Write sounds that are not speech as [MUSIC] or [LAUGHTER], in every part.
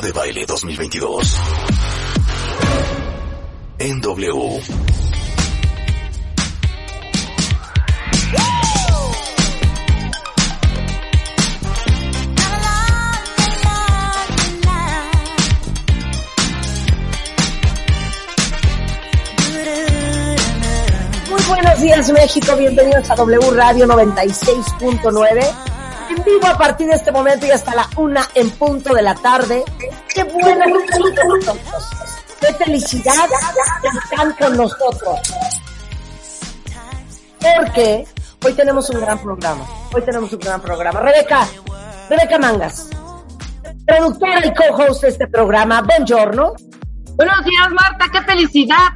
De Baile 2022. En W. Buenos días México, bienvenidos a W Radio 96.9. En vivo a partir de este momento y hasta la una en punto de la tarde. Qué nosotros. Qué felicidad que están con nosotros. Porque hoy tenemos un gran programa. Hoy tenemos un gran programa. Rebeca, Rebeca Mangas, productora y co-host de este programa. Buongiorno. Buenos días, Marta, qué felicidad.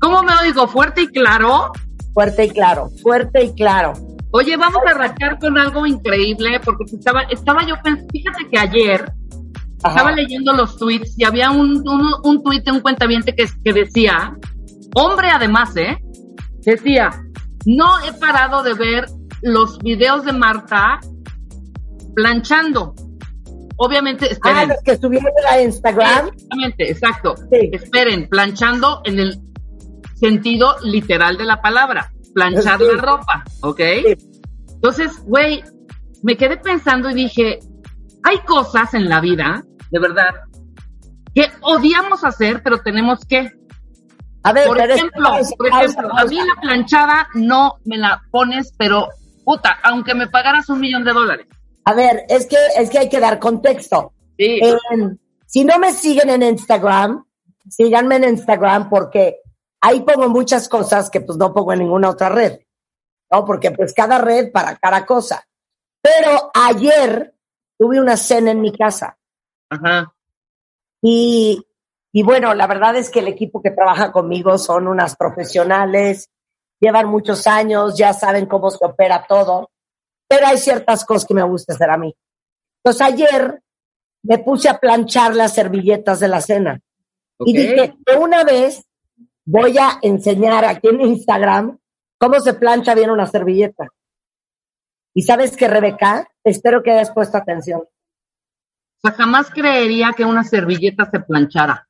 ¿Cómo me oigo? ¿Fuerte y claro? Fuerte y claro, fuerte y claro. Oye, vamos a arrancar con algo increíble, porque estaba, estaba yo pensando, fíjate que ayer Ajá. estaba leyendo los tweets y había un, un, un tweet de un cuentaviente que, que decía, hombre además, ¿eh? Decía, no he parado de ver los videos de Marta planchando. Obviamente, Ah, esperen. los que subieron a Instagram. Exactamente, exacto. Sí. Esperen, planchando en el sentido literal de la palabra, planchar Sí. la ropa, ¿ok? Sí. Entonces, güey, me quedé pensando y dije, hay cosas en la vida, de verdad, que odiamos hacer, pero tenemos que. A ver, Por ejemplo, pausa, por pausa, ejemplo, a mí la planchada no me la pones, pero puta, aunque me pagaras un millón de dólares. A ver, es que, es que hay que dar contexto. Sí. Si no me siguen en Instagram, síganme en Instagram porque ahí pongo muchas cosas que pues no pongo en ninguna otra red. ¿No? Porque pues cada red para cada cosa. Pero ayer tuve una cena en mi casa Ajá. y, y bueno, la verdad es que el equipo que trabaja conmigo son unas profesionales, llevan muchos años, ya saben cómo se opera todo, pero hay ciertas cosas que me gusta hacer a mí. Entonces ayer me puse a planchar las servilletas de la cena y dije, de una vez voy a enseñar aquí en Instagram cómo se plancha bien una servilleta. Y sabes que, Rebeca, espero que hayas puesto atención. O sea, jamás creería que una servilleta se planchara.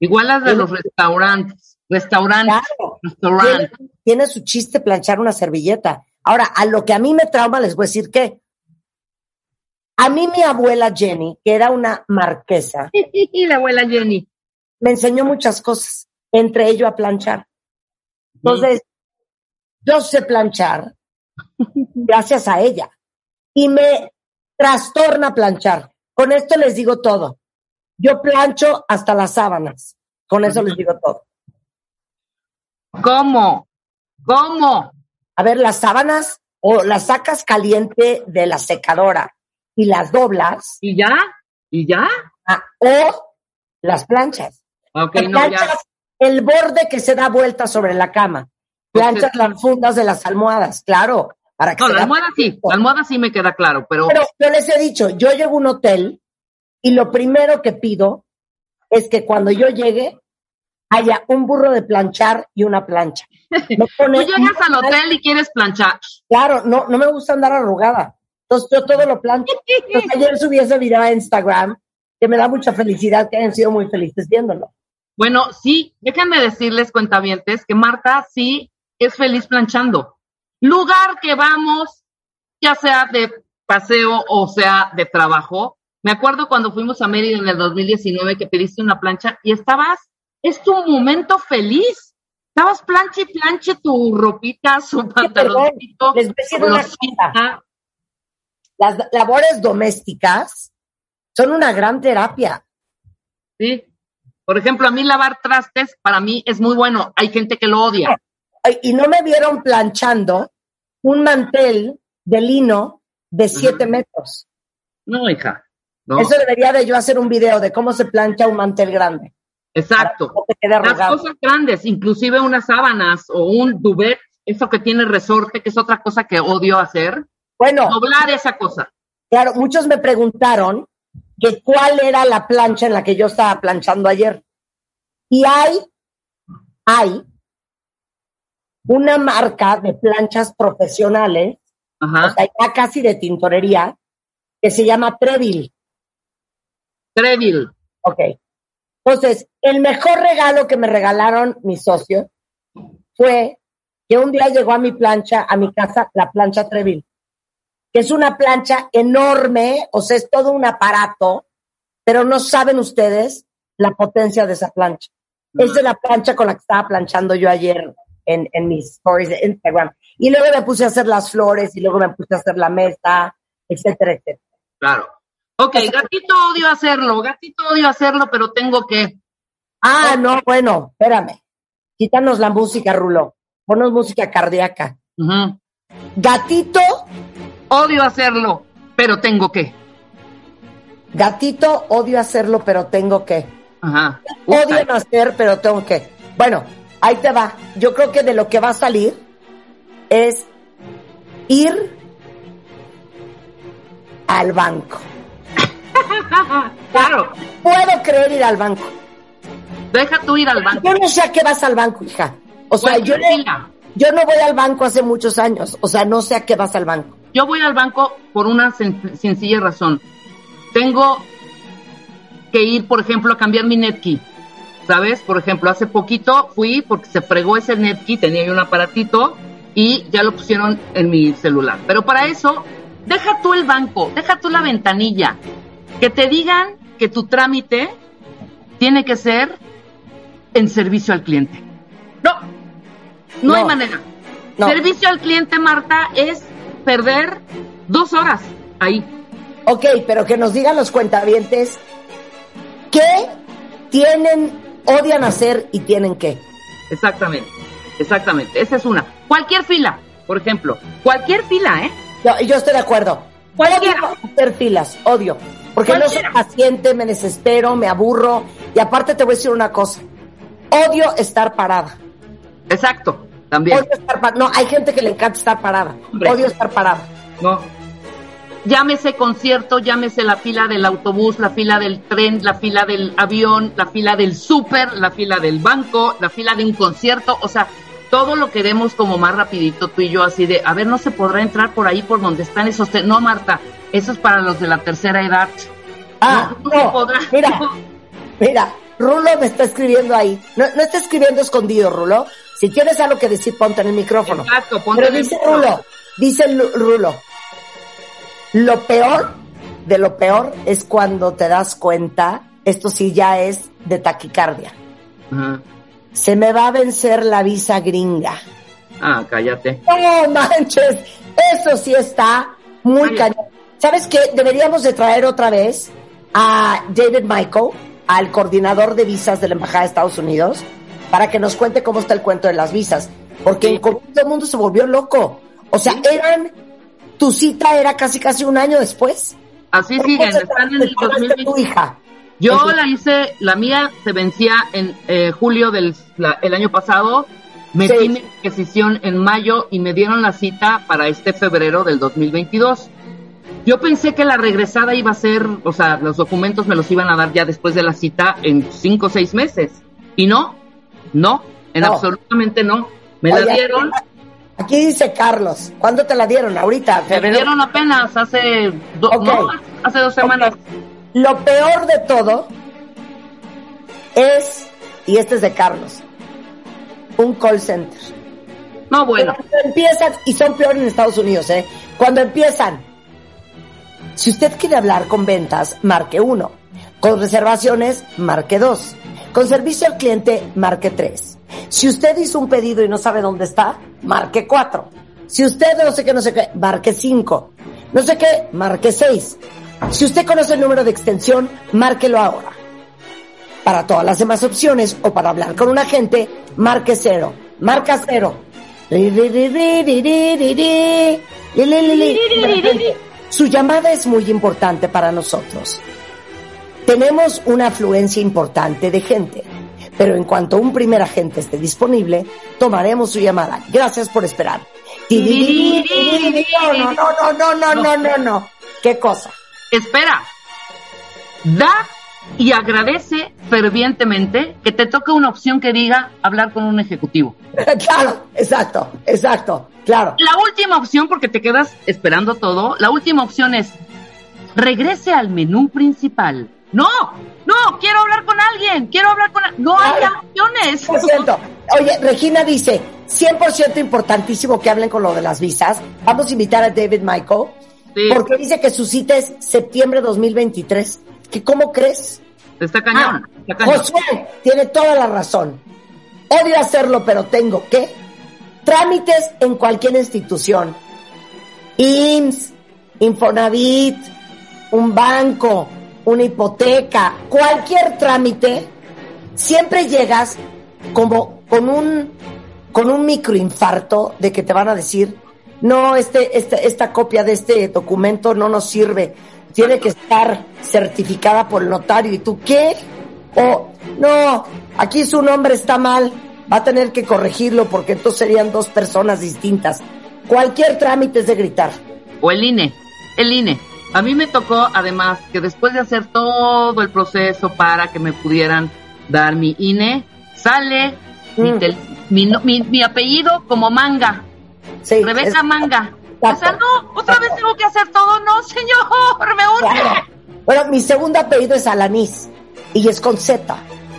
Igual las de los restaurantes. Restaurantes. Claro. Restaurantes. tiene, tiene su chiste planchar una servilleta. Ahora, a lo que a mí me trauma, les voy a decir que a mí mi abuela Jenny, que era una marquesa, [LAUGHS] Y la abuela Jenny. me enseñó muchas cosas, entre ello a planchar. Entonces, yo sé planchar [LAUGHS] gracias a ella y me trastorna planchar. Con esto les digo todo. Yo plancho hasta las sábanas. Con eso les digo todo. ¿Cómo? ¿Cómo? A ver, las sábanas o las sacas caliente de la secadora y las doblas ¿Y ya? ¿Y ya? ah, o las planchas. No, planchas ya. el borde que se da vuelta sobre la cama. Planchas Entonces- las fundas de las almohadas, claro, para que No, la almohada sí. La almohada sí me queda claro, pero. Pero yo les he dicho, yo llego a un hotel y lo primero que pido es que cuando yo llegue haya un burro de planchar y una plancha. Me [LAUGHS] Tú llegas al hotel y quieres planchar. Claro, no, no me gusta andar arrugada. Entonces yo todo lo plancho. Entonces, [LAUGHS] ayer subí ese video a Instagram que me da mucha felicidad que hayan sido muy felices viéndolo. Bueno, sí, déjenme decirles, cuentavientes, que Marta sí es feliz planchando. Lugar que vamos, ya sea de paseo o sea de trabajo. Me acuerdo cuando fuimos a Mérida en el 2019 que pediste una plancha y estabas, es tu momento feliz. Estabas planche y planche tu ropita, su pantaloncito. Les. Las labores domésticas son una gran terapia. Sí. Por ejemplo, a mí lavar trastes, para mí es muy bueno. Hay gente que lo odia. Y no me vieron planchando un mantel de lino de siete metros. No, hija. Eso debería de yo hacer un video de cómo se plancha un mantel grande. Exacto. Las cosas grandes, inclusive unas sábanas o un duvet, eso que tiene resorte, que es otra cosa que odio hacer. Bueno. Doblar esa cosa. Claro, muchos me preguntaron que cuál era la plancha en la que yo estaba planchando ayer. Y hay, hay una marca de planchas profesionales, o sea, ya casi de tintorería, que se llama Treville. Treville. Ok. Entonces, el mejor regalo que me regalaron mis socios fue que un día llegó a mi plancha, a mi casa, la plancha Treville, que es una plancha enorme, o sea, es todo un aparato, pero no saben ustedes la potencia de esa plancha. Esa es la plancha con la que estaba planchando yo ayer en, en mis stories de Instagram. Y luego me puse a hacer las flores y luego me puse a hacer la mesa, etcétera, etcétera. Claro. Ok, gatito odio hacerlo, gatito odio hacerlo, pero tengo que. Ah, no, bueno, espérame. Quítanos la música, Rulo. Ponos música cardíaca. Gatito. Odio hacerlo, pero tengo que. Gatito, odio hacerlo, pero tengo que. Ajá. Odio no hacer, pero tengo que. Bueno, ahí te va. Yo creo que de lo que va a salir es ir al banco. [LAUGHS] claro. Puedo creer ir al banco. Deja tú ir al banco. Yo no sé a qué vas al banco, hija. O sea, yo no, yo no voy al banco hace muchos años. O sea, no sé a qué vas al banco. Yo voy al banco por una sencilla razón. Tengo que ir, por ejemplo, a cambiar mi netkey. ¿Sabes? Por ejemplo, hace poquito fui porque se fregó ese netkey, tenía un aparatito y ya lo pusieron en mi celular. Pero para eso, deja tú el banco, deja tú la ventanilla. Que te digan que tu trámite tiene que ser en servicio al cliente. No, no, hay manera. Servicio al cliente, Marta, es perder dos horas ahí. Ok, pero que nos digan los cuentavientes qué tienen, odian hacer y tienen qué. Exactamente, exactamente. Esa es una. Cualquier fila, por ejemplo. Cualquier fila, ¿eh? Yo, estoy de acuerdo. Odio hacer filas, odio. Porque no soy paciente, me desespero, me aburro. Y aparte te voy a decir una cosa. Odio estar parada. Exacto, también. Odio estar No, hay gente que le encanta estar parada. Odio estar parada. No. Llámese concierto, llámese la fila del autobús, la fila del tren, la fila del avión, la fila del súper, la fila del banco, la fila de un concierto. O sea, todo lo queremos como más rapidito tú y yo, así de, a ver, no se podrá entrar por ahí por donde están esos... No, Marta, eso es para los de la tercera edad. Ah, no, mira, [LAUGHS] mira, Rulo me está escribiendo ahí. No, no está escribiendo escondido, Rulo. Si tienes algo que decir, ponte en el micrófono. Exacto, ponte Pero dice Rulo, dice Rulo, lo peor de lo peor es cuando te das cuenta, esto sí ya es de taquicardia. Se me va a vencer la visa gringa. Ah, cállate. No manches, eso sí está muy cañón. ¿Sabes qué? Deberíamos de traer otra vez a David Michael, al coordinador de visas de la Embajada de Estados Unidos, para que nos cuente cómo está el cuento de las visas. Porque en todo el mundo se volvió loco. O sea, eran, tu cita era casi casi un año después. Así siguen, están en el 2020. tu hija? Yo la hice, la mía se vencía en eh, julio del el año pasado, metí mi decisión en mayo y me dieron la cita para este febrero del 2022. Yo pensé que la regresada iba a ser, o sea, los documentos me los iban a dar ya después de la cita en cinco o seis meses. Y no, no, en absolutamente no. Me la dieron. Aquí dice Carlos, ¿cuándo te la dieron? Ahorita. Me dieron apenas hace, hace dos semanas. Lo peor de todo es, y este es de Carlos, un call center. No, bueno. Cuando empiezan, y son peores en Estados Unidos, ¿eh? Cuando empiezan, si usted quiere hablar con ventas, marque uno. Con reservaciones, marque dos. Con servicio al cliente, marque tres. Si usted hizo un pedido y no sabe dónde está, marque 4. Si usted no sé qué, no sé qué, marque 5. No sé qué, marque 6. Si usted conoce el número de extensión, márquelo ahora. Para todas las demás opciones o para hablar con un agente, marque 0. Marca 0. Su llamada es muy importante para nosotros. Tenemos una afluencia importante de gente, pero en cuanto un primer agente esté disponible, tomaremos su llamada. Gracias por esperar. No, no, no, no, no, no, no, no. ¿Qué cosa? Espera. Da y agradece fervientemente que te toque una opción que diga hablar con un ejecutivo. [LAUGHS] claro, exacto, exacto, claro. La última opción, porque te quedas esperando todo, la última opción es regrese al menú principal. No, no, quiero hablar con alguien, quiero hablar con... No hay opciones. Oye, Regina dice, 100% importantísimo que hablen con lo de las visas. Vamos a invitar a David Michael, porque dice que su cita es septiembre 2023. ¿Que ¿Cómo crees? Está cañón. Ah, está cañón. Josué tiene toda la razón. Odio hacerlo, pero tengo que. Trámites en cualquier institución. IMSS, Infonavit, un banco, una hipoteca, cualquier trámite, siempre llegas como con un con un microinfarto de que te van a decir, no, este, este, esta copia de este documento no nos sirve, tiene que estar certificada por el notario. ¿Y tú qué? O, no, aquí su nombre está mal, va a tener que corregirlo porque entonces serían dos personas distintas. Cualquier trámite es de gritar. O el INE, el INE. A mí me tocó, además, que después de hacer todo el proceso para que me pudieran dar mi INE, sale mi, Mm. tel- mi, no- mi- mi apellido como manga. Sí, Rebeca es- Manga. O sea, no, otra vez tengo que hacer todo. No, señor, me urge. Claro. Bueno, mi segundo apellido es Alanís y es con Z.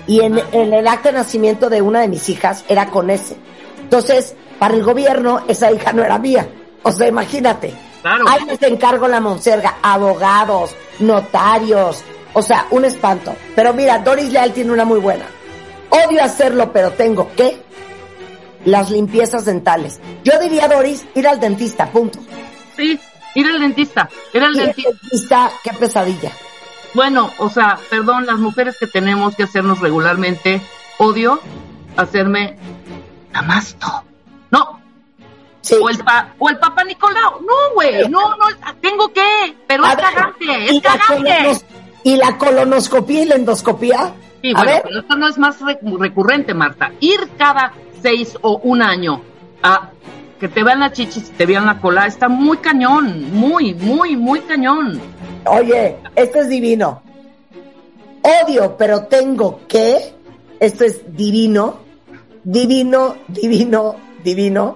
Y en, en el acta de nacimiento de una de mis hijas era con S. Entonces, para el gobierno, esa hija no era mía. O sea, imagínate. Claro. Ahí les encargo la monserga, abogados, notarios, o sea, un espanto. Pero mira, Doris Leal tiene una muy buena. Odio hacerlo, pero tengo que las limpiezas dentales. Yo diría, Doris, ir al dentista, punto. Sí, ir al dentista. Ir al Ir al dentista. dentista, qué pesadilla. Bueno, o sea, perdón, las mujeres que tenemos que hacernos regularmente, odio hacerme Namasto. No, Sí. o el, pa, o el Papa Nicolau. No, güey, no, no, tengo que, pero A es ver, cagante, ¿y es la cagante. ¿Y la colonoscopía y la endoscopía? Sí, a bueno, ver, pero esto no es más re- recurrente, Marta. Ir cada seis o un año a que te vean la chichis y te vean la cola está muy cañón, muy, muy, muy cañón. oye, esto es divino. Odio, pero tengo que. Esto es divino. Divino, divino, divino.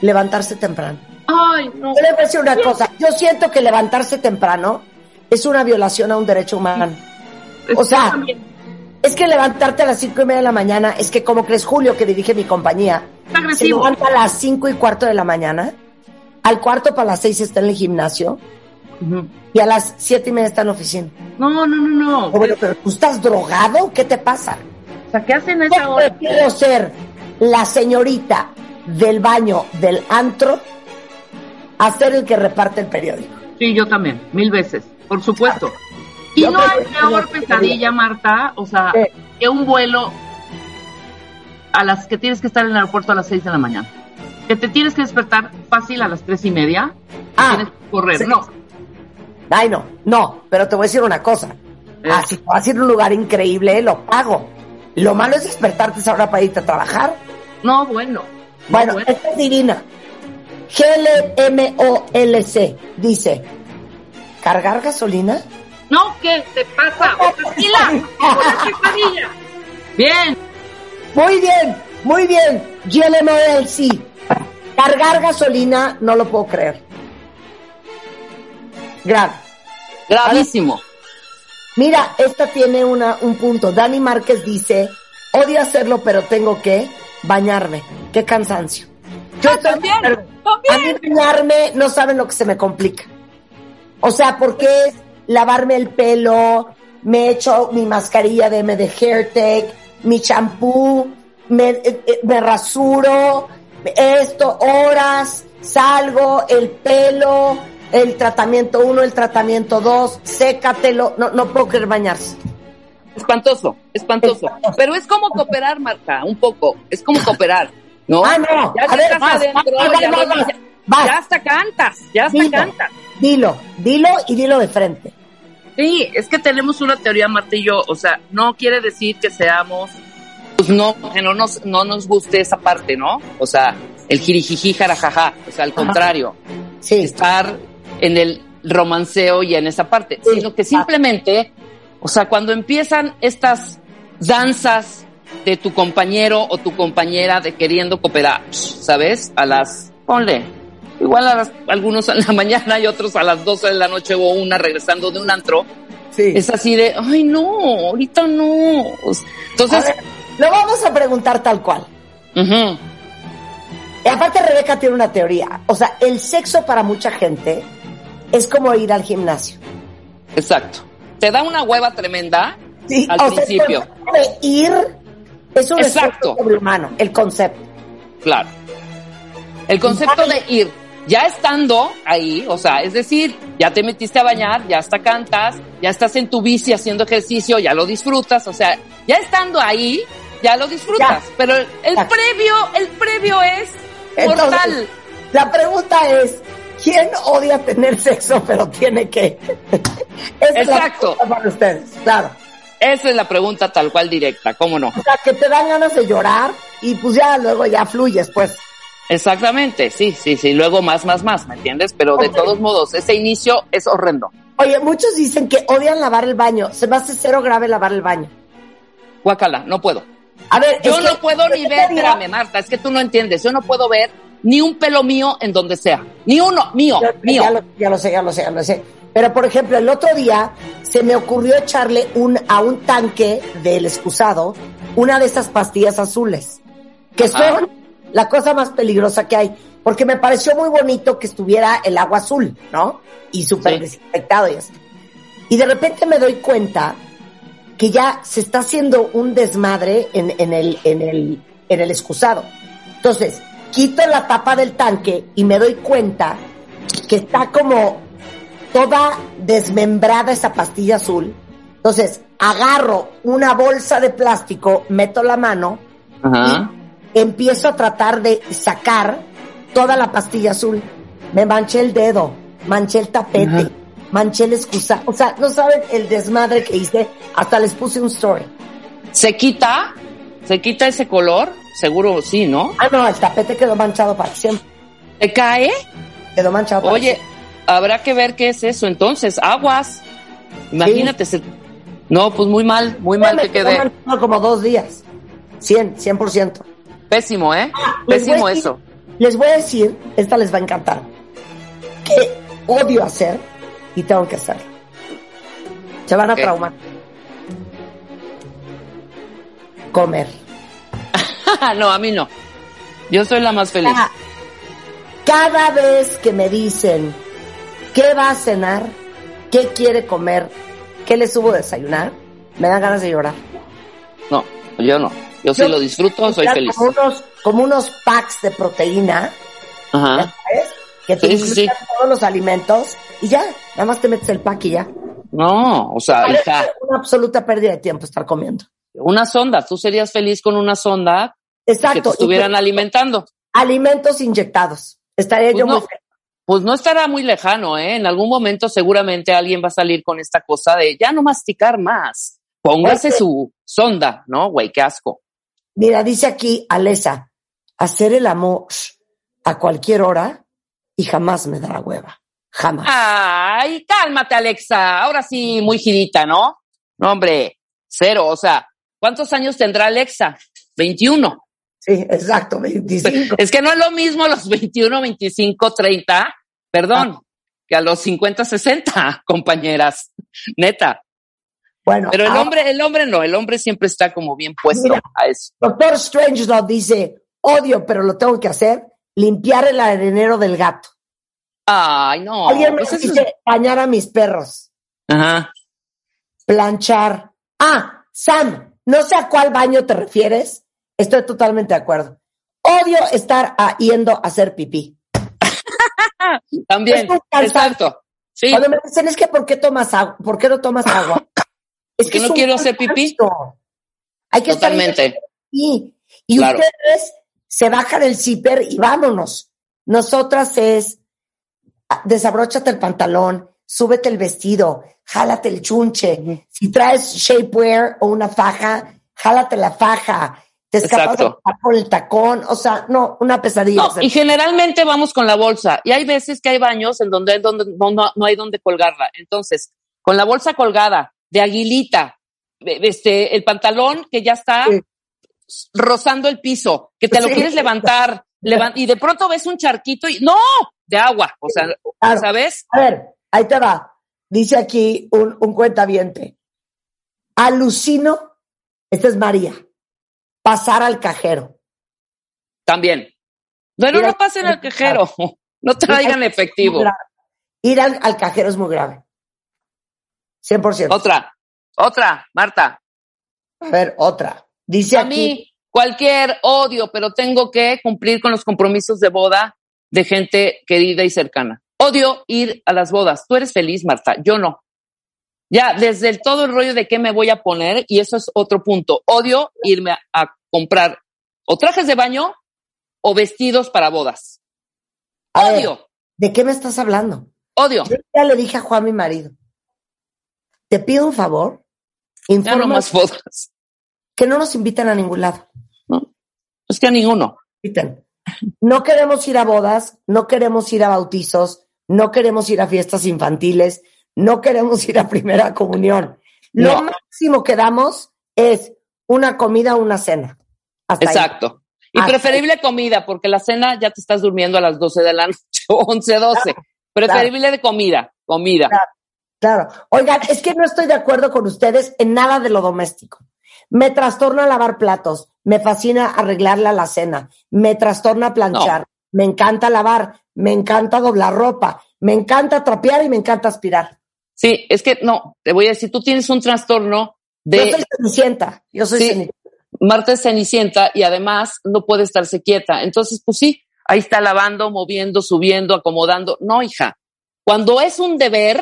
Levantarse temprano. Ay, no. Yo le voy a decir una cosa. Yo siento que levantarse temprano es una violación a un derecho humano. O sea, es que levantarte a las cinco y media de la mañana, es que como crees Julio, que dirige mi compañía, se levanta a las cinco y cuarto de la mañana, al cuarto para las seis está en el gimnasio y a las siete y media está en la oficina. No, no, no, no. Bueno, pero tú estás drogado, ¿qué te pasa? O sea, ¿qué hacen a esa Yo hora? prefiero ser la señorita del baño del antro a ser el que reparte el periódico. Sí, yo también, mil veces, por supuesto. Y Yo no hay peor pesadilla, Marta, o sea, que un vuelo a las que tienes que estar en el aeropuerto a las seis de la mañana. Que te tienes que despertar fácil a las tres y media. Ah, tienes que correr. sí. No, Ay, no, no, pero te voy a decir una cosa. Eh. Ah, si te vas a ir a un lugar increíble, lo pago. Lo malo es despertarte esa hora para irte a trabajar. no, bueno. No, Bueno, bueno. esta es divina. GLMOLC dice, ¿cargar gasolina? No, ¿qué te pasa? [LAUGHS] Tranquila. Bien, Muy bien, muy bien. GLMOLC. Cargar gasolina, no lo puedo creer. Grave. gravísimo. Mira, esta tiene una, un punto. Dani Márquez dice, odio hacerlo, pero tengo que bañarme. Qué cansancio. Yo estoy- también, también. A mí bañarme, no saben lo que se me complica. O sea, porque es lavarme el pelo, me echo mi mascarilla de de Hair Tech, mi champú, me, eh, eh, me rasuro, esto, horas, salgo, el pelo, el tratamiento 1, el tratamiento 2, sécatelo, no, no puedo querer bañarse. Espantoso, espantoso. Pero es como cooperar, Marta, un poco. Es como cooperar, ¿no? Ah, no. Ya A ver, estás vas, adentro, vas, ya, vas, lo- vas, ya- hasta cantas, ya hasta Dilo, cantas. dilo, dilo y dilo de frente. Sí, es que tenemos una teoría, Marta y yo, o sea, no quiere decir que seamos, pues no, que no nos, no nos guste esa parte, ¿no? O sea, el jirijiji jarajaja, o sea, al contrario, Sí. estar en el romanceo y en esa parte, Sí. sino que simplemente, o sea, cuando empiezan estas danzas de tu compañero o tu compañera de queriendo cooperar, ¿sabes? A las, ponle, igual a las, algunos en la [LAUGHS] mañana y otros a las 12 de la noche o una regresando de un antro, Sí. es así de, ay no, ahorita no. Entonces, ver, lo vamos a preguntar tal cual. ujú, Y aparte Rebeca tiene una teoría. O sea, el sexo para mucha gente es como ir al gimnasio. exacto. Te da una hueva tremenda Sí, al o sea, principio, el concepto de ir es un Exacto. sobrehumano, el concepto. claro. El concepto de ir, ya estando ahí, o sea, es decir, ya te metiste a bañar, ya hasta cantas, ya estás en tu bici haciendo ejercicio, ya lo disfrutas, o sea, ya estando ahí, ya lo disfrutas. Ya. Pero el, previo, el previo es Entonces, mortal. La pregunta es, ¿quién odia tener sexo pero tiene que? [LAUGHS] Esa es la Exacto. para ustedes, claro. Esa es la pregunta tal cual directa, ¿cómo no? O sea, que te dan ganas de llorar y pues ya luego ya fluyes, pues. Exactamente, sí, sí, sí, luego más, más, más, ¿me entiendes? Pero de todos modos, ese inicio es horrendo. Oye, muchos dicen que odian lavar el baño. Se me hace cero grave lavar el baño. Guacala, no puedo. A ver, Yo no que- puedo ni ver, espérame, Marta, es que tú no entiendes, yo no puedo ver ni un pelo mío en donde sea. Ni uno, mío, Yo- mío. Ya lo, ya lo sé, ya lo sé, ya lo sé. Pero, por ejemplo, el otro día se me ocurrió echarle un, a un tanque del excusado una de esas pastillas azules, que Ajá. son la cosa más peligrosa que hay, porque me pareció muy bonito que estuviera el agua azul, ¿no? Y súper Sí. desinfectado y así. Y de repente me doy cuenta que ya se está haciendo un desmadre en, en el, en el, en el excusado. Entonces, quito la tapa del tanque y me doy cuenta que está como toda desmembrada esa pastilla azul. Entonces, agarro una bolsa de plástico, meto la mano, Ajá. empiezo a tratar de sacar toda la pastilla azul. Me manché el dedo, manché el tapete, Ajá. manché el excusa. O sea, no saben el desmadre que hice. Hasta les puse un story. ¿Se quita? ¿Se quita ese color? Seguro sí, ¿no? Ah, no, el tapete quedó manchado para siempre. ¿Te cae? Quedó manchado para Oye, habrá que ver qué es eso entonces. Aguas. Imagínate. se- No, pues muy mal, muy mal Me que quedó quede. manchado como dos días. 100, 100%. Pésimo, ¿eh? les voy a Pésimo decir- eso. Les voy a decir, esta les va a encantar, que odio hacer y tengo que hacer. Se van a ¿Qué? traumar. Comer. [LAUGHS] no, a mí no. Yo soy la más feliz. Cada vez que me dicen qué va a cenar, qué quiere comer, qué le subo a desayunar, me dan ganas de llorar. No, yo no. Yo sí lo disfruto, soy feliz. Como unos, como unos packs de proteína, ¿ya Ajá. sabes? Que te Sí, todos los alimentos y ya, nada más te metes el pack y ya. No, o sea, hija, una absoluta pérdida de tiempo estar comiendo. Una sonda. Tú serías feliz con una sonda que Exacto. te estuvieran que- alimentando. alimentos inyectados. Estaría Pues yo no. muy feliz. Pues no estará muy lejano, ¿eh? En algún momento seguramente alguien va a salir con esta cosa de ya no masticar más. Póngase Oye. su sonda, ¿no? Güey, qué asco. Mira, dice aquí Alesa, hacer el amor a cualquier hora y jamás me dará hueva. Jamás. Ay, cálmate, Alexa. Ahora sí, muy girita, ¿no? No, hombre, cero. O sea, ¿cuántos años tendrá Alexa? 21. Sí, exacto, 25. Es que no es lo mismo a los 21, 25, 30, perdón, que a los 50, 60, [LAUGHS] compañeras. Neta. Bueno, Pero el hombre, el hombre no, el hombre siempre está como bien puesto Mira. a eso. Doctor Strangelove dice, odio, pero lo tengo que hacer, limpiar el arenero del gato. Ay, no. Alguien me pues es- dice, bañar a mis perros, Ajá. planchar. Ah, Sam, no sé a cuál baño te refieres, estoy totalmente de acuerdo. Odio estar a- yendo a hacer pipí. [LAUGHS] También, Es un exacto. Sí, Cuando me dicen, es que ¿por qué tomas agua? ¿Por qué no tomas agua? Es Porque no es quiero hacer pipí. Hay que estar totalmente. Y, y Claro. ustedes se bajan el zipper y vámonos. Nosotras es, ah, desabróchate el pantalón, súbete el vestido, jálate el chunche. Si traes shapewear o una faja, jálate la faja. Te escapas tacón, el tacón. O sea, no, una pesadilla. No, y generalmente vamos con la bolsa. Y hay veces que hay baños en donde, donde no, hay donde colgarla. Entonces, con la bolsa colgada, de aguilita, este, el pantalón que ya está Sí. rozando el piso, que te lo Sí. quieres levantar, [LAUGHS] levan- y de pronto ves un charquito y ¡no! de agua. O sea, Claro. ¿sabes? A ver, ahí te va. Dice aquí un, un cuentaviente. Alucino, esta es María, pasar al cajero. También. Mira, no pasen al cajero. [LAUGHS] No traigan efectivo. Ir al, al cajero es muy grave. 100%. Otra, otra, Marta. A ver, otra. Dice A aquí, mí, cualquier odio, pero tengo que cumplir con los compromisos de boda de gente querida y cercana. Odio ir a las bodas. Tú eres feliz, Marta. Yo no. Ya, desde el, todo el rollo de qué me voy a poner, y eso es otro punto. Odio irme a, a comprar o trajes de baño o vestidos para bodas. A ver, Odio, ¿de qué me estás hablando? odio. Yo ya le dije a Juan, mi marido, te pido un favor, Ya no más bodas. que no nos invitan a ningún lado. Es que a ninguno. No queremos ir a bodas, no queremos ir a bautizos, no queremos ir a fiestas infantiles, no queremos ir a primera comunión. Lo máximo que damos es una comida o una cena. Hasta ahí. Exacto. Y Hasta preferible comida, porque la cena ya te estás durmiendo a las 12 de la [LAUGHS] noche, 11, 12. Preferible de comida, comida. Claro. Claro. Oigan, es que no estoy de acuerdo con ustedes en nada de lo doméstico. Me trastorna lavar platos, me fascina arreglarle a la cena, me trastorna planchar, me encanta lavar, me encanta doblar ropa, me encanta trapear y me encanta aspirar. Sí, es que no, te voy a decir, tú tienes un trastorno Yo soy de cenicienta, yo soy Sí. cenicienta. Marta es cenicienta y además no puede estarse quieta. Entonces, pues sí, ahí está lavando, moviendo, subiendo, acomodando. No, hija. Cuando es un deber,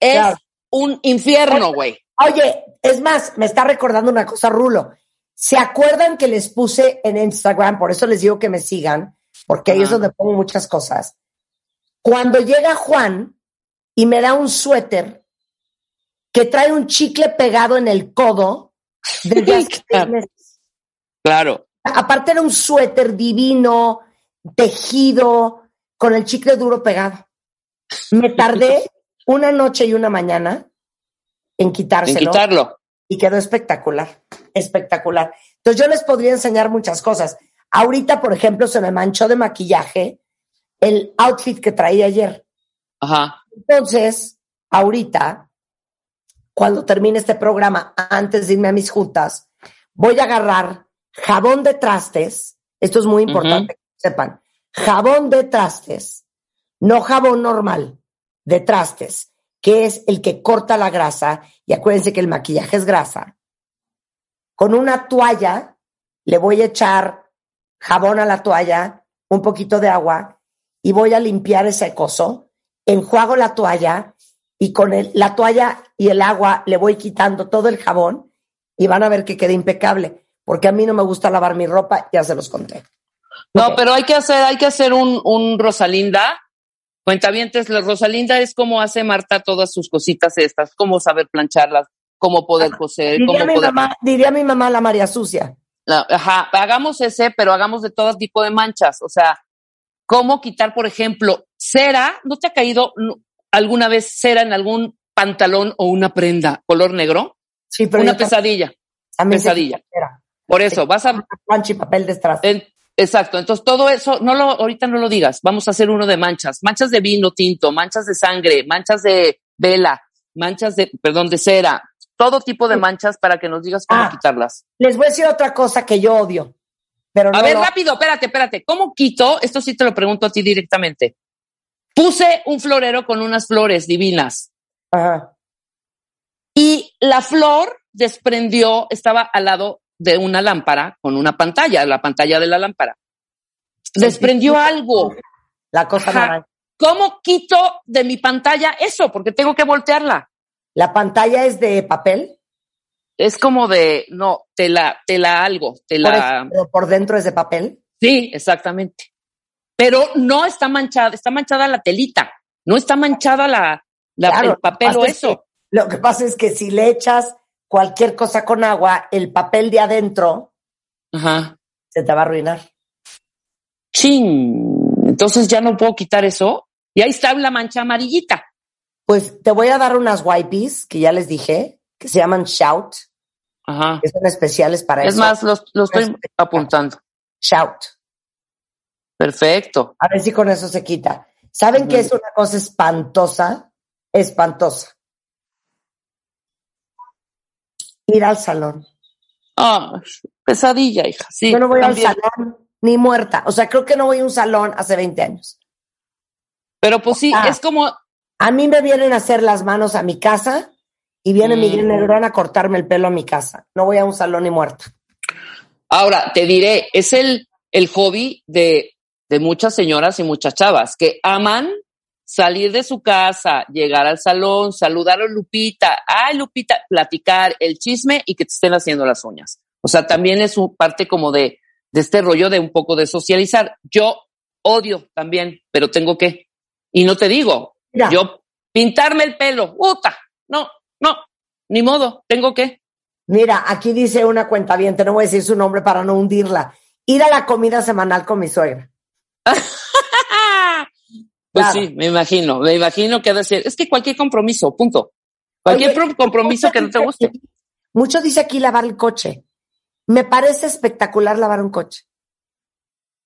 es Claro. un infierno, güey. Oye, es más, me está recordando una cosa, Rulo. ¿Se acuerdan que les puse en Instagram? Por eso les digo que me sigan, porque ahí es donde pongo muchas cosas. Cuando llega Juan y me da un suéter que trae un chicle pegado en el codo desde hace [LAUGHS] Claro. meses. Claro. Aparte era un suéter divino, tejido, con el chicle duro pegado. Me tardé una noche y una mañana en En quitárselo quitarlo. y quedó espectacular, espectacular. Entonces yo les podría enseñar muchas cosas. Ahorita, por ejemplo, se me manchó de maquillaje el outfit que traía ayer. Ajá. Entonces, ahorita, cuando termine este programa, antes de irme a mis juntas, voy a agarrar jabón de trastes. Esto es muy importante que sepan. Jabón de trastes, no jabón normal, de trastes, que es el que corta la grasa. Y acuérdense que el maquillaje es grasa. Con una toalla, le voy a echar jabón a la toalla, un poquito de agua, y voy a limpiar ese coso enjuago la toalla y con el- la toalla y el agua le voy quitando todo el jabón y van a ver que queda impecable, porque a mí no me gusta lavar mi ropa, ya se los conté. No, pero hay que hacer, hay que hacer un, un Rosalinda. Cuentavientes, la Rosalinda es como hace Marta todas sus cositas estas, cómo saber plancharlas, cómo poder coser, Diría cómo mi, poder. mamá, diría mi mamá la María Sucia. La- ajá, hagamos ese, pero hagamos de todo tipo de manchas. O sea, cómo quitar, por ejemplo, cera. ¿No te ha caído alguna vez cera en algún pantalón o una prenda color negro? Sí, pero una pesadilla. sé pesadilla. Por eso, vas a Plancha y papel de. En- exacto. Entonces, todo eso, no lo, ahorita no lo digas. Vamos a hacer uno de manchas. Manchas de vino tinto, manchas de sangre, manchas de vela, manchas de, perdón, de cera. Todo tipo de manchas para que nos digas cómo Ah. quitarlas. Les voy a decir otra cosa que yo odio. Pero no A ver, lo- rápido, espérate, espérate. ¿Cómo quito? Esto sí te lo pregunto a ti directamente. Puse un florero con unas flores divinas Ajá. y la flor desprendió, estaba al lado de una lámpara con una pantalla, la pantalla de la lámpara. Desprendió algo. La cosa. ¿Cómo quito de mi pantalla eso? Porque tengo que voltearla. La pantalla es de papel, Es como de, no, te la, te la algo, te por, eso, por dentro es de papel. Sí, exactamente. Pero no está manchada, está manchada la telita, no está manchada la, la- Claro, el papel o es eso. que- lo que pasa es que si le echas cualquier cosa con agua, el papel de adentro Ajá. se te va a arruinar. Chin. Entonces ya no puedo quitar eso. Y ahí está la mancha amarillita. Pues te voy a dar unas wipes que ya les dije, que se llaman Shout, Ajá. que son especiales para Es eso. más, los, los estoy apuntando. Shout. Perfecto. A ver si con eso se quita. ¿Saben Ujú. qué es una cosa espantosa? Espantosa. Ir al salón. Ah, pesadilla, hija. Sí. Yo no voy también. al salón ni muerta. O sea, creo que no voy a un salón hace 20 años. Pero pues sí, Ah. es como, A mí me vienen a hacer las manos a mi casa y viene Mm. Miguel Negrón a cortarme el pelo a mi casa. No voy a un salón ni muerta. Ahora, te diré, es el, el hobby de, de muchas señoras y muchas chavas que aman salir de su casa, llegar al salón, saludar a Lupita, ay Lupita, platicar el chisme y que te estén haciendo las uñas. O sea, también es un parte como de, de este rollo de un poco de socializar. Yo odio también, pero tengo que. Y no te digo, Mira, yo pintarme el pelo, puta, no, no, ni modo, tengo que. mira, aquí dice una cuenta bien, no voy a decir su nombre para no hundirla. Ir a la comida semanal con mi suegra. [LAUGHS] Pues Claro. sí, me imagino, me imagino que ha de ser. Es que cualquier compromiso, punto. Cualquier Oye, compromiso que no te guste. aquí- Mucho dice aquí lavar el coche. Me parece espectacular lavar un coche.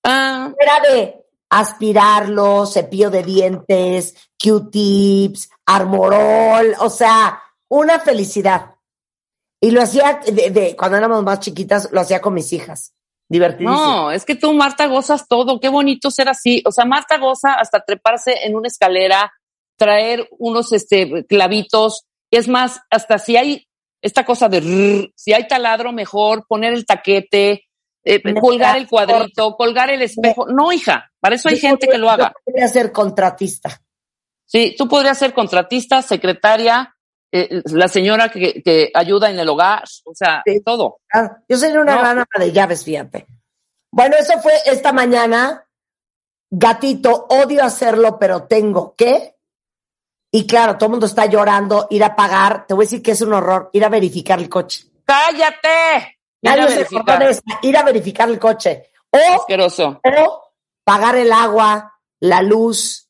Ah, Era de aspirarlo, cepillo de dientes, Q-tips, armorol, o sea, una felicidad. Y lo hacía de, de- cuando éramos más chiquitas, lo hacía con mis hijas. Divertidísimo. no, es que tú, Marta, gozas todo. Qué bonito ser así. O sea, Marta goza hasta treparse en una escalera, traer unos este, clavitos. Es más, hasta si hay esta cosa de si hay taladro, mejor poner el taquete, eh, colgar el cuadrito, colgar el espejo. No, hija, para eso hay Yo gente podría- que lo haga. Yo podría ser contratista. Sí, tú podrías ser contratista, secretaria, eh, la señora que, que ayuda en el hogar, o sea, Sí. todo. Ah, Yo sería una No. gran ama de llaves, fíjate. Bueno, eso fue esta mañana. Gatito, odio hacerlo, pero tengo que. Y claro, todo el mundo está llorando, ir a pagar. Te voy a decir que es un horror, ir a verificar el coche. ¡Cállate! Ir a Nadie se ir a verificar el coche. O, Asqueroso. o pagar el agua, la luz,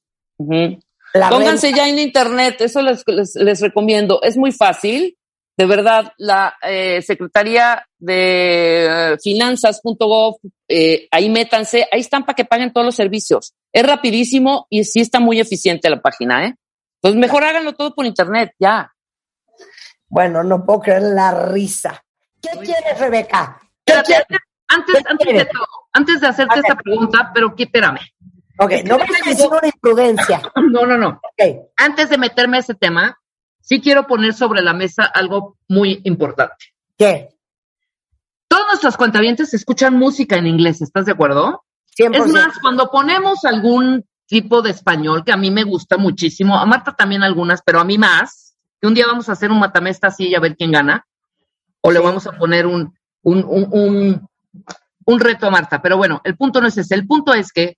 la Pónganse renta. ya en internet, eso les, les, les recomiendo. Es muy fácil. De verdad, la eh, Secretaría de eh, Finanzas.gov, eh, ahí métanse, ahí están para que paguen todos los servicios. Es rapidísimo y sí está muy eficiente la página, ¿eh? Entonces, mejor háganlo todo por internet, ya. Bueno, no puedo creer la risa. ¿Qué quieres, Rebeca? ¿Qué Espérate, quieres? antes, ¿Qué antes de todo, antes de hacerte esta pregunta, pero que espérame. Ok, no vas a decir una imprudencia. [LAUGHS] No, no, no. Ok, Antes de meterme a ese tema, sí quiero poner sobre la mesa algo muy importante. ¿qué? Todos nuestros cuentavientes escuchan música en inglés, ¿estás de acuerdo? 100%. Es más, cuando ponemos algún tipo de español, que a mí me gusta muchísimo, a Marta también algunas, pero a mí más, que un día vamos a hacer un matamesta así y a ver quién gana, o le vamos a poner un, un, un, un, un reto a Marta. Pero bueno, el punto no es ese, el punto es que,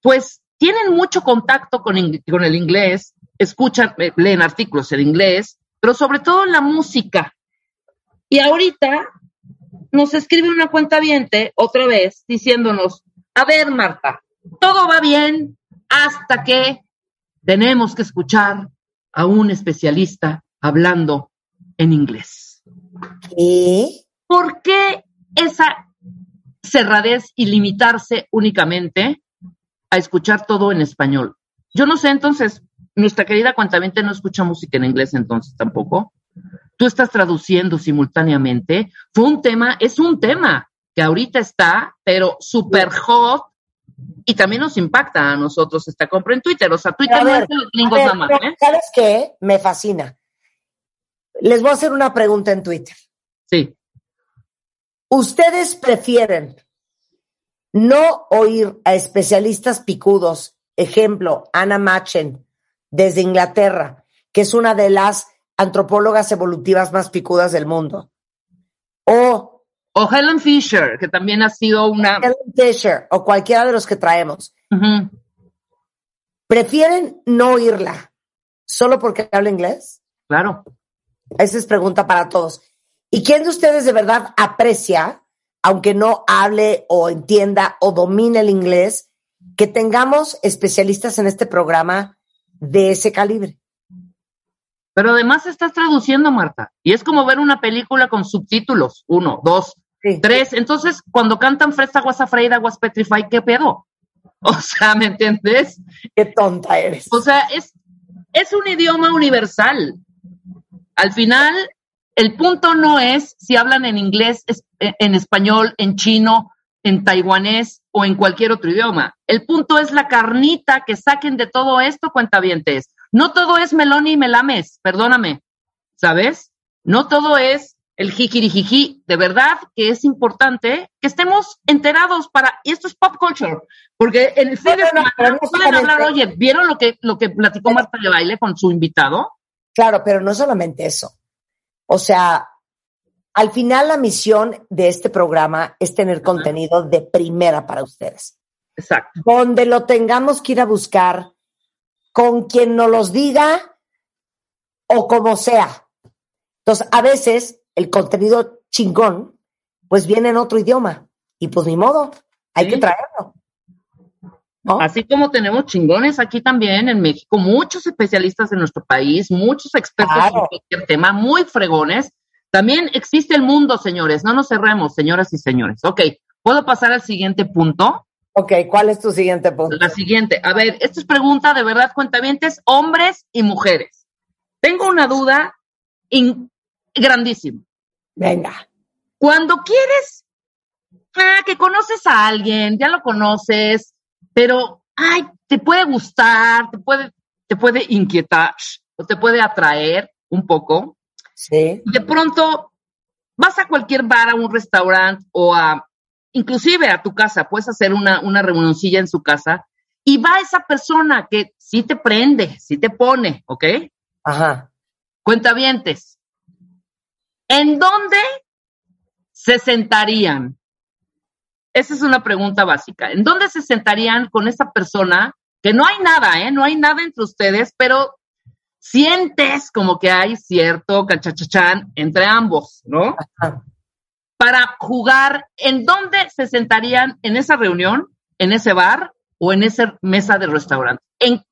pues, tienen mucho contacto con, con el inglés, escuchan, eh, leen artículos en inglés, pero sobre todo en la música. Y ahorita nos escribe una cuenta otra vez diciéndonos, a ver, Marta, todo va bien hasta que tenemos que escuchar a un especialista hablando en inglés. ¿Qué? ¿Por qué esa cerradez y limitarse únicamente a escuchar todo en español? Yo no sé, entonces, nuestra querida cuentamiento no escucha música en inglés entonces tampoco. Tú estás traduciendo simultáneamente. Fue un tema, es un tema que ahorita está, pero super hot y también nos impacta a nosotros esta compra en Twitter. O sea, Twitter A no ver, es de los gringos ver, nada más, ¿eh? ¿Sabes qué? Me fascina. Les voy a hacer una pregunta en Twitter. Sí. ¿Ustedes prefieren no oír a especialistas picudos, ejemplo, Anna Machen, desde Inglaterra, que es una de las antropólogas evolutivas más picudas del mundo? O O Helen Fisher, que también ha sido una... Helen Fisher, o cualquiera de los que traemos. ¿Prefieren no oírla solo porque habla inglés? Claro. Esa es pregunta para todos. ¿Y quién de ustedes de verdad aprecia, aunque no hable o entienda o domine el inglés, que tengamos especialistas en este programa de ese calibre? Pero además estás traduciendo, Marta. Y es como ver una película con subtítulos. Uno, dos, Sí. tres. Entonces, cuando cantan Fresa, Guasa Freida, Guas Petrify, ¿qué pedo? [LAUGHS] O sea, ¿me entiendes? Qué tonta eres. O sea, es, es un idioma universal. Al final, el punto no es si hablan en inglés, es- en español, en chino, en taiwanés o en cualquier otro idioma. El punto es la carnita que saquen de todo esto, cuentavientes. No todo es melón y melames, perdóname, ¿sabes? No todo es el jijirijiji. De verdad que es importante que estemos enterados para, y esto es pop culture, porque en el fin No, de semana pueden hablar, oye, ¿vieron lo que, lo que platicó Marta de Baile con su invitado? Claro, pero no solamente eso. O sea, al final la misión de este programa es tener contenido de primera para ustedes. Exacto. Donde lo tengamos que ir a buscar con quien nos los diga o como sea. Entonces, a veces el contenido chingón, pues viene en otro idioma. Y pues ni modo, hay Sí. que traerlo. ¿No? Así como tenemos chingones aquí también en México, muchos especialistas en nuestro país, muchos expertos Claro. en cualquier tema, muy fregones. También existe el mundo, señores, no nos cerremos, señoras y señores. Ok, ¿puedo pasar al siguiente punto? Ok, ¿cuál es tu siguiente punto? La siguiente, a ver, esto es pregunta de verdad, cuentavientes, hombres y mujeres. Tengo una duda in- grandísima. Venga. Cuando quieres, ah, que conoces a alguien, ya lo conoces, pero, ay, te puede gustar, te puede, te puede inquietar, o te puede atraer un poco. Sí. De pronto, vas a cualquier bar, a un restaurante o a, inclusive a tu casa, puedes hacer una, una reunioncilla en su casa y va esa persona que sí te prende, sí te pone, ¿ok? Ajá. Cuentavientes, ¿en dónde se sentarían? Esa es una pregunta básica. ¿En dónde se sentarían con esa persona? Que no hay nada, ¿eh? No hay nada entre ustedes, pero sientes como que hay cierto cachachachán entre ambos, ¿no? Ajá. Para jugar, ¿en dónde se sentarían en esa reunión, en ese bar o en esa mesa del restaurante? ¿En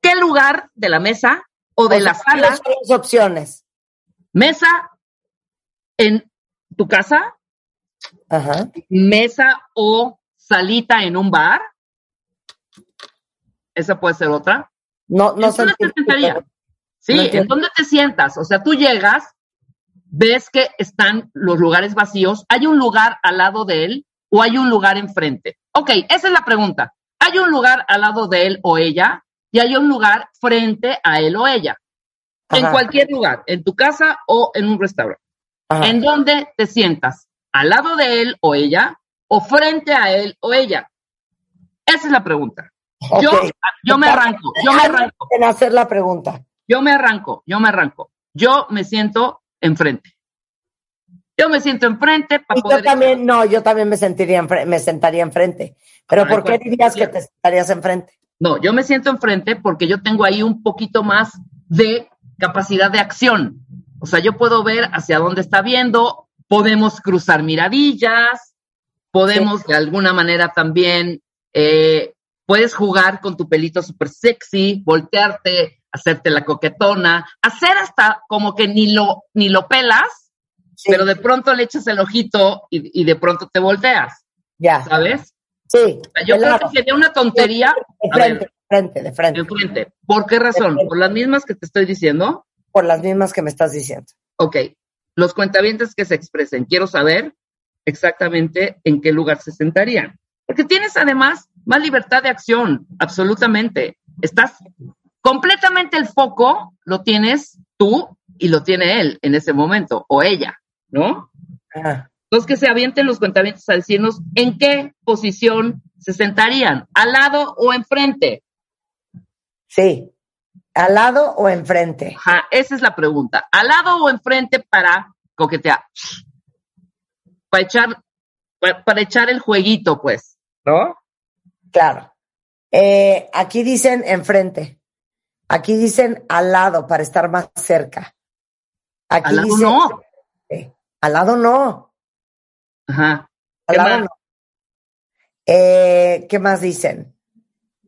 qué lugar de la mesa o de O la sala? ¿cuáles son las opciones? mesa en tu casa, Ajá. mesa o salita en un bar. Esa puede ser otra. No, no ¿En dónde te? Sí, No ¿en dónde te sientas? O sea, tú llegas, ves que están los lugares vacíos, ¿hay un lugar al lado de él o hay un lugar enfrente? Ok, esa es la pregunta. ¿Hay un lugar al lado de él o ella y hay un lugar frente a él o ella? En cualquier lugar, en tu casa o en un restaurante. Ajá. ¿En dónde te sientas? ¿Al lado de él o ella? ¿O frente a él o ella? Esa es la pregunta. Yo, me arranco, yo me arranco, En hacer la pregunta. yo me arranco, yo me arranco. Yo me siento enfrente. Yo me siento enfrente para Y poder. yo también, no, yo también me sentiría me sentaría enfrente. Pero Ay, ¿por qué dirías que te sentarías enfrente? No, yo me siento enfrente porque yo tengo ahí un poquito más de capacidad de acción. O sea, yo puedo ver hacia dónde está viendo, podemos cruzar miradillas, podemos de alguna manera también, eh, puedes jugar con tu pelito súper sexy, voltearte, hacerte la coquetona, hacer hasta como que ni lo, ni lo pelas, Sí, pero de pronto le echas el ojito y, y de pronto te volteas, ya. ¿sabes? Sí. Yo de creo que sería una tontería De a ver. frente, de frente, de frente. ¿Por qué razón? ¿Por las mismas que te estoy diciendo? Por las mismas que me estás diciendo. Ok, los cuentavientes que se expresen, quiero saber exactamente en qué lugar se sentarían. Porque tienes además más libertad de acción, absolutamente. Estás completamente el foco, lo tienes tú y lo tiene él en ese momento, o ella, ¿no? Ah, Entonces que se avienten los cuentavientes a decirnos en qué posición se sentarían, al lado o enfrente. sí. ¿Al lado o enfrente? Ajá, esa es la pregunta. ¿Al lado o enfrente para coquetear? Para echar, para, para echar el jueguito, pues, ¿no? Claro. Eh, aquí dicen enfrente. Aquí dicen al lado para estar más cerca. Aquí Al lado dice- no. Eh, al lado no. Ajá. Al ¿Qué lado más? no. Eh, ¿Qué más dicen?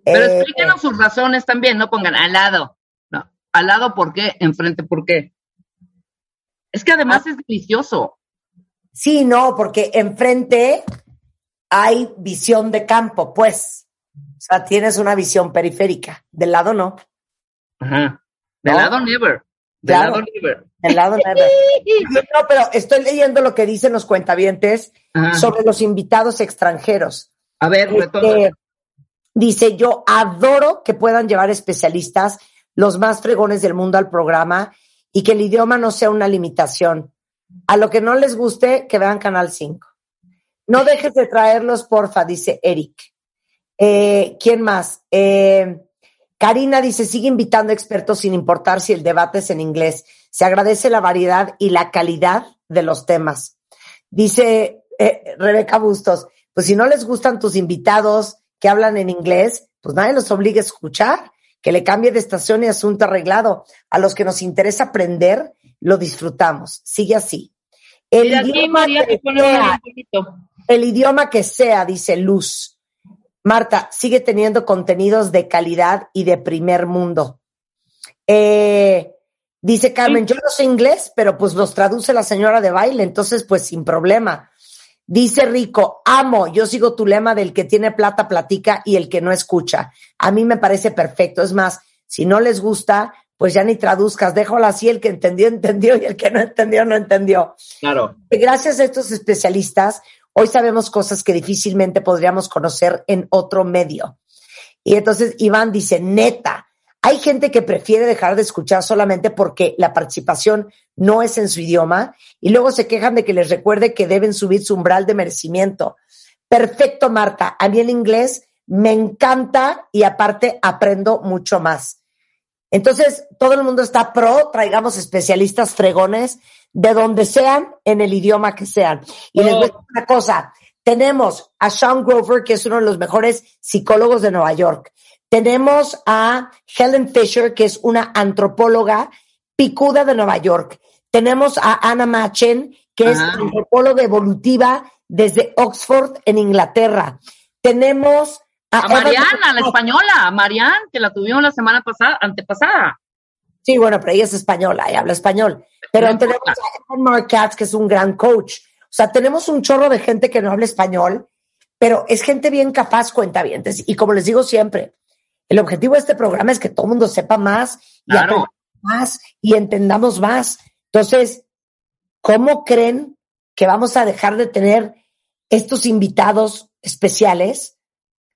Pero Eh, explíquenos sus razones también, no pongan al lado. No, al lado, ¿por qué? Enfrente, ¿por qué? Es que Ah. además es delicioso. Sí, no, porque enfrente hay visión de campo, pues. O sea, tienes una visión periférica. Del lado no. Ajá. Del ¿No? lado never. Del Claro. lado never. Del lado never. [LAUGHS] No, pero estoy leyendo lo que dicen los cuentavientes Ajá. sobre los invitados extranjeros. A ver. Este, dice, yo adoro que puedan llevar especialistas, los más fregones del mundo al programa y que el idioma no sea una limitación. A lo que no les guste, que vean Canal 5. No dejes de traerlos, porfa, dice Eric. Eh, ¿Quién más? Eh, Karina dice, sigue invitando expertos sin importar si el debate es en inglés. Se agradece la variedad y la calidad de los temas. Dice eh, Rebeca Bustos, pues si no les gustan tus invitados que hablan en inglés, pues nadie los obligue a escuchar, que le cambie de estación y asunto arreglado. A los que nos interesa aprender, lo disfrutamos. Sigue así. El idioma, que sea, el idioma que sea, dice Luz. Marta, sigue teniendo contenidos de calidad y de primer mundo. Eh, dice Carmen, yo no sé inglés, pero pues los traduce la señora de baile, entonces pues sin problema. Dice Rico, amo, yo sigo tu lema del que tiene plata platica y el que no escucha. A mí me parece perfecto. Es más, si no les gusta, pues ya ni traduzcas, déjalo así, el que entendió, entendió y el que no entendió, no entendió. Claro. Gracias a estos especialistas, hoy sabemos cosas que difícilmente podríamos conocer en otro medio. Y entonces Iván dice, neta, hay gente que prefiere dejar de escuchar solamente porque la participación no es en su idioma y luego se quejan de que les recuerde que deben subir su umbral de merecimiento. Perfecto, Marta. A mí el inglés me encanta y aparte aprendo mucho más. Entonces, todo el mundo está pro, traigamos especialistas fregones de donde sean, en el idioma que sean. Y les voy a decir una cosa, tenemos a Sean Grover, que es uno de los mejores psicólogos de Nueva York. Tenemos a Helen Fisher, que es una antropóloga picuda de Nueva York. Tenemos a Anna Machen, que es antropóloga evolutiva desde Oxford, en Inglaterra. Tenemos a, Mariana, la española, a Marian, que la tuvimos la semana pasada, antepasada. Sí, bueno, pero ella es española y habla español. Pero No tenemos importa. a Evan Marcatz, que es un gran coach. O sea, tenemos un chorro de gente que no habla español, pero es gente bien capaz, cuentavientes. Y como les digo siempre, el objetivo de este programa es que todo el mundo sepa más y Claro. más y entendamos más. Entonces, ¿cómo creen que vamos a dejar de tener estos invitados especiales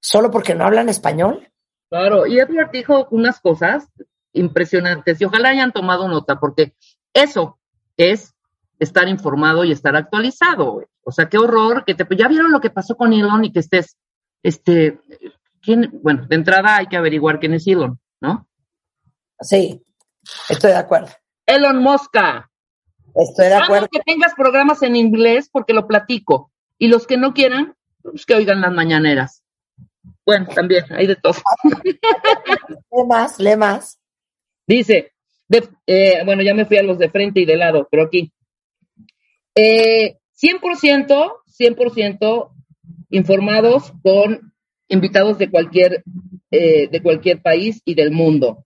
solo porque no hablan español? Claro, y Edward dijo unas cosas impresionantes y ojalá hayan tomado nota porque eso es estar informado y estar actualizado. O sea, qué horror que te ya vieron lo que pasó con Elon y que estés este quién, bueno, de entrada hay que averiguar quién es Elon, ¿no? Sí, estoy de acuerdo. Elon Mosca. Estoy de Amo acuerdo. que tengas programas en inglés porque lo platico. Y los que no quieran, pues que oigan las mañaneras. Bueno, también, hay de todo. [LAUGHS] Lee más, lee más. Dice, de- eh, bueno, ya me fui a los de frente y de lado, pero aquí. Eh, 100%, 100% informados con invitados de cualquier, eh, de cualquier país y del mundo.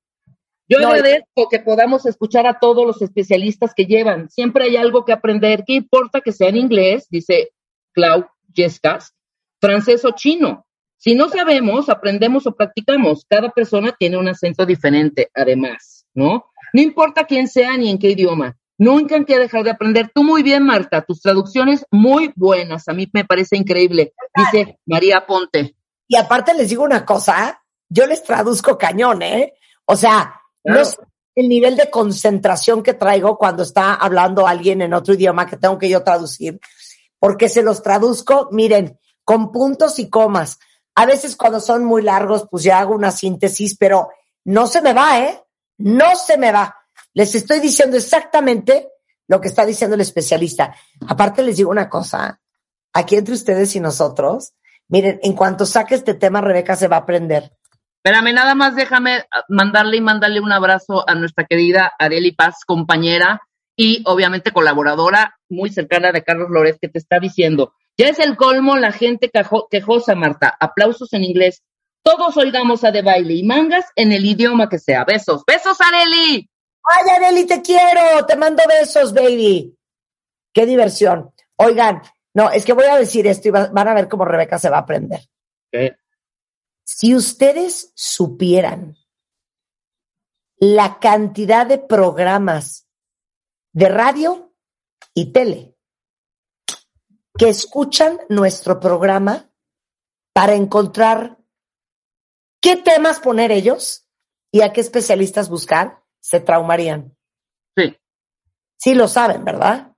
Yo No, agradezco que podamos escuchar a todos los especialistas que llevan. Siempre hay algo que aprender. ¿Qué importa que sea en inglés? Dice Clau Yescas, francés o chino. Si no sabemos, aprendemos o practicamos. Cada persona tiene un acento diferente, además, ¿no? No importa quién sea ni en qué idioma. Nunca hay que dejar de aprender. Tú muy bien, Marta. Tus traducciones muy buenas. A mí me parece increíble. Dice María Ponte. Y aparte les digo una cosa, yo les traduzco cañón, ¿eh? O sea, no sé el nivel de concentración que traigo cuando está hablando alguien en otro idioma que tengo que yo traducir, porque se los traduzco, miren, con puntos y comas. A veces cuando son muy largos, pues ya hago una síntesis, pero no se me va, ¿eh? No se me va. Les estoy diciendo exactamente lo que está diciendo el especialista. Aparte les digo una cosa, aquí entre ustedes y nosotros, miren, en cuanto saque este tema, Rebeca se va a aprender. Espérame, nada más déjame mandarle y mandarle un abrazo a nuestra querida Areli Paz, compañera y obviamente colaboradora muy cercana de Carlos Lórez, que te está diciendo, ya es el colmo la gente quejosa, Marta. Aplausos en inglés. Todos oigamos a de baile y mangas en el idioma que sea. Besos. Besos, Areli. Ay, Areli, te quiero. Te mando besos, baby. Qué diversión. Oigan, no, es que voy a decir esto y van a ver cómo Rebeca se va a aprender. Si ustedes supieran la cantidad de programas de radio y tele que escuchan nuestro programa para encontrar qué temas poner ellos y a qué especialistas buscar, se traumarían. Sí. Sí lo saben, ¿verdad?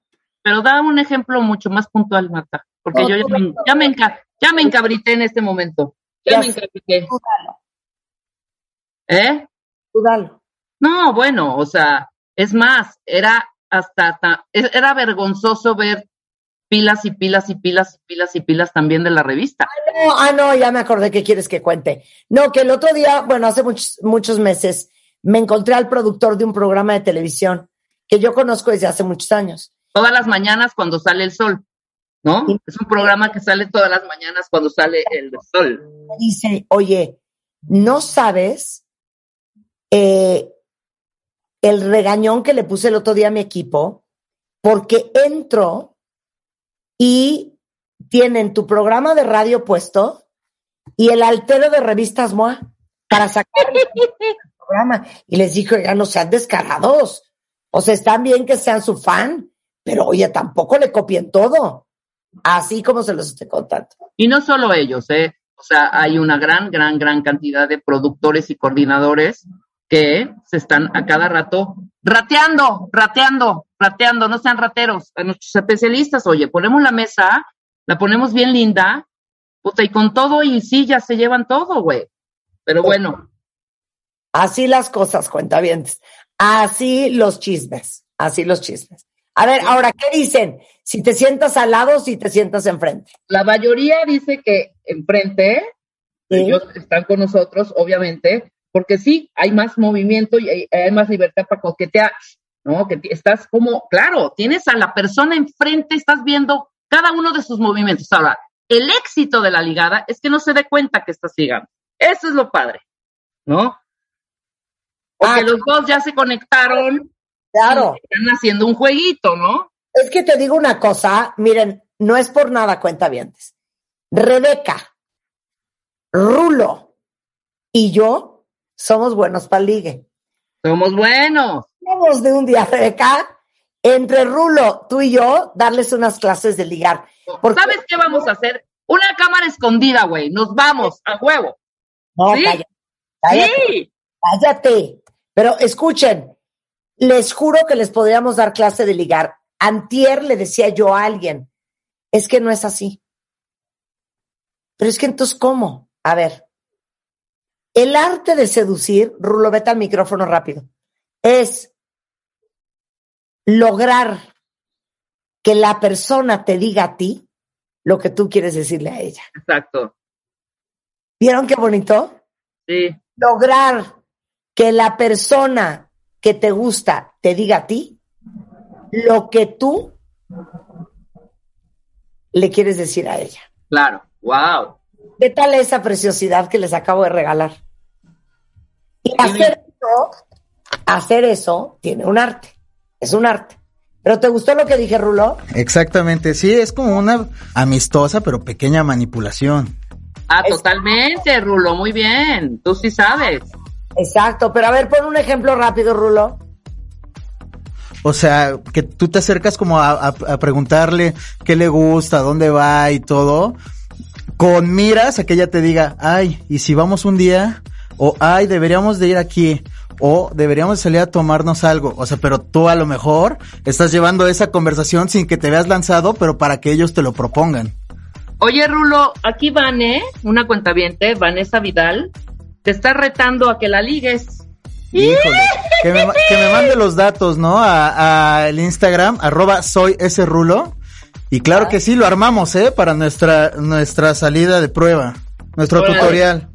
Pero da un ejemplo mucho más puntual, Marta, porque yo ya, me, ya, me encabrité en este momento. Ya, me encabrité. ¿Eh? No, bueno, o sea, es más, era hasta, era vergonzoso ver pilas y pilas y pilas y pilas y pilas también de la revista. Ah no, ah, no, ya me acordé que quieres que cuente. No, que el otro día, bueno, hace muchos, muchos meses, me encontré al productor de un programa de televisión que yo conozco desde hace muchos años. Todas las mañanas cuando sale el sol, ¿no? Es un programa que sale todas las mañanas cuando sale el sol. Dice, oye, ¿no sabes eh, el regañón que le puse el otro día a mi equipo? Porque entro y tienen tu programa de radio puesto y el altero de revistas MOA para sacar el programa. Y les dije, ya no sean descarados. O sea, están bien que sean su fan, pero oye, tampoco le copien todo. Así como se los estoy contando. Y no solo ellos, ¿eh? O sea, hay una gran, gran, gran cantidad de productores y coordinadores que se están a cada rato rateando, rateando, rateando, no sean rateros. A nuestros especialistas, oye, ponemos la mesa, la ponemos bien linda, puta, y con todo y sí, ya se llevan todo, güey. Pero bueno. Así las cosas, cuenta bien. Así los chismes, así los chismes. A ver, ahora, ¿qué dicen? Si te sientas al lado o si te sientas enfrente. La mayoría dice que enfrente, ellos están con nosotros, obviamente, porque sí, hay más movimiento y hay, más libertad para coquetear, ¿no? Que estás como, claro, tienes a la persona enfrente, estás viendo cada uno de sus movimientos. Ahora, el éxito de la ligada es que no se dé cuenta que estás ligando. Eso es lo padre, ¿no? Porque ah, los dos ya se conectaron. Claro. están haciendo un jueguito, ¿no? Es que te digo una cosa, miren, no es por nada cuenta vientes. Rebeca, Rulo y yo somos buenos para ligue. Somos buenos. Vamos de un día, Rebeca, entre Rulo, tú y yo, darles unas clases de ligar. ¿Sabes qué vamos a hacer? Una cámara escondida, güey. Nos vamos a huevo. No, ¿Sí? cállate. Sí. Cállate. Pero escuchen, les juro que les podríamos dar clase de ligar. Antier le decía yo a alguien, es que no es así. Pero es que entonces, ¿cómo? A ver, el arte de seducir, Rulo, vete al micrófono rápido, es lograr que la persona te diga a ti lo que tú quieres decirle a ella. Exacto. ¿Vieron qué bonito? Sí. Lograr que la persona que te gusta te diga a ti lo que tú le quieres decir a ella. Claro, wow. ¿Qué tal esa preciosidad que les acabo de regalar? Y hacer eso, hacer eso tiene un arte, es un arte. ¿Pero te gustó lo que dije, Rulo? Exactamente, sí, es como una amistosa pero pequeña manipulación. Ah, totalmente, Rulo, muy bien, tú sí sabes. Exacto, pero a ver, pon un ejemplo rápido, Rulo. O sea, que tú te acercas como a, a preguntarle qué le gusta, dónde va y todo, con miras a que ella te diga, ay, ¿y si vamos un día? O, ay, deberíamos de ir aquí. o deberíamos salir a tomarnos algo. O sea, pero tú a lo mejor estás llevando esa conversación sin que te veas lanzado, pero para que ellos te lo propongan. Oye, Rulo, aquí Vane, una cuentaviente, Vanessa Vidal, te está retando a que la ligues. Híjole, que me, que me mande los datos, ¿no? A, el Instagram, arroba soy ese rulo. Y claro que sí, lo armamos, ¿eh? Para nuestra, nuestra salida de prueba, nuestro tutorial.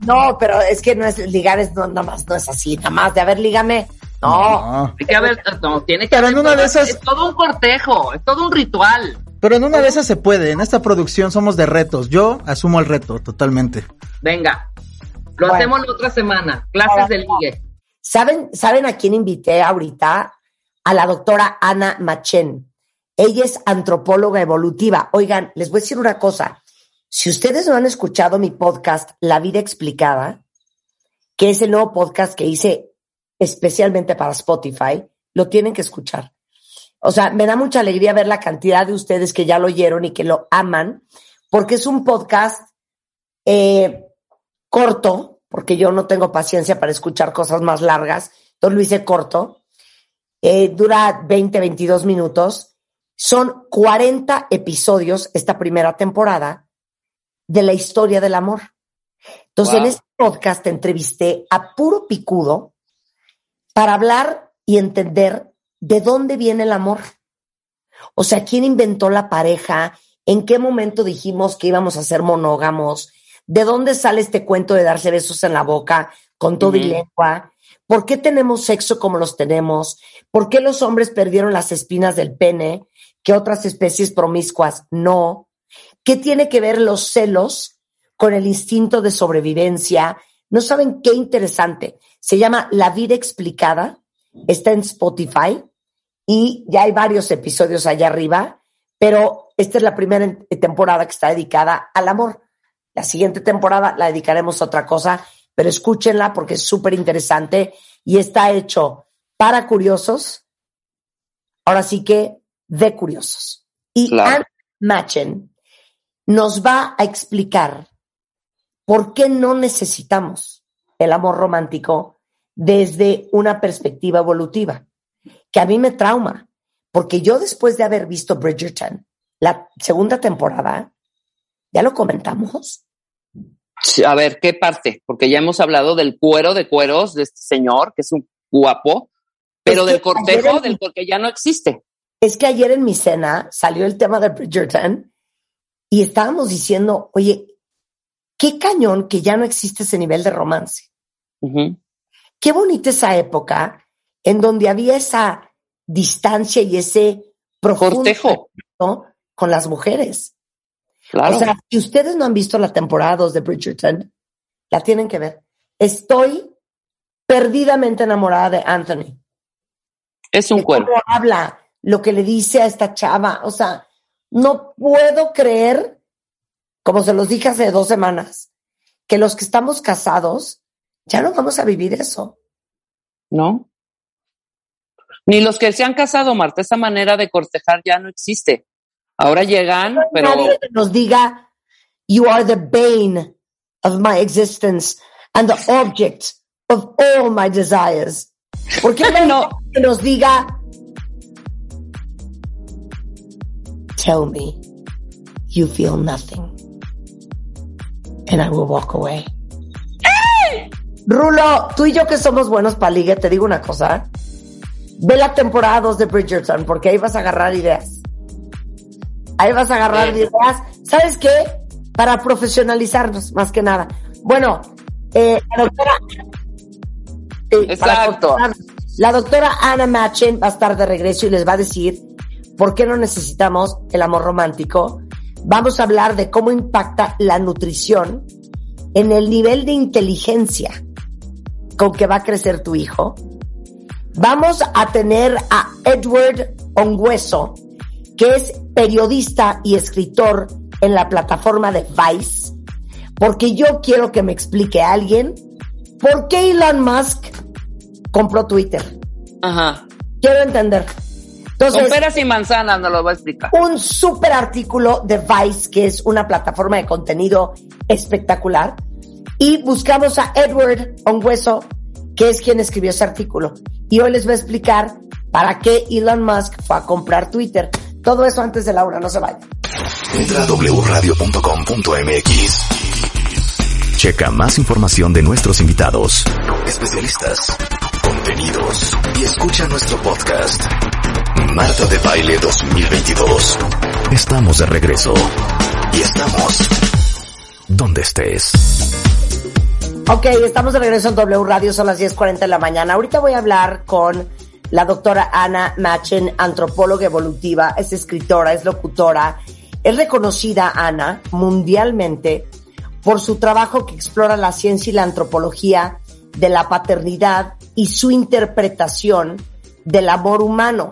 No, pero es que no es ligar, es no, nada más, no es así, nada más de haber, lígame. No. Hay que haber, no, tiene que Pero en una de esas. Es todo un cortejo, es todo un ritual. Pero en una de esas se puede. En esta producción somos de retos. Yo asumo el reto totalmente. Venga. Lo hacemos la otra semana. Clases de ligue. ¿Saben, ¿Saben a quién invité ahorita? A la doctora Ana Machen. Ella es antropóloga evolutiva. Oigan, les voy a decir una cosa. Si ustedes no han escuchado mi podcast La vida explicada, que es el nuevo podcast que hice especialmente para Spotify, lo tienen que escuchar. O sea, me da mucha alegría ver la cantidad de ustedes que ya lo oyeron y que lo aman, porque es un podcast eh, corto, porque yo no tengo paciencia para escuchar cosas más largas, entonces lo hice corto. Eh, dura 20, 22 minutos. Son 40 episodios esta primera temporada de la historia del amor. Entonces, en este podcast entrevisté a puro picudo para hablar y entender de dónde viene el amor. O sea, quién inventó la pareja, en qué momento dijimos que íbamos a ser monógamos, de dónde sale este cuento de darse besos en la boca con todo y lengua, por qué tenemos sexo como los tenemos, por qué los hombres perdieron las espinas del pene, que otras especies promiscuas no. ¿Qué tiene que ver los celos con el instinto de sobrevivencia? No saben qué interesante. Se llama La vida explicada. Está en Spotify y ya hay varios episodios allá arriba, pero esta es la primera temporada que está dedicada al amor. La siguiente temporada la dedicaremos a otra cosa, pero escúchenla porque es súper interesante y está hecho para curiosos. Ahora sí que de curiosos. Y Anne Machen nos va a explicar por qué no necesitamos el amor romántico desde una perspectiva evolutiva, que a mí me trauma, porque yo después de haber visto Bridgerton, la segunda temporada, ¿ya lo comentamos? a ver, ¿qué parte? Porque ya hemos hablado del cuero de cueros de este señor, que es un guapo, pero del cortejo, del que ya no existe. Es que ayer en mi cena salió el tema de Bridgerton y estábamos diciendo, oye, qué cañón que ya no existe ese nivel de romance. Qué bonita esa época en donde había esa distancia y ese profundo con las mujeres. Claro. O sea, si ustedes no han visto la temporada 2 de Bridgerton, la tienen que ver. Estoy perdidamente enamorada de Anthony. Es un cuerpo. habla, lo que le dice a esta chava, o sea, no puedo creer, como se los dije hace dos semanas, que los que estamos casados ya no vamos a vivir eso. No. Ni los que se han casado, Marta, esa manera de cortejar ya no existe. Ahora llegan, pero. Nadie nos diga, you are the bane of my existence and the object of all my desires. ¿Por qué [LAUGHS] no nos diga, tell me you feel nothing and I will walk away. Rulo, tú y yo que somos buenos para ligue, te digo una cosa. Ve la temporada 2 de Bridgerton porque ahí vas a agarrar ideas. Ahí vas a agarrar ideas. ¿Sabes qué? Para profesionalizarnos, más que nada. Bueno, eh, la doctora... Exacto. la doctora Anna Machen va a estar de regreso y les va a decir ¿Por qué no necesitamos el amor romántico? Vamos a hablar de cómo impacta la nutrición en el nivel de inteligencia con que va a crecer tu hijo. Vamos a tener a Edward Ongüeso, que es periodista y escritor en la plataforma de Vice, porque yo quiero que me explique a alguien por qué Elon Musk compró Twitter. Ajá. Quiero entender. Entonces, Con peras y manzanas nos lo va a explicar. Un súper artículo de Vice, que es una plataforma de contenido espectacular. Y buscamos a Edward Ongüeso, que es quien escribió ese artículo. Y hoy les voy a explicar para qué Elon Musk fue a comprar Twitter. Todo eso antes de Laura, no se vaya. Entra a wradio.com.mx. Checa más información de nuestros invitados, especialistas, contenidos y escucha nuestro podcast. Marta de Baile 2022. Estamos de regreso. Y estamos donde estés. Ok, estamos de regreso en W Radio, son las 10.40 de la mañana. Ahorita voy a hablar con la doctora Ana Machen, antropóloga evolutiva, es escritora, es locutora, es reconocida, Ana, mundialmente por su trabajo que explora la ciencia y la antropología de la paternidad y su interpretación del amor humano.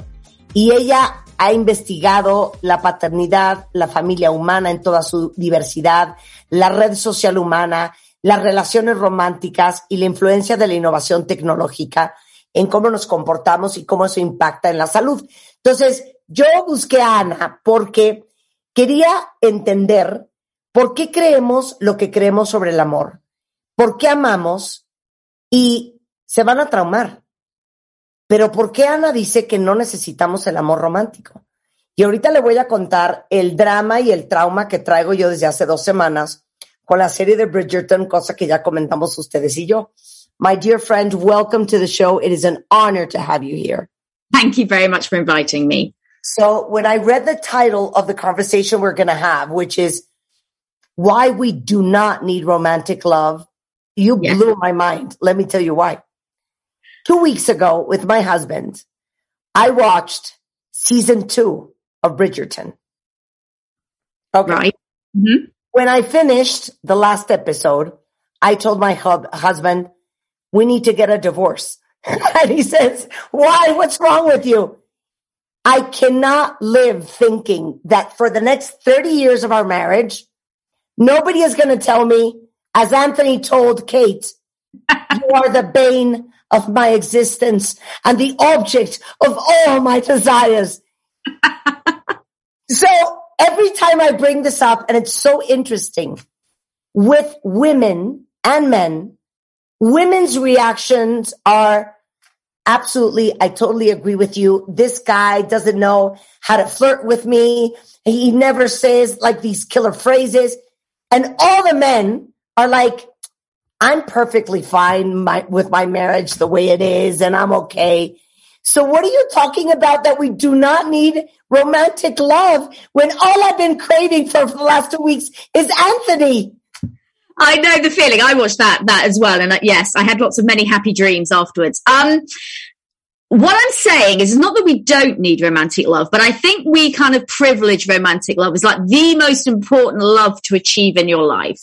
Y ella ha investigado la paternidad, la familia humana en toda su diversidad, la red social humana, las relaciones románticas y la influencia de la innovación tecnológica en cómo nos comportamos y cómo eso impacta en la salud. Entonces, yo busqué a Ana porque quería entender por qué creemos lo que creemos sobre el amor, por qué amamos y se van a traumar. Pero ¿por qué Ana dice que no necesitamos el amor romántico? Y ahorita le voy a contar el drama y el trauma que traigo yo desde hace dos semanas con la serie de Bridgerton, cosa que ya comentamos ustedes y yo. My dear friend, welcome to the show. It is an honor to have you here. Thank you very much for inviting me. So when I read the title of the conversation we're going to have, which is why we do not need romantic love, you Yeah. blew my mind. Let me tell you why. Two weeks ago with my husband, I watched season two of Bridgerton. Okay. Right. Mhm. when I finished the last episode, I told my hub- husband, we need to get a divorce. [LAUGHS] and he says, why? What's wrong with you? I cannot live thinking that for the next 30 years of our marriage, nobody is going to tell me, as Anthony told Kate, you [LAUGHS] are the bane of my existence and the object of all my desires. So every time I bring this up, and it's so interesting with women and men, women's reactions are absolutely, I totally agree with you. This guy doesn't know how to flirt with me. He never says like these killer phrases. And all the men are like, I'm perfectly fine my, with my marriage the way it is, and I'm okay. So what are you talking about that we do not need romantic love when all I've been craving for, for the last two weeks is Anthony? I know the feeling. I watched that that as well, and uh, yes, I had lots of many happy dreams afterwards. Um, what I'm saying is not that we don't need romantic love, but I think we kind of privilege romantic love as like the most important love to achieve in your life.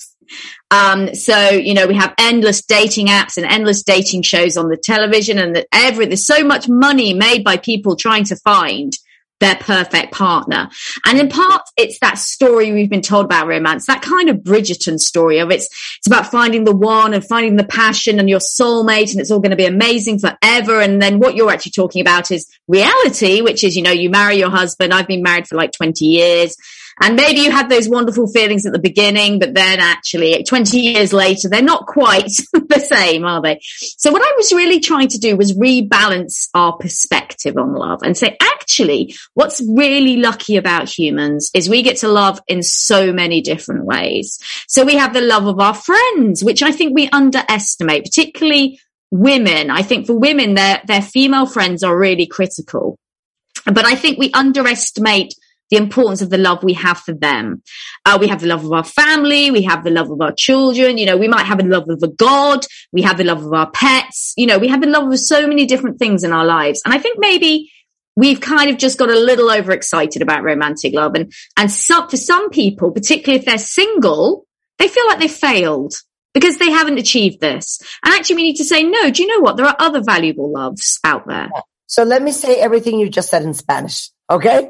Um, so, you know, we have endless dating apps and endless dating shows on the television and that every, there's so much money made by people trying to find their perfect partner. And in part, it's that story we've been told about romance, that kind of Bridgerton story of it's, it's about finding the one and finding the passion and your soulmate and it's all going to be amazing forever. And then what you're actually talking about is reality, which is, you know, you marry your husband. I've been married for like 20 years. And maybe you had those wonderful feelings at the beginning, but then actually 20 years later, they're not quite [LAUGHS] the same, are they? So what I was really trying to do was rebalance our perspective on love and say, actually, what's really lucky about humans is we get to love in so many different ways. So we have the love of our friends, which I think we underestimate, particularly women. I think for women, their, their female friends are really critical. But I think we underestimate the importance of the love we have for them. Uh, we have the love of our family. We have the love of our children. You know, we might have the love of a God. We have the love of our pets. You know, we have the love of so many different things in our lives. And I think maybe we've kind of just got a little overexcited about romantic love. And, and for some people, particularly if they're single, they feel like they failed because they haven't achieved this. And actually we need to say, no, do you know what? There are other valuable loves out there. So let me say everything you just said in Spanish, okay?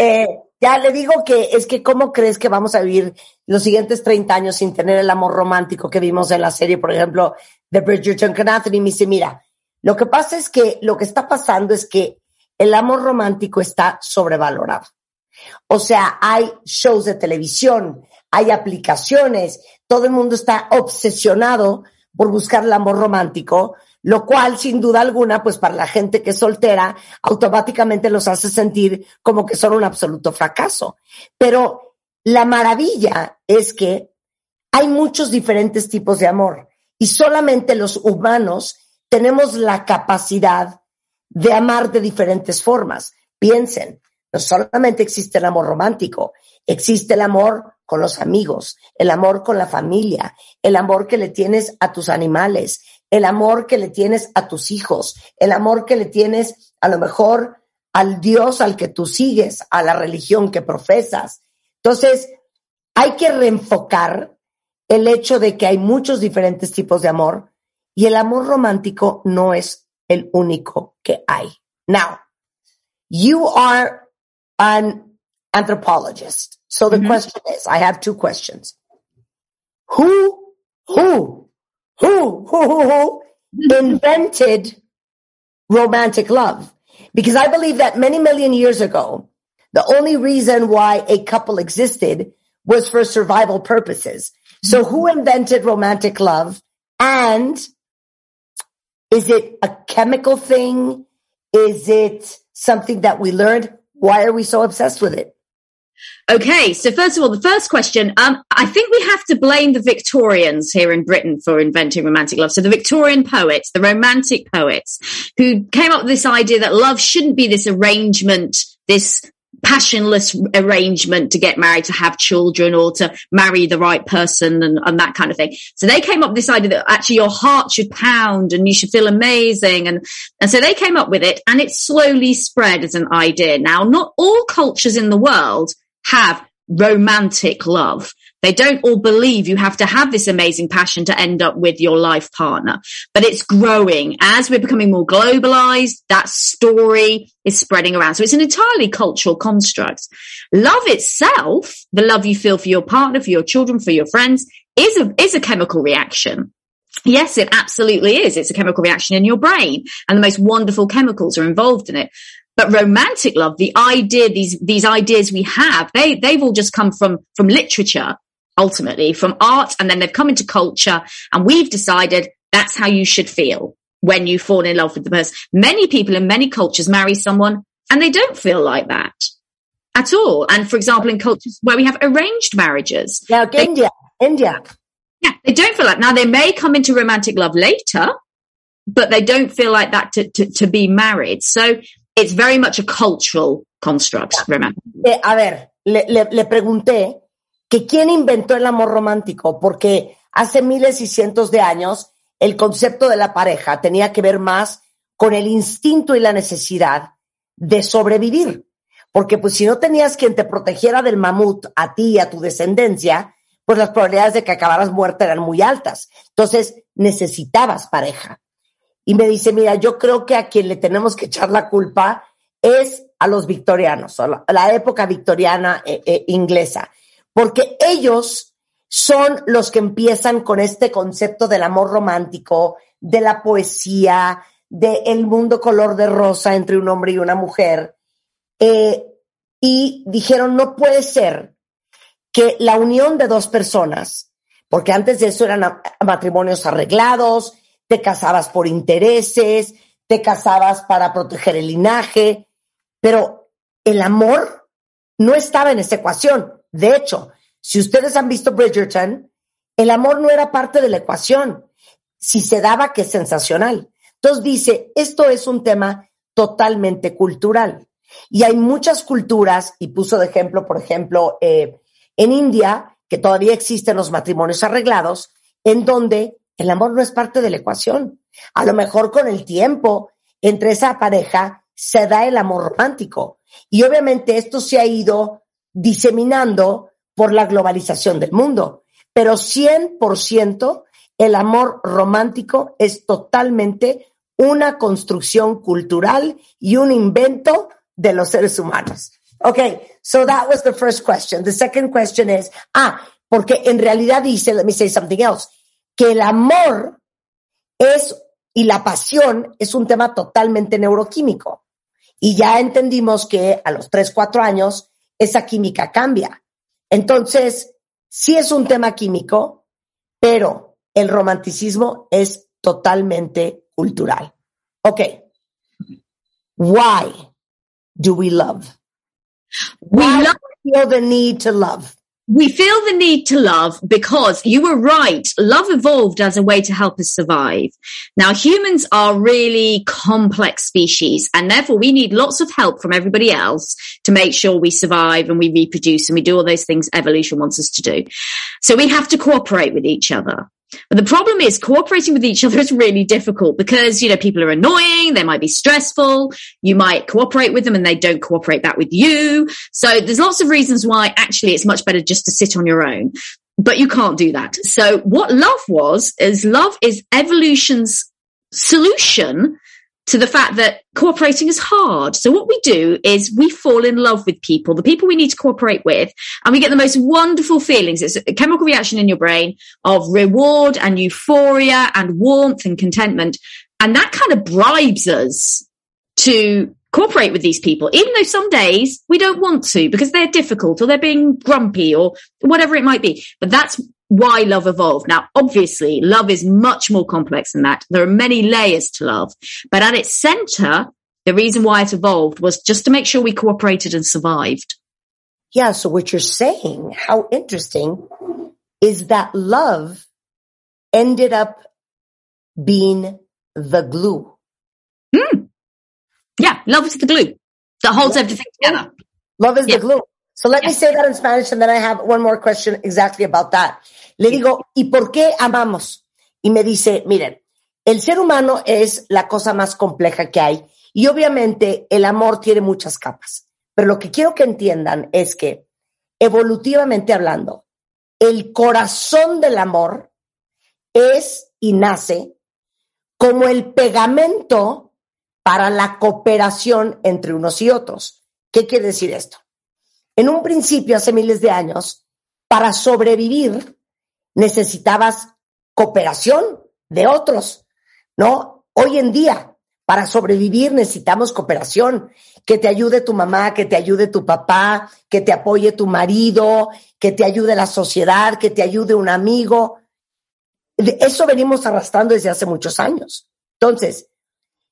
Eh, ya le digo que es que cómo crees que vamos a vivir los siguientes 30 años sin tener el amor romántico que vimos en la serie, por ejemplo, de Bridgerton con Anthony. Me dice, mira, lo que pasa es que lo que está pasando es que el amor romántico está sobrevalorado. O sea, hay shows de televisión, hay aplicaciones, todo el mundo está obsesionado por buscar el amor romántico, lo cual sin duda alguna, pues para la gente que es soltera, automáticamente los hace sentir como que son un absoluto fracaso. Pero la maravilla es que hay muchos diferentes tipos de amor y solamente los humanos tenemos la capacidad de amar de diferentes formas. Piensen, no solamente existe el amor romántico, existe el amor con los amigos, el amor con la familia, el amor que le tienes a tus animales, el amor que le tienes a tus hijos, el amor que le tienes a lo mejor al Dios al que tú sigues, a la religión que profesas. Entonces, hay que reenfocar el hecho de que hay muchos diferentes tipos de amor y el amor romántico no es el único que hay. Now, you are an anthropologist. So the question is, I have two questions. Who, who, who, who, who, who invented romantic love? Because I believe that many million years ago, the only reason why a couple existed was for survival purposes. So who mm-hmm. invented romantic love? And is it a chemical thing? Is it something that we learned? Why are we so obsessed with it? Okay, so first of all, the first question, um, I think we have to blame the Victorians here in Britain for inventing romantic love. So the Victorian poets, the romantic poets, who came up with this idea that love shouldn't be this arrangement, this passionless arrangement to get married, to have children or to marry the right person and, and that kind of thing. So they came up with this idea that actually your heart should pound and you should feel amazing. And, and so they came up with it and it slowly spread as an idea. Now, not all cultures in the world have romantic love. They don't all believe you have to have this amazing passion to end up with your life partner, but it's growing as we're becoming more globalized. That story is spreading around. So it's an entirely cultural construct. Love itself, the love you feel for your partner, for your children, for your friends is a, is a chemical reaction. Yes, it absolutely is. It's a chemical reaction in your brain and the most wonderful chemicals are involved in it. But romantic love, the idea, these, these ideas we have, they, they've all just come from, from literature, ultimately, from art, and then they've come into culture, and we've decided that's how you should feel when you fall in love with the person. Many people in many cultures marry someone and they don't feel like that at all. And for example, in cultures where we have arranged marriages. Like they- India, India. yeah, they don't feel like now they may come into romantic love later, but they don't feel like that to, to, to be married. So it's very much a cultural construct, romantic. Eh, a ver, le, le, le pregunté que quién inventó el amor romántico, porque hace miles y cientos de años el concepto de la pareja tenía que ver más con el instinto y la necesidad de sobrevivir. Porque pues si no tenías quien te protegiera del mamut, a ti y a tu descendencia, pues las probabilidades de que acabaras muerta eran muy altas. Entonces necesitabas pareja. Y me dice, mira, yo creo que a quien le tenemos que echar la culpa es a los victorianos, a la, época victoriana eh, eh, inglesa, porque ellos son los que empiezan con este concepto del amor romántico, de la poesía, del mundo color de rosa entre un hombre y una mujer. Eh, y dijeron, no puede ser que la unión de dos personas, porque antes de eso eran matrimonios arreglados, te casabas por intereses, te casabas para proteger el linaje, pero el amor no estaba en esa ecuación. De hecho, si ustedes han visto Bridgerton, el amor no era parte de la ecuación. Si se daba, que es sensacional. Entonces dice, esto es un tema totalmente cultural. Y hay muchas culturas, y puso de ejemplo, por ejemplo, eh, en India, que todavía existen los matrimonios arreglados, en donde el amor no es parte de la ecuación. A lo mejor con el tiempo, entre esa pareja, se da el amor romántico. Y obviamente esto se ha ido diseminando por la globalización del mundo. Pero 100% el amor romántico es totalmente una construcción cultural y un invento de los seres humanos. Okay, so that was the first question. The second question is, ah, porque en realidad dice, let me say something else, que el amor es y la pasión es un tema totalmente neuroquímico. Y ya entendimos que a los 3, 4 años esa química cambia. Entonces, sí es un tema químico, pero el romanticismo es totalmente cultural. Ok. Why do we love? We love we feel the need to love? We feel the need to love because you were right. Love evolved as a way to help us survive. Now humans are really complex species and therefore we need lots of help from everybody else to make sure we survive and we reproduce and we do all those things evolution wants us to do. So we have to cooperate with each other. But the problem is cooperating with each other is really difficult because, you know, people are annoying. They might be stressful. You might cooperate with them and they don't cooperate back with you. So there's lots of reasons why actually it's much better just to sit on your own, but you can't do that. So what love was is love is evolution's solution to the fact that cooperating is hard. So what we do is we fall in love with people, the people we need to cooperate with, and we get the most wonderful feelings. It's a chemical reaction in your brain of reward and euphoria and warmth and contentment. And that kind of bribes us to cooperate with these people, even though some days we don't want to because they're difficult or they're being grumpy or whatever it might be. But that's why love evolved. Now, obviously, love is much more complex than that. There are many layers to love, but at its center, the reason why it evolved was just to make sure we cooperated and survived. Yeah. So what you're saying, how interesting is that love ended up being the glue. Hmm. Yeah, love is the glue that holds everything together. Love is Yeah. the glue. So let me say that in Spanish and then I have one more question exactly about that. Le digo, ¿y por qué amamos? Y me dice, miren, el ser humano es la cosa más compleja que hay y obviamente el amor tiene muchas capas. Pero lo que quiero que entiendan es que evolutivamente hablando, el corazón del amor es y nace como el pegamento para la cooperación entre unos y otros. ¿Qué quiere decir esto? En un principio, hace miles de años, para sobrevivir necesitabas cooperación de otros, ¿no? Hoy en día, para sobrevivir necesitamos cooperación, que te ayude tu mamá, que te ayude tu papá, que te apoye tu marido, que te ayude la sociedad, que te ayude un amigo. Eso venimos arrastrando desde hace muchos años. Entonces,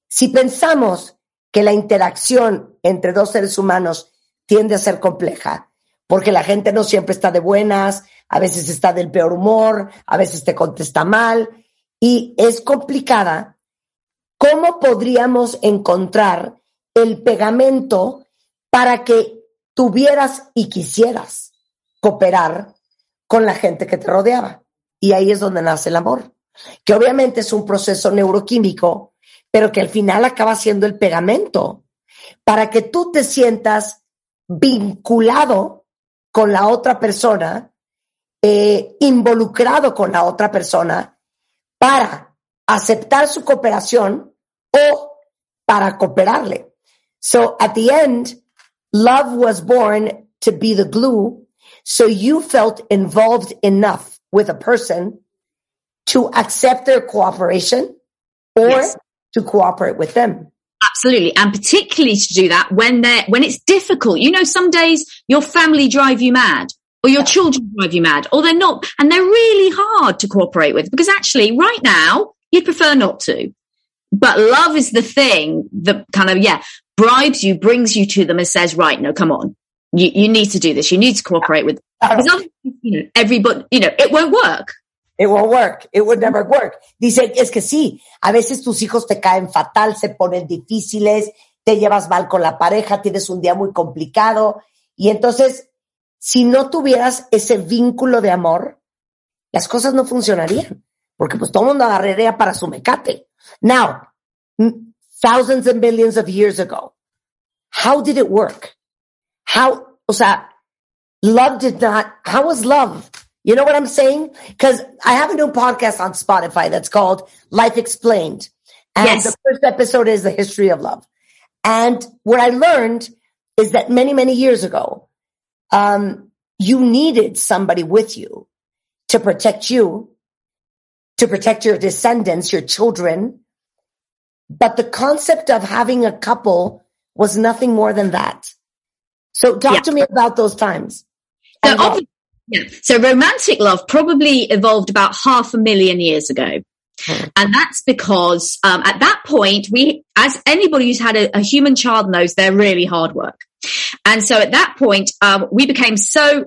si pensamos que la interacción entre dos seres humanos tiende a ser compleja, porque la gente no siempre está de buenas, a veces está del peor humor, a veces te contesta mal y es complicada, ¿cómo podríamos encontrar el pegamento para que tuvieras y quisieras cooperar con la gente que te rodeaba? Y ahí es donde nace el amor, que obviamente es un proceso neuroquímico, pero que al final acaba siendo el pegamento para que tú te sientas vinculado con la otra persona, eh, involucrado con la otra persona, para aceptar su cooperación o para cooperarle. So at the end, love was born to be the glue. So you felt involved enough with a person to accept their cooperation or Yes. to cooperate with them. Absolutely. And particularly to do that when they're, when it's difficult. You know, some days your family drive you mad or your children drive you mad or they're not, and they're really hard to cooperate with because actually right now you'd prefer not to. But love is the thing that kind of, yeah, bribes you, brings you to them and says, right, no, come on. You, you need to do this. You need to cooperate with, because you know, everybody, you know, it won't work. It won't work. It would never work. Dice, es que sí, a veces tus hijos te caen fatal, se ponen difíciles, te llevas mal con la pareja, tienes un día muy complicado. Y entonces, si no tuvieras ese vínculo de amor, las cosas no funcionarían. Porque pues todo el mundo agarraría para su mecate. Now, thousands and billions of years ago, how did it work? How, o sea, love did not, how was love? You know what I'm saying? Because I have a new podcast on Spotify that's called Life Explained. And Yes. the first episode is the history of love. And what I learned is that many, many years ago, um, you needed somebody with you to protect you, to protect your descendants, your children. But the concept of having a couple was nothing more than that. So talk Yeah. to me about those times. So, yeah. so romantic love probably evolved about half a million years ago. And that's because um, at that point, we, as anybody who's had a, a, human child knows, they're really hard work. And so at that point, um, we became so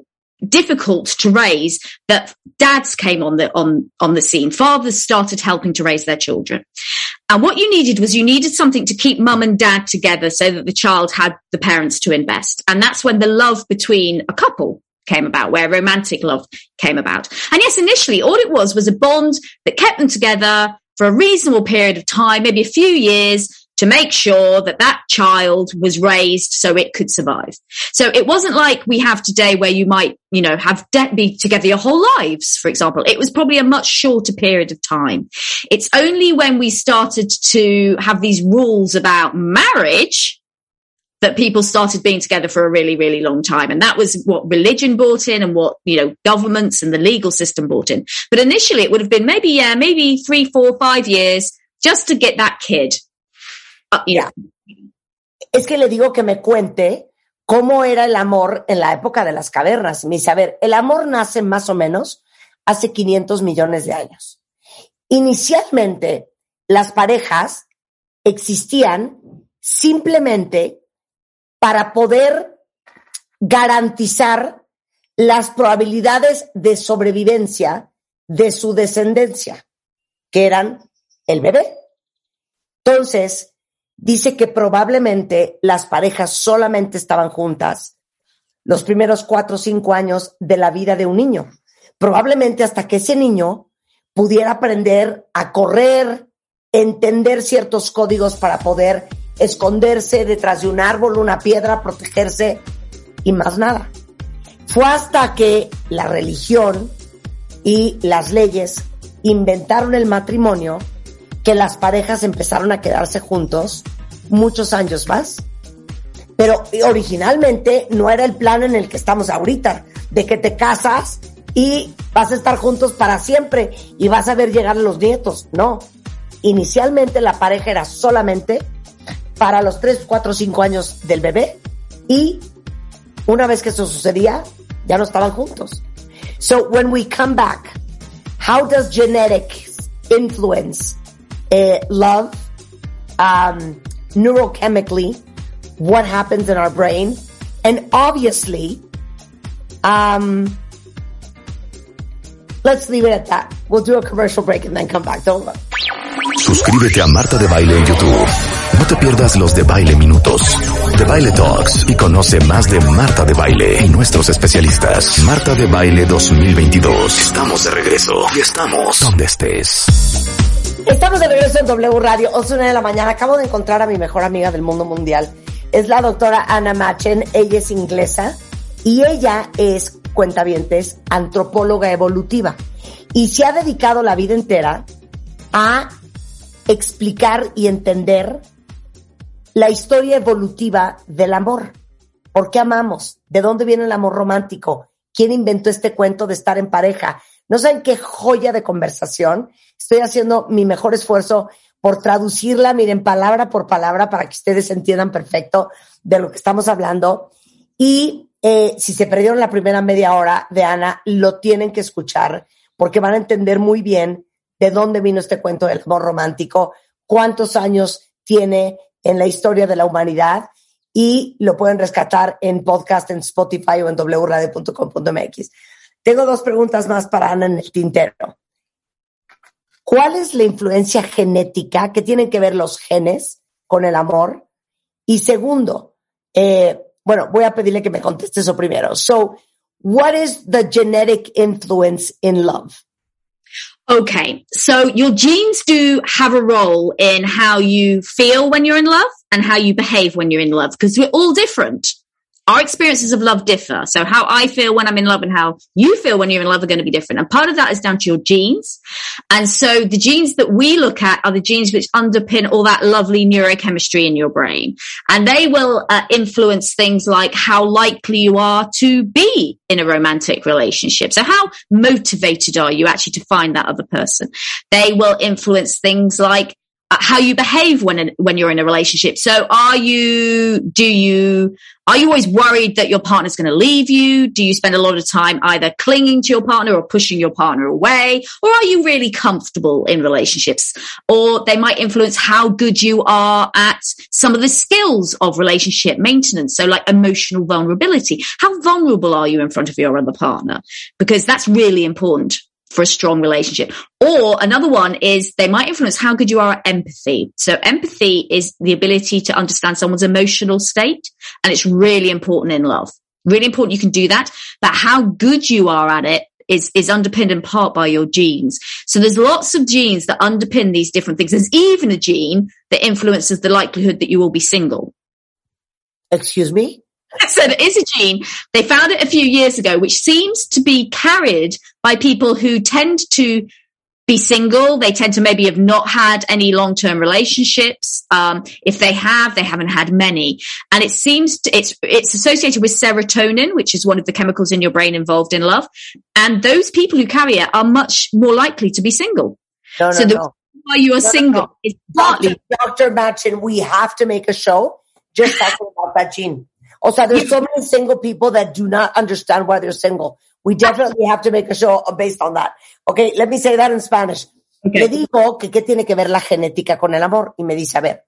difficult to raise that dads came on the on on the scene fathers started helping to raise their children and what you needed was you needed something to keep mum and dad together so that the child had the parents to invest and that's when the love between a couple came about where romantic love came about and yes initially all it was was a bond that kept them together for a reasonable period of time maybe a few years to make sure that that child was raised so it could survive. So it wasn't like we have today where you might, you know, have de- be together your whole lives, for example. It was probably a much shorter period of time. It's only when we started to have these rules about marriage that people started being together for a really, really long time. And that was what religion brought in and what, you know, governments and the legal system brought in. But initially it would have been maybe, yeah, maybe three, four, five years just to get that kid Ah, mira, es que le digo que me cuente cómo era el amor en la época de las cavernas. Me dice, a ver, el amor nace más o menos hace 500 millones de años. Inicialmente, las parejas existían simplemente para poder garantizar las probabilidades de sobrevivencia de su descendencia, que eran el bebé. Entonces, dice que probablemente las parejas solamente estaban juntas los primeros cuatro o cinco años de la vida de un niño. Probablemente hasta que ese niño pudiera aprender a correr, entender ciertos códigos para poder esconderse detrás de un árbol, una piedra, protegerse y más nada. Fue hasta que la religión y las leyes inventaron el matrimonio que las parejas empezaron a quedarse juntos muchos años más. Pero originalmente no era el plan en el que estamos ahorita, de que te casas y vas a estar juntos para siempre y vas a ver llegar a los nietos. No. Inicialmente la pareja era solamente para los 3, 4, 5 años del bebé y una vez que eso sucedía, ya no estaban juntos. So when we come back, how does genetics influence uh, love, um, neurochemically, what happens in our brain, and obviously, um, let's leave it at that. We'll do a commercial break and then come back. Don't look. Suscríbete a Marta de Baile en YouTube. No te pierdas los de Baile Minutos, de Baile Talks y conoce más de Marta de Baile y nuestros especialistas. Marta de Baile 2022. Estamos de regreso y estamos donde estés. Estamos de regreso en W Radio, 11 de la mañana. Acabo de encontrar a mi mejor amiga del mundo mundial. Es la doctora Anna Machen. Ella es inglesa y ella es, cuentavientes, antropóloga evolutiva. Y se ha dedicado la vida entera a explicar y entender la historia evolutiva del amor. ¿Por qué amamos? ¿De dónde viene el amor romántico? ¿Quién inventó este cuento de estar en pareja? No saben qué joya de conversación. Estoy haciendo mi mejor esfuerzo por traducirla, miren, palabra por palabra para que ustedes entiendan perfecto de lo que estamos hablando. Y eh, si se perdieron la primera media hora de Ana, lo tienen que escuchar porque van a entender muy bien de dónde vino este cuento del amor romántico, cuántos años tiene en la historia de la humanidad y lo pueden rescatar en podcast, en Spotify o en wradio.com.mx. Tengo dos preguntas más para Ana en el tintero. ¿Cuál es la influencia genética que tienen que ver los genes con el amor? Y segundo, eh, bueno, voy a pedirle que me conteste eso primero. So, what is the genetic influence in love? Okay, so your genes do have a role in how you feel when you're in love and how you behave when you're in love because we're all different our experiences of love differ. So how I feel when I'm in love and how you feel when you're in love are going to be different. And part of that is down to your genes. And so the genes that we look at are the genes which underpin all that lovely neurochemistry in your brain. And they will uh, influence things like how likely you are to be in a romantic relationship. So how motivated are you actually to find that other person? They will influence things like Uh, how you behave when when you're in a relationship. So are you do you are you always worried that your partner's going to leave you? Do you spend a lot of time either clinging to your partner or pushing your partner away? Or are you really comfortable in relationships? Or they might influence how good you are at some of the skills of relationship maintenance. So like emotional vulnerability. How vulnerable are you in front of your other partner? Because that's really important for a strong relationship. Or another one is they might influence how good you are at empathy. So empathy is the ability to understand someone's emotional state. And it's really important in love. Really important you can do that. But how good you are at it is, is underpinned in part by your genes. So there's lots of genes that underpin these different things. There's even a gene that influences the likelihood that you will be single. Excuse me? [LAUGHS] So there is a gene. They found it a few years ago, which seems to be carried by people who tend to be single. They tend to maybe have not had any long-term relationships. Um, if they have, they haven't had many. And it seems to, it's, it's associated with serotonin, which is one of the chemicals in your brain involved in love. And those people who carry it are much more likely to be single. No, no, so the no. why you are No, single no. is partly Dr. Dr. Matchin, we have to make a show just talking about that gene. O sea, there's so many single people that do not understand why they're single. We definitely have to make a show based on that. Okay, let me say that in Spanish. Okay. Le digo que qué tiene que ver la genética con el amor y me dice, a ver,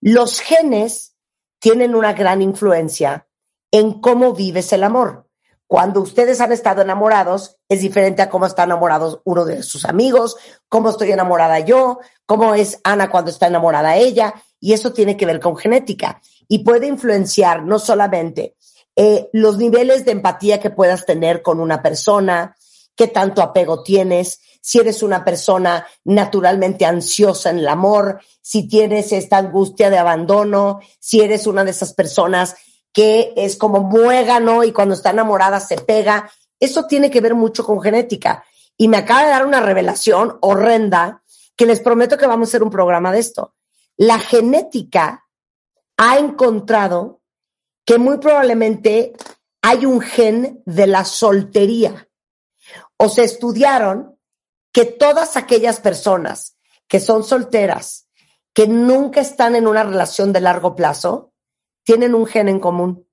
los genes tienen una gran influencia en cómo vives el amor. Cuando ustedes han estado enamorados, es diferente a cómo está enamorado uno de sus amigos, cómo estoy enamorada yo, cómo es Ana cuando está enamorada ella, y eso tiene que ver con genética. Y puede influenciar no solamente eh, los niveles de empatía que puedas tener con una persona, qué tanto apego tienes, si eres una persona naturalmente ansiosa en el amor, si tienes esta angustia de abandono, si eres una de esas personas que es como muégano y cuando está enamorada se pega. Eso tiene que ver mucho con genética. Y me acaba de dar una revelación horrenda que les prometo que vamos a hacer un programa de esto. La genética ha encontrado que muy probablemente hay un gen de la soltería. O se estudiaron que todas aquellas personas que son solteras, que nunca están en una relación de largo plazo, tienen un gen en común.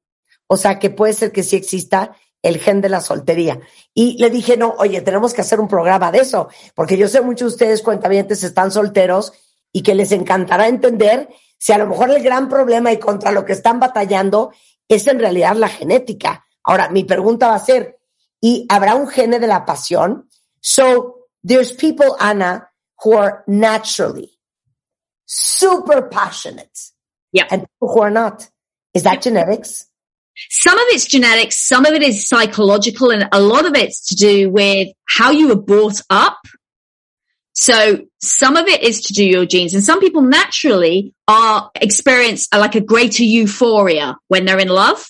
O sea, que puede ser que sí exista el gen de la soltería. Y le dije, no, oye, tenemos que hacer un programa de eso, porque yo sé muchos de ustedes cuentavientes están solteros y que les encantará entender si a lo mejor el gran problema y contra lo que están batallando es en realidad la genética. Ahora, mi pregunta va a ser, ¿y habrá un gene de la pasión? So, there's people, Ana, who are naturally super passionate. Yeah. And people who are not. Is that genetics? some of it's genetics, some of it is psychological, and a lot of it's to do with how you were brought up. So some of it is to do your genes and some people naturally are experience uh, like a greater euphoria when they're in love.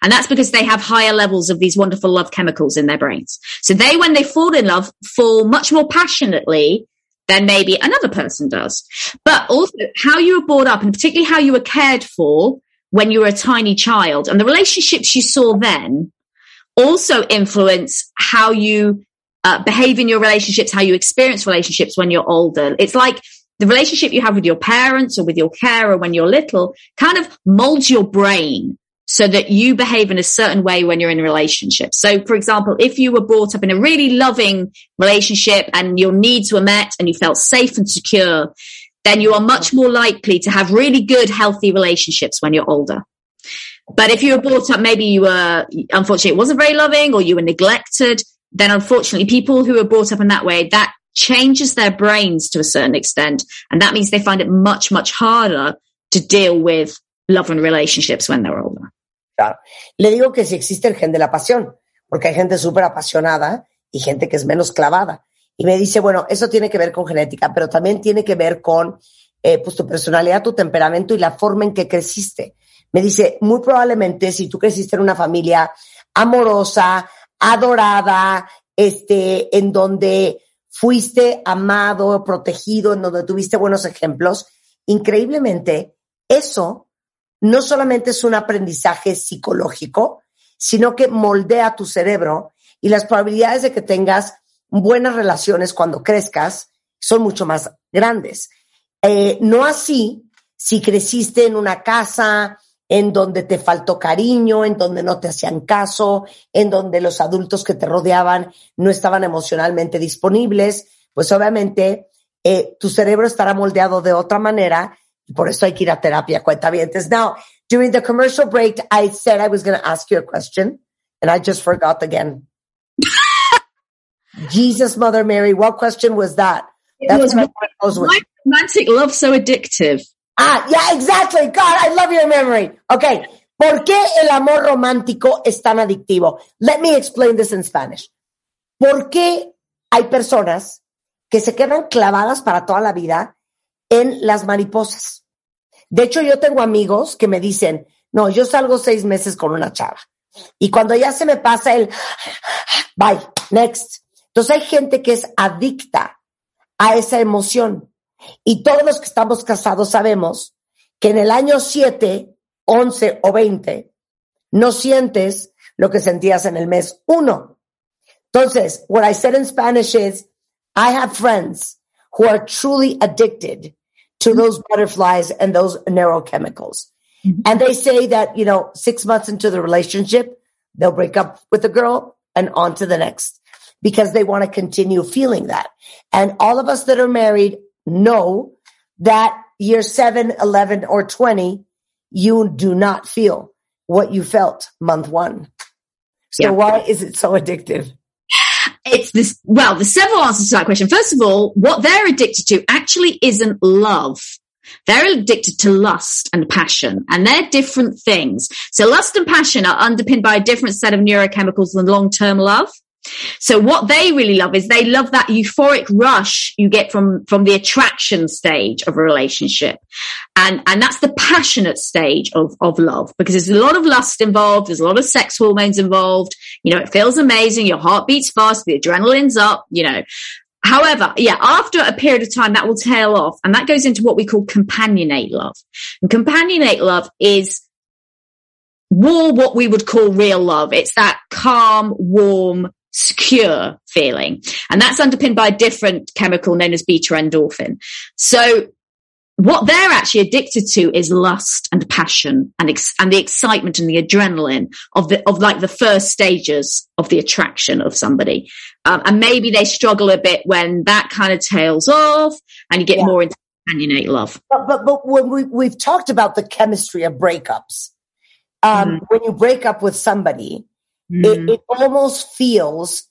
And that's because they have higher levels of these wonderful love chemicals in their brains. So they, when they fall in love, fall much more passionately than maybe another person does. But also how you were brought up and particularly how you were cared for when you were a tiny child and the relationships you saw then also influence how you uh, behave in your relationships, how you experience relationships when you're older. It's like the relationship you have with your parents or with your carer when you're little kind of molds your brain so that you behave in a certain way when you're in a relationship. So, for example, if you were brought up in a really loving relationship and your needs were met and you felt safe and secure, then you are much more likely to have really good, healthy relationships when you're older. But if you were brought up, maybe you were, unfortunately, it wasn't very loving or you were neglected, then unfortunately, people who are brought up in that way, that changes their brains to a certain extent. And that means they find it much, much harder to deal with love and relationships when they're older. Claro. Le digo que si existe el gen de la pasión, porque hay gente súper apasionada y gente que es menos clavada. Y me dice, bueno, eso tiene que ver con genética, pero también tiene que ver con eh, pues tu personalidad, tu temperamento y la forma en que creciste. Me dice, muy probablemente si tú creciste en una familia amorosa, adorada, este, en donde fuiste amado, protegido, en donde tuviste buenos ejemplos, increíblemente, eso no solamente es un aprendizaje psicológico, sino que moldea tu cerebro y las probabilidades de que tengas buenas relaciones cuando crezcas son mucho más grandes. Eh, no así si creciste en una casa en donde te faltó cariño, en donde no te hacían caso, en donde los adultos que te rodeaban no estaban emocionalmente disponibles, pues obviamente eh, tu cerebro estará moldeado de otra manera y por eso hay que ir a terapia, cuenta bien. Now, during the commercial break, I said I was going to ask you a question and I just forgot again. [LAUGHS] Jesus, Mother Mary, what question was that? It was why romantic love so addictive? Ah, yeah, exactly. God, I love your memory. Okay. ¿Por qué el amor romántico es tan adictivo? Let me explain this in Spanish. ¿Por qué hay personas que se quedan clavadas para toda la vida en las mariposas? De hecho, yo tengo amigos que me dicen, no, yo salgo seis meses con una chava. Y cuando ya se me pasa el, bye, next. Entonces hay gente que es adicta a esa emoción. Y todos los que estamos casados sabemos que en el año 7, 11 o 20 no sientes lo que sentías en el mes 1. Entonces, what I said in Spanish is, I have friends who are truly addicted to those butterflies and those neurochemicals. Mm-hmm. And they say that, you know, six months into the relationship, they'll break up with the girl and on to the next because they want to continue feeling that. And all of us that are married know that year seven, 11, or 20, you do not feel what you felt month one. So yeah. why is it so addictive? It's this, well, there's several answers to that question. First of all, what they're addicted to actually isn't love. They're addicted to lust and passion, and they're different things. So lust and passion are underpinned by a different set of neurochemicals than long-term love. So what they really love is they love that euphoric rush you get from, from the attraction stage of a relationship. And, and that's the passionate stage of, of love because there's a lot of lust involved. There's a lot of sex hormones involved. You know, it feels amazing. Your heart beats fast. The adrenaline's up, you know. However, yeah, after a period of time, that will tail off and that goes into what we call companionate love. And companionate love is more what we would call real love. It's that calm, warm, secure feeling. And that's underpinned by a different chemical known as beta endorphin. So what they're actually addicted to is lust and passion and ex- and the excitement and the adrenaline of the of like the first stages of the attraction of somebody um, and maybe they struggle a bit when that kind of tails off and you get yeah. more into companionate love but but, but when we, we've talked about the chemistry of breakups um, mm. when you break up with somebody Mm. It, it almost feels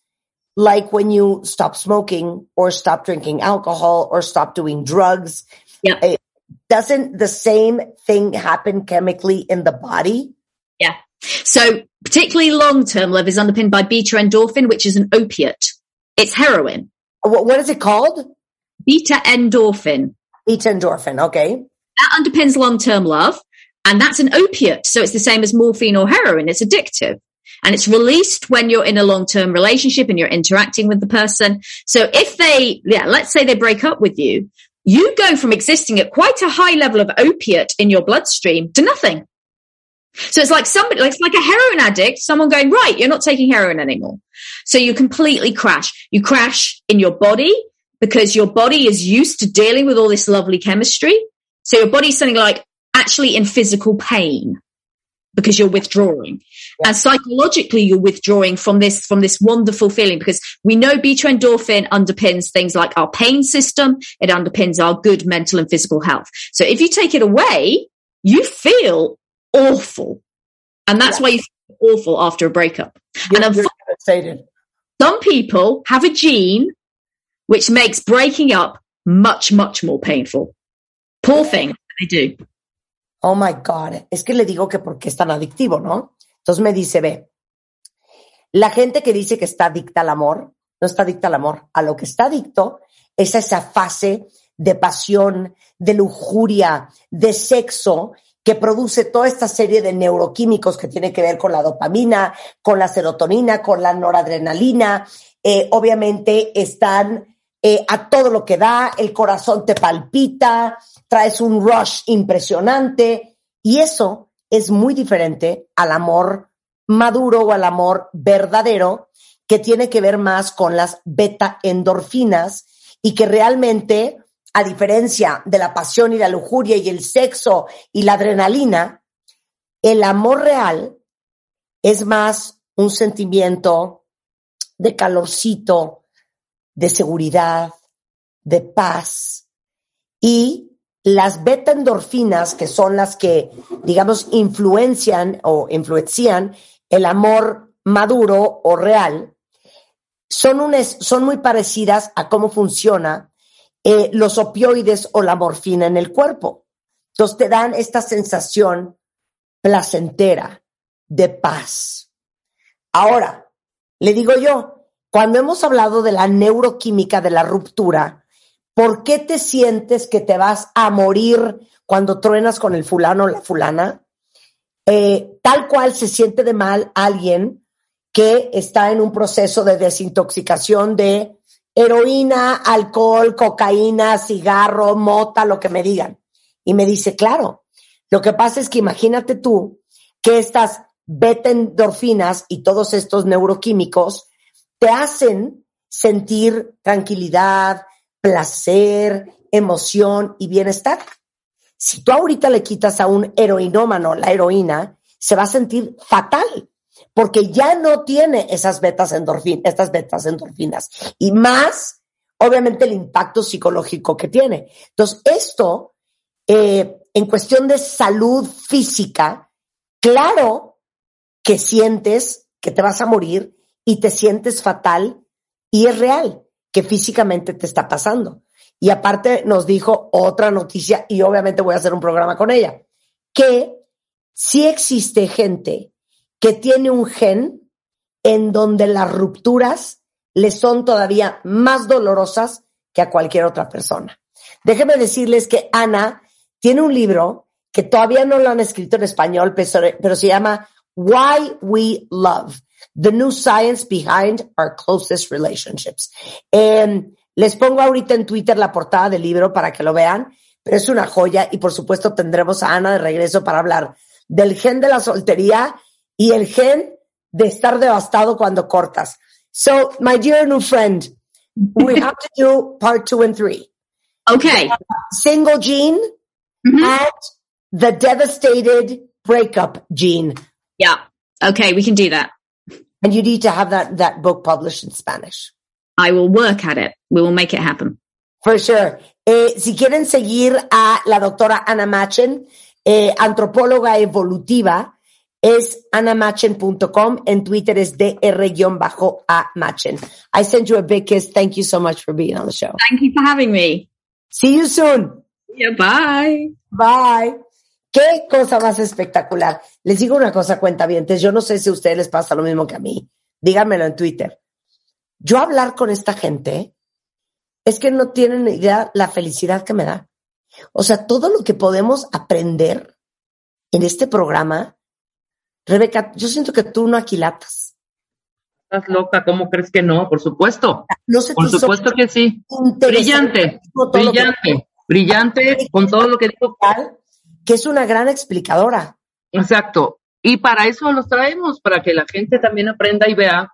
like when you stop smoking or stop drinking alcohol or stop doing drugs. Yeah. It, doesn't the same thing happen chemically in the body? Yeah. So particularly long-term love is underpinned by beta endorphin, which is an opiate. It's heroin. What, what is it called? Beta endorphin. Beta endorphin. Okay. That underpins long-term love. And that's an opiate. So it's the same as morphine or heroin. It's addictive and it's released when you're in a long-term relationship and you're interacting with the person. So if they, yeah, let's say they break up with you, you go from existing at quite a high level of opiate in your bloodstream to nothing. So it's like somebody, it's like a heroin addict, someone going, right, you're not taking heroin anymore. So you completely crash. You crash in your body because your body is used to dealing with all this lovely chemistry. So your body's something like actually in physical pain because you're withdrawing. Yeah. And psychologically, you're withdrawing from this, from this wonderful feeling because we know beta endorphin underpins things like our pain system. It underpins our good mental and physical health. So if you take it away, you feel awful. And that's yeah. why you feel awful after a breakup. You're, and unfortunately, some people have a gene which makes breaking up much, much more painful. Poor thing, they do. Oh my God, es que le digo que porque es tan adictivo, ¿no? Entonces me dice, ve, la gente que dice que está adicta al amor, no está adicta al amor, a lo que está adicto es esa fase de pasión, de lujuria, de sexo, que produce toda esta serie de neuroquímicos que tiene que ver con la dopamina, con la serotonina, con la noradrenalina. Eh, obviamente están eh, a todo lo que da, el corazón te palpita, traes un rush impresionante y eso es muy diferente al amor maduro o al amor verdadero que tiene que ver más con las beta endorfinas y que realmente a diferencia de la pasión y la lujuria y el sexo y la adrenalina, el amor real es más un sentimiento de calorcito, de seguridad, de paz y las beta endorfinas, que son las que, digamos, influencian o influencian el amor maduro o real, son, un, son muy parecidas a cómo funciona eh, los opioides o la morfina en el cuerpo. Entonces te dan esta sensación placentera de paz. Ahora, le digo yo, cuando hemos hablado de la neuroquímica de la ruptura, ¿por qué te sientes que te vas a morir cuando truenas con el fulano o la fulana? Eh, tal cual se siente de mal alguien que está en un proceso de desintoxicación de heroína, alcohol, cocaína, cigarro, mota, lo que me digan. Y me dice, claro, lo que pasa es que imagínate tú que estas beta endorfinas y todos estos neuroquímicos te hacen sentir tranquilidad, placer, emoción y bienestar. Si tú ahorita le quitas a un heroinómano la heroína, se va a sentir fatal porque ya no tiene esas betas endorfinas, estas betas endorfinas y más, obviamente, el impacto psicológico que tiene. Entonces, esto, eh, en cuestión de salud física, claro que sientes que te vas a morir y te sientes fatal y es real que físicamente te está pasando. Y aparte nos dijo otra noticia y obviamente voy a hacer un programa con ella, que si existe gente que tiene un gen en donde las rupturas le son todavía más dolorosas que a cualquier otra persona. Déjenme decirles que Ana tiene un libro que todavía no lo han escrito en español, pero se llama Why We Love, The New Science Behind Our Closest Relationships. Em, les pongo ahorita en Twitter la portada del libro para que lo vean, pero es una joya y por supuesto tendremos a Ana de regreso para hablar del gen de la soltería y el gen de estar devastado cuando cortas. So, my dear new friend, we [LAUGHS] have to do part two and three. Okay. Single gene Mhm. and the devastated breakup gene. Yeah. Okay, we can do that. And you need to have that, that book published in Spanish. I will work at it. We will make it happen. For sure. Eh, si quieren seguir a la doctora Anna Machen, eh, antropóloga evolutiva, es anamachen.com. En Twitter es dr-a machen. I send you a big kiss. Thank you so much for being on the show. Thank you for having me. See you soon. Yeah, bye. Bye. Qué cosa más espectacular. Les digo una cosa, cuentavientes. Yo no sé si a ustedes les pasa lo mismo que a mí. Díganmelo en Twitter. Yo hablar con esta gente es que no tienen ni idea la felicidad que me da. O sea, todo lo que podemos aprender en este programa, Rebeca, yo siento que tú no aquilatas. Estás loca, ¿cómo crees que no? Por supuesto. No sé Por supuesto que sí. Brillante, brillante, brillante con todo lo que dijo. Que es una gran explicadora. Exacto. Y para eso los traemos, para que la gente también aprenda y vea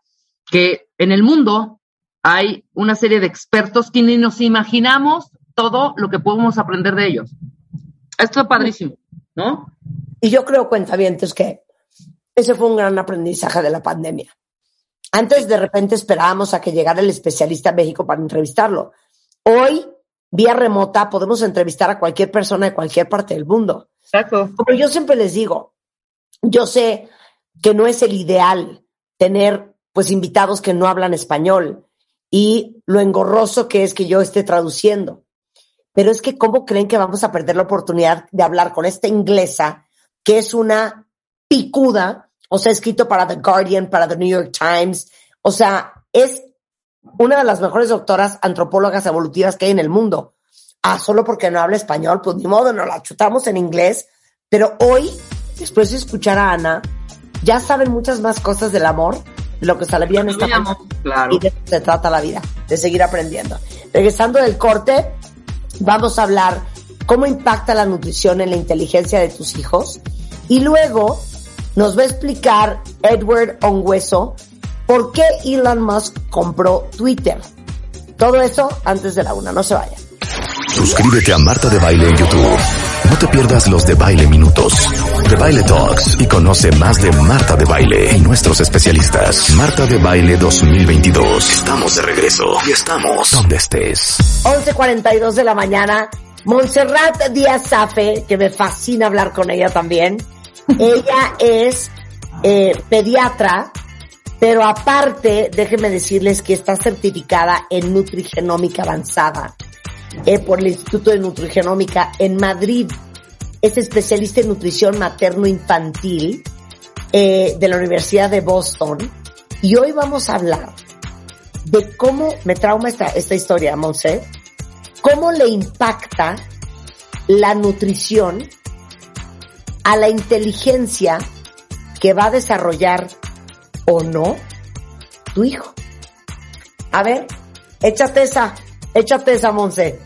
que en el mundo hay una serie de expertos que ni nos imaginamos todo lo que podemos aprender de ellos. Esto es padrísimo, ¿no? Y yo creo, cuentavientes, que ese fue un gran aprendizaje de la pandemia. Antes de repente esperábamos a que llegara el especialista a México para entrevistarlo. Hoy, vía remota, podemos entrevistar a cualquier persona de cualquier parte del mundo. Exacto. Pero yo siempre les digo, yo sé que no es el ideal tener pues invitados que no hablan español y lo engorroso que es que yo esté traduciendo. Pero es que ¿cómo creen que vamos a perder la oportunidad de hablar con esta inglesa que es una picuda, o sea, escrito para The Guardian, para The New York Times, o sea, es una de las mejores doctoras antropólogas evolutivas que hay en el mundo. Ah, solo porque no habla español, pues ni modo, nos la chutamos en inglés. Pero hoy, después de escuchar a Ana, ya saben muchas más cosas del amor, de lo que sabían esta Sabíamos, claro. y de eso se trata la vida, de seguir aprendiendo. Regresando del corte, vamos a hablar cómo impacta la nutrición en la inteligencia de tus hijos y luego nos va a explicar Edward Ongüeso por qué Elon Musk compró Twitter. Todo eso antes de la una, no se vayan. Suscríbete a Marta de Baile en YouTube. No te pierdas los de Baile Minutos, de Baile Talks y conoce más de Marta de Baile y nuestros especialistas. Marta de Baile 2022. Estamos de regreso y estamos donde estés. 11.42 de la mañana. Montserrat Díaz Zafe, que me fascina hablar con ella también. [LAUGHS] ella es eh, pediatra, pero aparte, déjenme decirles que está certificada en nutrigenómica avanzada eh, por el Instituto de Nutrigenómica en Madrid. Es especialista en nutrición materno-infantil eh, de la Universidad de Boston. Y hoy vamos a hablar de cómo me trauma esta, esta historia, Monse, cómo le impacta la nutrición a la inteligencia que va a desarrollar o no tu hijo. A ver, échate esa, échate esa, Monse.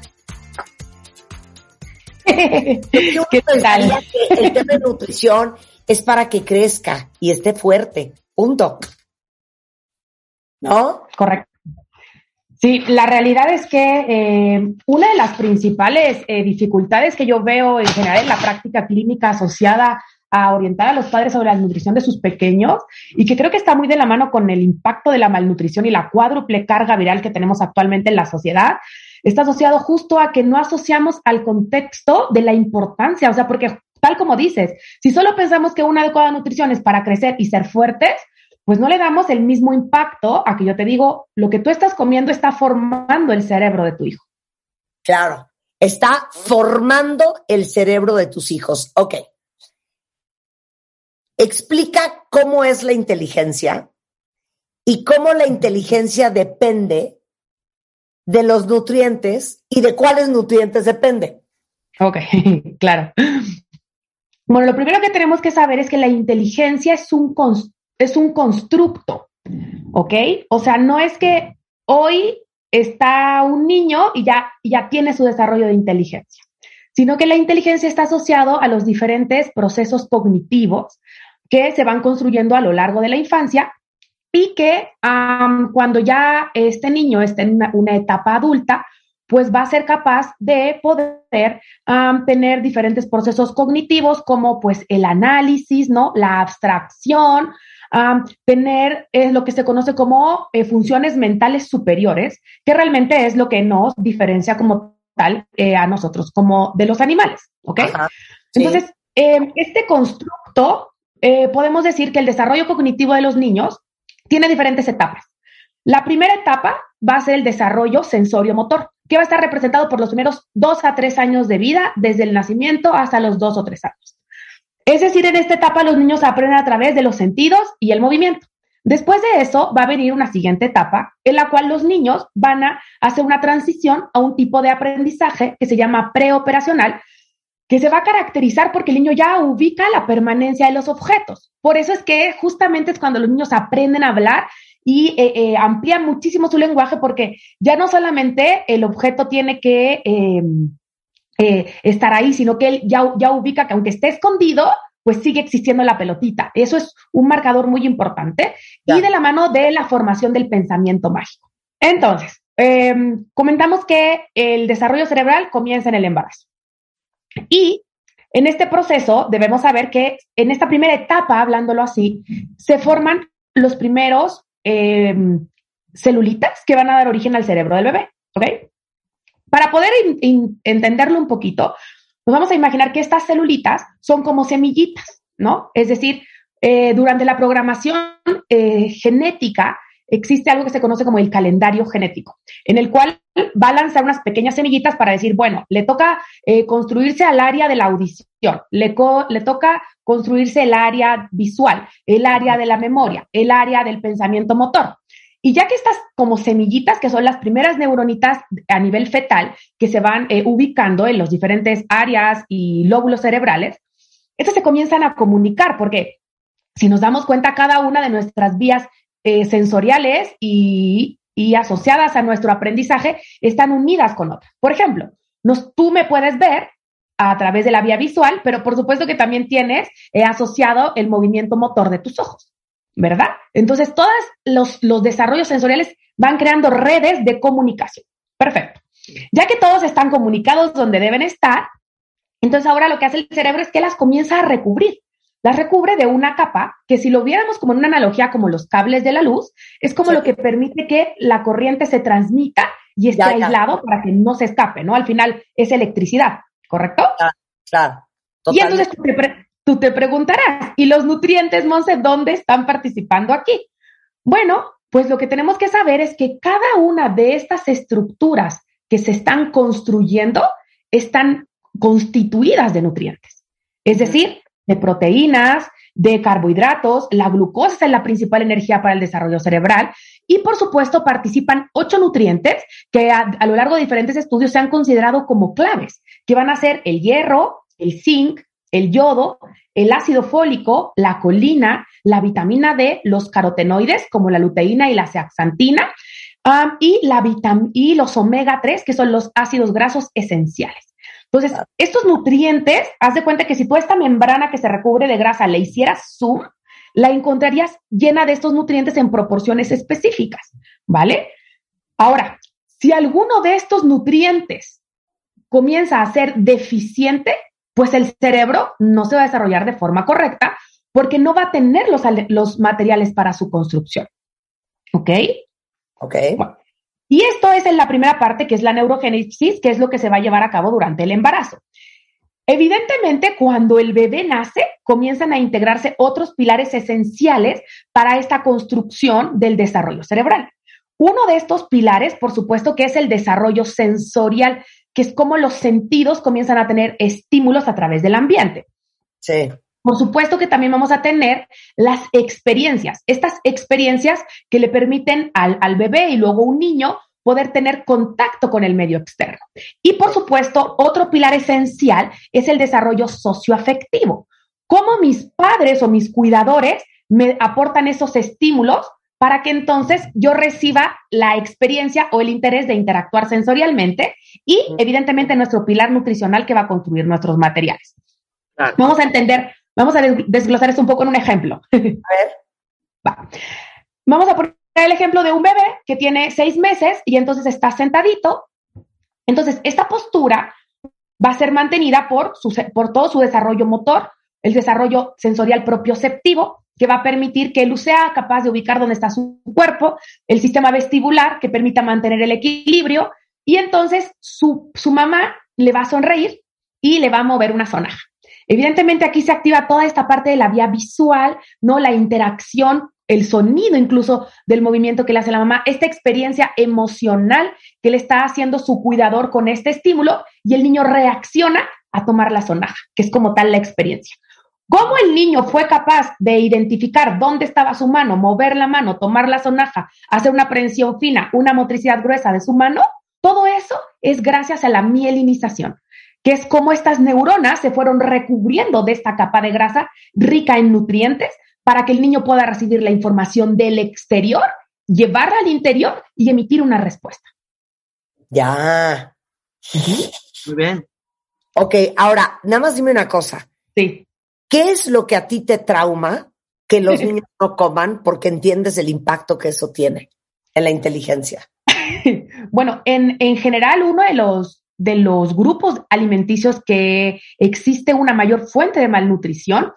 [LAUGHS] Yo pensaría que el tema de nutrición es para que crezca y esté fuerte. Punto. ¿No? Correcto. Sí, la realidad es que eh, una de las principales eh, dificultades que yo veo en general en la práctica clínica asociada a orientar a los padres sobre la nutrición de sus pequeños y que creo que está muy de la mano con el impacto de la malnutrición y la cuádruple carga viral que tenemos actualmente en la sociedad, está asociado justo a que no asociamos al contexto de la importancia, o sea, porque tal como dices, si solo pensamos que una adecuada nutrición es para crecer y ser fuertes, pues no le damos el mismo impacto a que yo te digo, lo que tú estás comiendo está formando el cerebro de tu hijo. Claro, está formando el cerebro de tus hijos. Ok. Explica cómo es la inteligencia y cómo la inteligencia depende de los nutrientes y de cuáles nutrientes depende. Ok, [LAUGHS] claro. Bueno, lo primero que tenemos que saber es que la inteligencia es un, es un constructo, ¿ok? O sea, no es que hoy está un niño y ya, ya tiene su desarrollo de inteligencia, sino que la inteligencia está asociado a los diferentes procesos cognitivos que se van construyendo a lo largo de la infancia y que cuando ya este niño esté en una, etapa adulta, pues va a ser capaz de poder tener diferentes procesos cognitivos como pues el análisis, ¿no? La abstracción, tener eh, lo que se conoce como eh, funciones mentales superiores, que realmente es lo que nos diferencia como tal eh, a nosotros, como de los animales, ¿ok? Entonces, em, este constructo, podemos decir que el desarrollo cognitivo de los niños tiene diferentes etapas. La primera etapa va a ser el desarrollo sensorio-motor, que va a estar representado por los primeros dos a tres años de vida, desde el nacimiento hasta los dos o tres años. Es decir, en esta etapa los niños aprenden a través de los sentidos y el movimiento. Después de eso va a venir una siguiente etapa en la cual los niños van a hacer una transición a un tipo de aprendizaje que se llama preoperacional, que se va a caracterizar porque el niño ya ubica la permanencia de los objetos. Por eso es que justamente es cuando los niños aprenden a hablar y eh, eh, amplían muchísimo su lenguaje porque ya no solamente el objeto tiene que em, eh, estar ahí, sino que él ya, ya ubica que aunque esté escondido, pues sigue existiendo la pelotita. Eso es un marcador muy importante y de la mano de la formación del pensamiento mágico. Entonces, em, comentamos que el desarrollo cerebral comienza en el embarazo. Y en este proceso debemos saber que en esta primera etapa, hablándolo así, se forman los primeros em, celulitas que van a dar origen al cerebro del bebé. ¿Ok? Para poder entenderlo un poquito, nos vamos a imaginar que estas celulitas son como semillitas, ¿no? Es decir, eh, durante la programación eh, genética existe algo que se conoce como el calendario genético, en el cual va a lanzar unas pequeñas semillitas para decir, bueno, le toca eh, construirse al área de la audición, le, toca construirse el área visual, el área de la memoria, el área del pensamiento motor. Y ya que estas como semillitas, que son las primeras neuronitas a nivel fetal, que se van eh, ubicando en los diferentes áreas y lóbulos cerebrales, estas se comienzan a comunicar, porque si nos damos cuenta, cada una de nuestras vías eh, sensoriales y, asociadas a nuestro aprendizaje están unidas con otras. Por ejemplo, nos, tú me puedes ver a través de la vía visual, pero por supuesto que también tienes eh, asociado el movimiento motor de tus ojos. ¿verdad? Entonces, todos los, los desarrollos sensoriales van creando redes de comunicación. Perfecto. Ya que todos están comunicados donde deben estar, entonces ahora lo que hace el cerebro es que las comienza a recubrir. Las recubre de una capa que si lo viéramos como en una analogía como los cables de la luz, es como lo que permite que la corriente se transmita y esté aislado para que no se escape, ¿no? Al final es electricidad, ¿correcto? Claro. Y entonces tú te, tú te preguntarás, ¿y los nutrientes, Monse, dónde están participando aquí? Bueno, pues lo que tenemos que saber es que cada una de estas estructuras que se están construyendo están constituidas de nutrientes. Es decir, de proteínas, de carbohidratos, la glucosa es la principal energía para el desarrollo cerebral y por supuesto participan ocho nutrientes que a, lo largo de diferentes estudios se han considerado como claves, que van a ser el hierro, el zinc, el yodo, el ácido fólico, la colina, la vitamina D, los carotenoides como la luteína y la zeaxantina y, la y los omega 3, que son los ácidos grasos esenciales. Entonces, estos nutrientes, haz de cuenta que si tú esta membrana que se recubre de grasa le hicieras zoom, la encontrarías llena de estos nutrientes en proporciones específicas, ¿vale? Ahora, si alguno de estos nutrientes comienza a ser deficiente, pues el cerebro no se va a desarrollar de forma correcta porque no va a tener los, los materiales para su construcción. ¿Ok? Ok. Y esto es en la primera parte, que es la neurogénesis, que es lo que se va a llevar a cabo durante el embarazo. Evidentemente, cuando el bebé nace, comienzan a integrarse otros pilares esenciales para esta construcción del desarrollo cerebral. Uno de estos pilares, por supuesto, que es el desarrollo sensorial, que es como los sentidos comienzan a tener estímulos a través del ambiente. Sí. Por supuesto que también vamos a tener las experiencias, estas experiencias que le permiten al, al bebé y luego un niño poder tener contacto con el medio externo. Y por supuesto, otro pilar esencial es el desarrollo socioafectivo. Cómo mis padres o mis cuidadores me aportan esos estímulos para que entonces yo reciba la experiencia o el interés de interactuar sensorialmente y evidentemente nuestro pilar nutricional que va a construir nuestros materiales. Vamos a entender Vamos a desglosar esto un poco en un ejemplo. [LAUGHS] A ver. Vamos a poner el ejemplo de un bebé que tiene seis meses y entonces está sentadito. Entonces, esta postura va a ser mantenida por, por todo su desarrollo motor, el desarrollo sensorial propioceptivo, que va a permitir que él sea capaz de ubicar dónde está su cuerpo, el sistema vestibular, que permita mantener el equilibrio, y entonces su, su mamá le va a sonreír y le va a mover una sonaja. Evidentemente aquí se activa toda esta parte de la vía visual, ¿no? La interacción, el sonido incluso del movimiento que le hace la mamá, esta experiencia emocional que le está haciendo su cuidador con este estímulo y el niño reacciona a tomar la sonaja, que es como tal la experiencia. ¿Cómo el niño fue capaz de identificar dónde estaba su mano, mover la mano, tomar la sonaja, hacer una prensión fina, una motricidad gruesa de su mano? Todo eso es gracias a la mielinización que es cómo estas neuronas se fueron recubriendo de esta capa de grasa rica en nutrientes para que el niño pueda recibir la información del exterior, llevarla al interior y emitir una respuesta. Ya. Muy bien. Ok, ahora, nada más dime una cosa. Sí. ¿Qué es lo que a ti te trauma que los [LAUGHS] niños no coman porque entiendes el impacto que eso tiene en la inteligencia? [LAUGHS] bueno, en, en general, uno de los de los grupos alimenticios que existe una mayor fuente de malnutrición,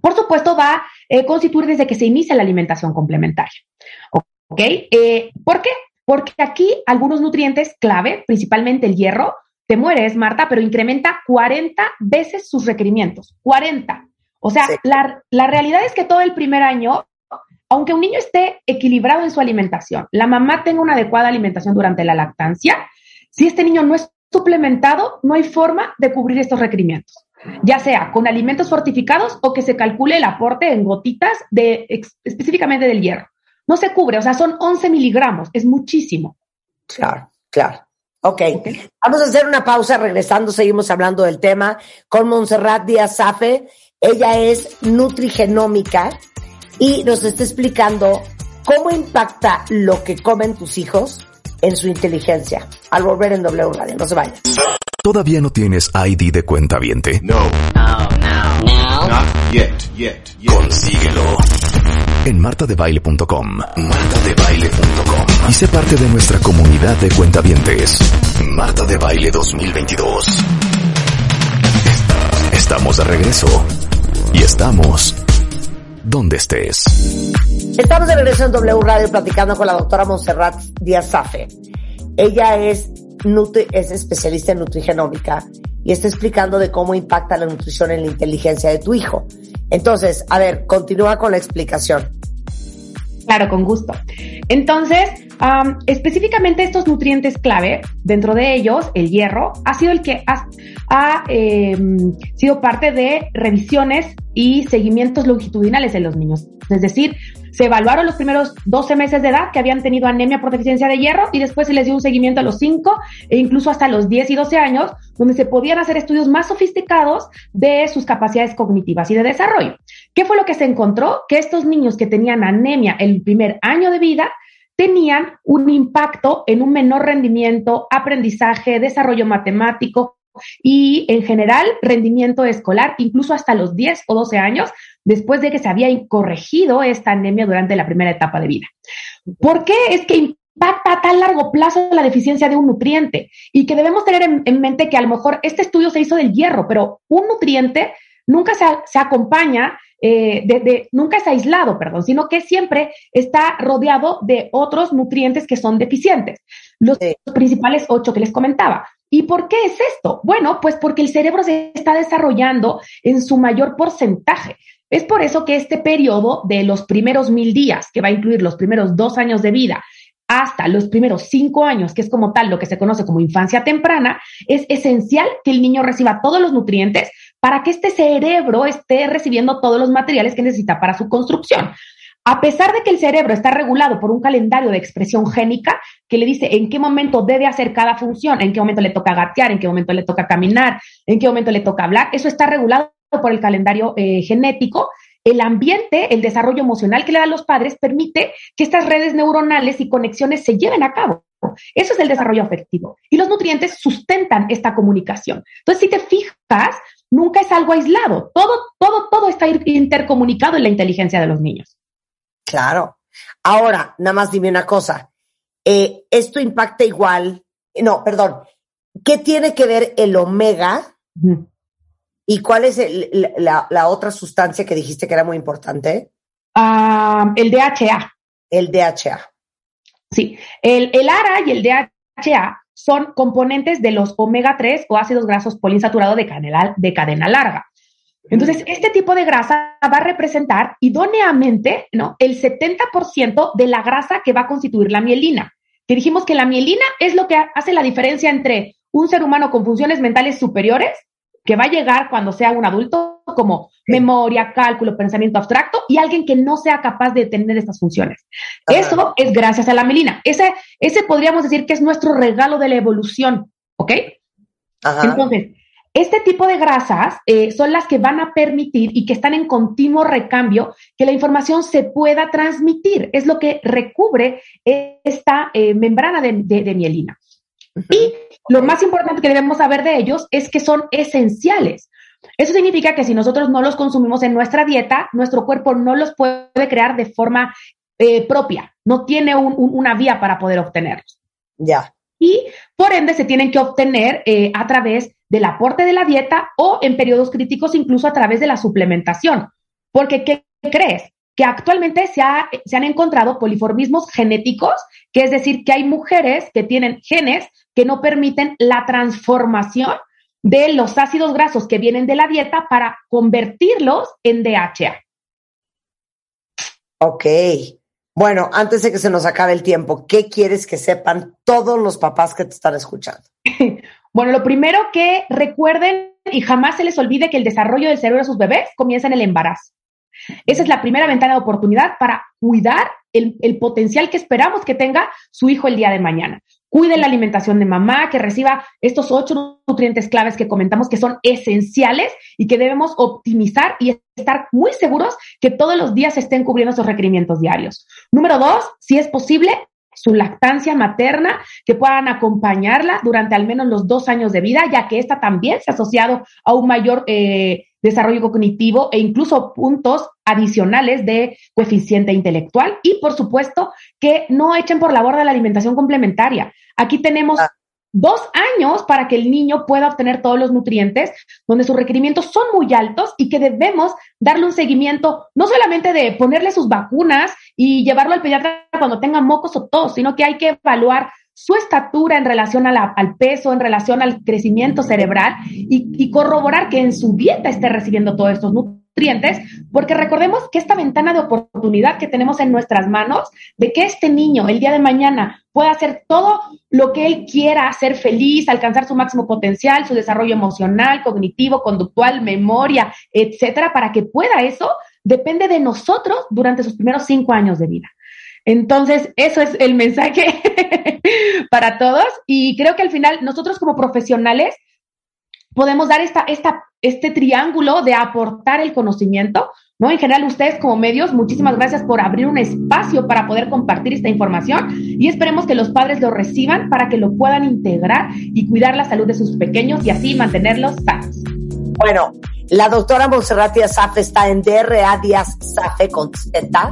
por supuesto va a eh, constituir desde que se inicia la alimentación complementaria. ¿Ok? Eh, ¿Por qué? Porque aquí algunos nutrientes clave, principalmente el hierro, te mueres, Marta, pero incrementa 40 veces sus requerimientos. 40. O sea, la, la realidad es que todo el primer año aunque un niño esté equilibrado en su alimentación, la mamá tenga una adecuada alimentación durante la lactancia, si este niño no es suplementado, no hay forma de cubrir estos requerimientos, ya sea con alimentos fortificados o que se calcule el aporte en gotitas de específicamente del hierro. No se cubre, o sea, son 11 miligramos, es muchísimo. Claro, claro. Ok, vamos a hacer una pausa, regresando seguimos hablando del tema con Montserrat Díaz Safe. Ella es nutrigenómica y nos está explicando cómo impacta lo que comen tus hijos en su inteligencia. Al volver en W Radio, no se vayan. ¿Todavía no tienes ID de cuenta viente? No. No, no. Not yet, yet, yet. Consíguelo en martadebaile.com. Martadebaile.com. Y sé parte de nuestra comunidad de cuentavientes. Marta de Baile 2022. Estamos de regreso. Y estamos donde estés. Estamos de regreso en W Radio platicando con la doctora Montserrat Díaz Safe. Ella es, es especialista en nutrigenómica y está explicando de cómo impacta la nutrición en la inteligencia de tu hijo. Entonces, a ver, continúa con la explicación. Claro, con gusto. Entonces, um, específicamente estos nutrientes clave, dentro de ellos, el hierro, ha sido el que ha, ha eh, sido parte de revisiones y seguimientos longitudinales en los niños. Es decir, se evaluaron los primeros 12 meses de edad que habían tenido anemia por deficiencia de hierro y después se les dio un seguimiento a los 5 e incluso hasta los 10 y 12 años, donde se podían hacer estudios más sofisticados de sus capacidades cognitivas y de desarrollo. ¿Qué fue lo que se encontró? Que estos niños que tenían anemia el primer año de vida tenían un impacto en un menor rendimiento, aprendizaje, desarrollo matemático, y en general rendimiento escolar, incluso hasta los 10 o 12 años, después de que se había corregido esta anemia durante la primera etapa de vida. ¿Por qué es que impacta a tan largo plazo la deficiencia de un nutriente? Y que debemos tener en, mente que a lo mejor este estudio se hizo del hierro, pero un nutriente nunca se, acompaña eh, de, nunca es aislado, perdón, sino que siempre está rodeado de otros nutrientes que son deficientes. Los principales ocho que les comentaba. ¿Y por qué es esto? Bueno, pues porque el cerebro se está desarrollando en su mayor porcentaje. Es por eso que este periodo de los primeros mil días, que va a incluir los primeros dos años de vida, hasta los primeros cinco años, que es como tal lo que se conoce como infancia temprana, es esencial que el niño reciba todos los nutrientes para que este cerebro esté recibiendo todos los materiales que necesita para su construcción. A pesar de que el cerebro está regulado por un calendario de expresión génica que le dice en qué momento debe hacer cada función, en qué momento le toca gatear, en qué momento le toca caminar, en qué momento le toca hablar, eso está regulado por el calendario eh, genético, el ambiente, el desarrollo emocional que le dan los padres permite que estas redes neuronales y conexiones se lleven a cabo. Eso es el desarrollo afectivo. Y los nutrientes sustentan esta comunicación. Entonces, si te fijas, nunca es algo aislado. Todo, todo, todo está intercomunicado en la inteligencia de los niños. Claro. Ahora, nada más dime una cosa. Eh, esto impacta igual, no, perdón, ¿qué tiene que ver el omega ¿Y cuál es la, otra sustancia que dijiste que era muy importante? Ah, el DHA. El DHA. Sí, el, el ARA y el DHA son componentes de los omega 3 o ácidos grasos poliinsaturados de, de cadena larga. Entonces, este tipo de grasa va a representar idóneamente ¿no? el 70% de la grasa que va a constituir la mielina. Que dijimos que la mielina es lo que hace la diferencia entre un ser humano con funciones mentales superiores que va a llegar cuando sea un adulto como memoria, cálculo, pensamiento abstracto y alguien que no sea capaz de tener estas funciones. Eso es gracias a la melina. Ese, ese podríamos decir que es nuestro regalo de la evolución, ¿ok? Entonces, este tipo de grasas eh, son las que van a permitir y que están en continuo recambio que la información se pueda transmitir. Es lo que recubre esta eh, membrana de, de mielina. Y lo más importante que debemos saber de ellos es que son esenciales. Eso significa que si nosotros no los consumimos en nuestra dieta, nuestro cuerpo no los puede crear de forma eh, propia, no tiene una vía para poder obtenerlos. Ya. Y por ende se tienen que obtener eh, a través del aporte de la dieta o en periodos críticos incluso a través de la suplementación. Porque, ¿qué crees? Que actualmente se, se han encontrado poliformismos genéticos, que es decir, que hay mujeres que tienen genes que no permiten la transformación de los ácidos grasos que vienen de la dieta para convertirlos en DHA. Ok. Bueno, antes de que se nos acabe el tiempo, ¿qué quieres que sepan todos los papás que te están escuchando? [LAUGHS] bueno, lo primero que recuerden y jamás se les olvide que el desarrollo del cerebro de sus bebés comienza en el embarazo. Esa es la primera ventana de oportunidad para cuidar el, el, potencial que esperamos que tenga su hijo el día de mañana cuide la alimentación de mamá, que reciba estos ocho nutrientes claves que comentamos que son esenciales y que debemos optimizar y estar muy seguros que todos los días estén cubriendo esos requerimientos diarios. Número dos, si es posible, su lactancia materna, que puedan acompañarla durante al menos los dos años de vida, ya que esta también se ha asociado a un mayor eh, desarrollo cognitivo e incluso puntos adicionales de coeficiente intelectual y por supuesto que no echen por la borda la alimentación complementaria. Aquí tenemos ah. dos años para que el niño pueda obtener todos los nutrientes, donde sus requerimientos son muy altos y que debemos darle un seguimiento, no solamente de ponerle sus vacunas y llevarlo al pediatra cuando tenga mocos o tos, sino que hay que evaluar su estatura en relación al peso, en relación al crecimiento cerebral y, corroborar que en su dieta esté recibiendo todos estos nutrientes, porque recordemos que esta ventana de oportunidad que tenemos en nuestras manos de que este niño el día de mañana pueda hacer todo lo que él quiera, ser feliz, alcanzar su máximo potencial, su desarrollo emocional, cognitivo, conductual, memoria, etcétera, para que pueda eso, depende de nosotros durante sus primeros cinco años de vida. Entonces, eso es el mensaje [LAUGHS] para todos y creo que al final nosotros como profesionales podemos dar esta, esta, este triángulo de aportar el conocimiento, ¿no? En general, ustedes como medios, muchísimas gracias por abrir un espacio para poder compartir esta información y esperemos que los padres lo reciban para que lo puedan integrar y cuidar la salud de sus pequeños y así mantenerlos sanos. Bueno, la doctora Monserrat Díaz está en DRA Díaz Safe con Z,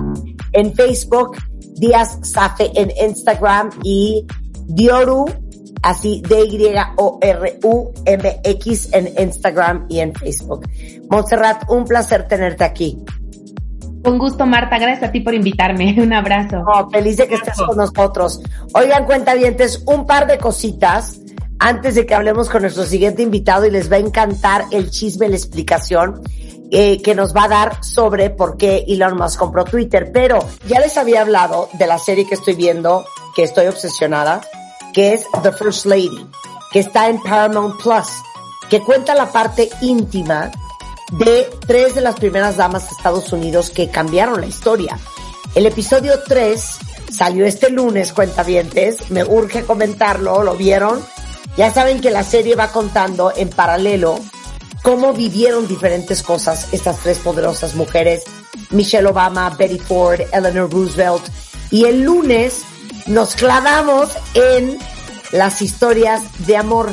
en Facebook Díaz Safe en Instagram y Dioru, así D-Y-O-R-U-M-X en Instagram y en Facebook. Montserrat, un placer tenerte aquí. Con gusto, Marta. Gracias a ti por invitarme. [LAUGHS] Un abrazo. feliz de que estés con nosotros. Oigan, cuentavientes, un par de cositas antes de que hablemos con nuestro siguiente invitado y les va a encantar el chisme, la explicación. Eh, que nos va a dar sobre por qué Elon Musk compró Twitter. Pero ya les había hablado de la serie que estoy viendo, que estoy obsesionada, que es The First Lady, que está en Paramount Plus, que cuenta la parte íntima de tres de las primeras damas de Estados Unidos que cambiaron la historia. El episodio 3 salió este lunes, cuentavientes, me urge comentarlo, ¿lo vieron? Ya saben que la serie va contando en paralelo cómo vivieron diferentes cosas estas tres poderosas mujeres, Michelle Obama, Betty Ford, Eleanor Roosevelt. Y el lunes nos clavamos en las historias de amor,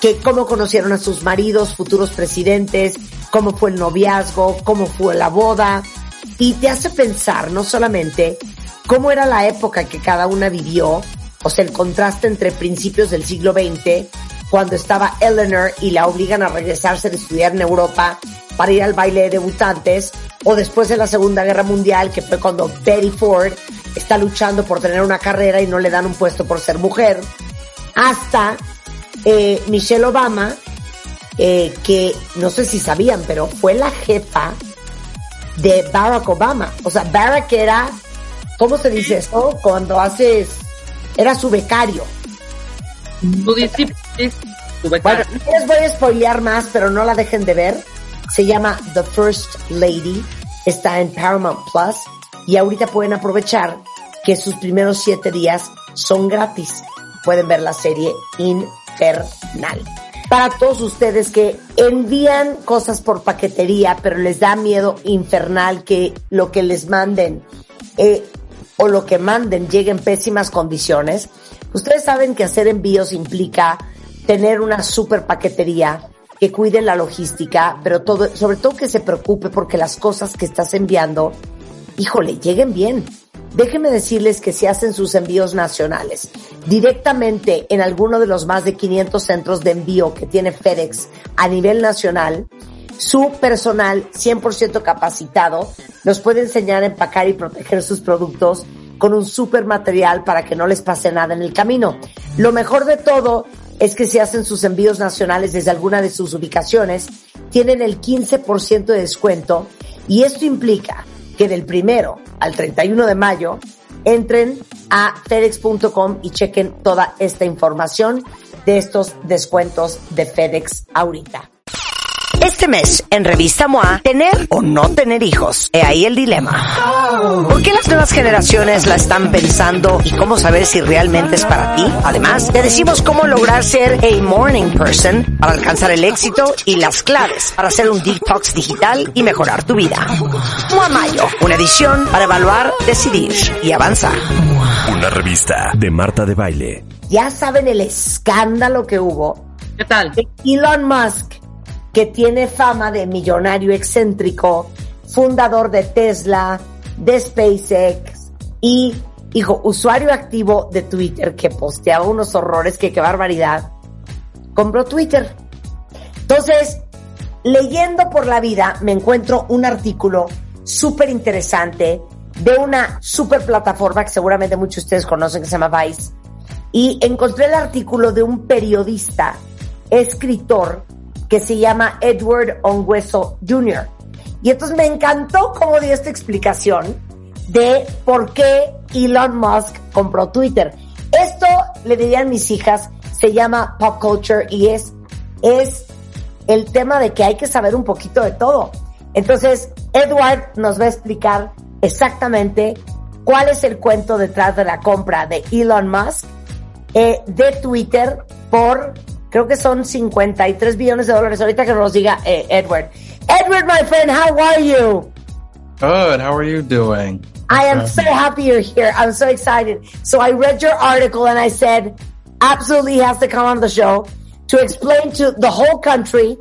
que cómo conocieron a sus maridos, futuros presidentes, cómo fue el noviazgo, cómo fue la boda. Y te hace pensar no solamente cómo era la época que cada una vivió, o sea, el contraste entre principios del siglo XX cuando estaba Eleanor y la obligan a regresarse de estudiar en Europa para ir al baile de debutantes, o después de la Segunda Guerra Mundial, que fue cuando Betty Ford está luchando por tener una carrera y no le dan un puesto por ser mujer, hasta eh, Michelle Obama, eh, que no sé si sabían, pero fue la jefa de Barack Obama. O sea, Barack era, ¿cómo se dice esto? Cuando haces, era su becario. Tu discípulo. Bueno, les voy a spoilear más, pero no la dejen de ver. Se llama The First Lady. Está en Paramount Plus. Y ahorita pueden aprovechar que sus primeros siete días son gratis. Pueden ver la serie infernal. Para todos ustedes que envían cosas por paquetería, pero les da miedo infernal que lo que les manden eh, o lo que manden llegue en pésimas condiciones, ustedes saben que hacer envíos implica tener una super paquetería que cuide la logística, pero todo, sobre todo que se preocupe porque las cosas que estás enviando, híjole, lleguen bien. Déjenme decirles que si hacen sus envíos nacionales directamente en alguno de los más de 500 centros de envío que tiene FedEx a nivel nacional, su personal 100% capacitado nos puede enseñar a empacar y proteger sus productos con un super material para que no les pase nada en el camino. Lo mejor de todo es que si hacen sus envíos nacionales desde alguna de sus ubicaciones, tienen el 15% de descuento y esto implica que del primero al 31 de mayo entren a fedex.com y chequen toda esta información de estos descuentos de FedEx ahorita. Este mes, en Revista MOA, tener o no tener hijos. He ahí el dilema. ¿Por qué las nuevas generaciones la están pensando y cómo saber si realmente es para ti? Además, te decimos cómo lograr ser a morning person para alcanzar el éxito y las claves para hacer un detox digital y mejorar tu vida. MOA Mayo, una edición para evaluar, decidir y avanzar. Una revista de Marta de Baile. Ya saben el escándalo que hubo ¿Qué tal? de Elon Musk, que tiene fama de millonario excéntrico, fundador de Tesla, de SpaceX y, hijo, usuario activo de Twitter que posteaba unos horrores que qué barbaridad, compró Twitter. Entonces, leyendo por la vida, me encuentro un artículo súper interesante de una super plataforma que seguramente muchos de ustedes conocen que se llama Vice. Y encontré el artículo de un periodista, escritor, que se llama Edward Ongüeso Jr. Y entonces me encantó cómo dio esta explicación de por qué Elon Musk compró Twitter. Esto, le dirían mis hijas, se llama pop culture y es, es el tema de que hay que saber un poquito de todo. Entonces, Edward nos va a explicar exactamente cuál es el cuento detrás de la compra de Elon Musk eh, de Twitter por, creo que son 53 billones de dólares. Ahorita que nos diga eh, Edward. Edward, my friend, how are you? Good. How are you doing? I am so happy you're here. I'm so excited. So I read your article and I said, absolutely he has to come on the show to explain to the whole country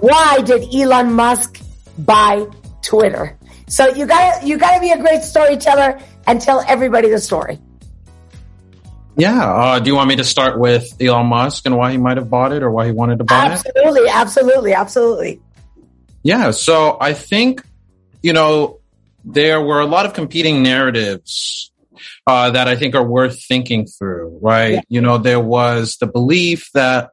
why did Elon Musk buy Twitter. So you gotta, you gotta be a great storyteller and tell everybody the story. Yeah. Uh, do you want me to start with Elon Musk and why he might have bought it or why he wanted to buy it? Absolutely, absolutely, absolutely. Yeah. So I think, you know, there were a lot of competing narratives uh, that I think are worth thinking through, right? Yeah. You know, there was the belief that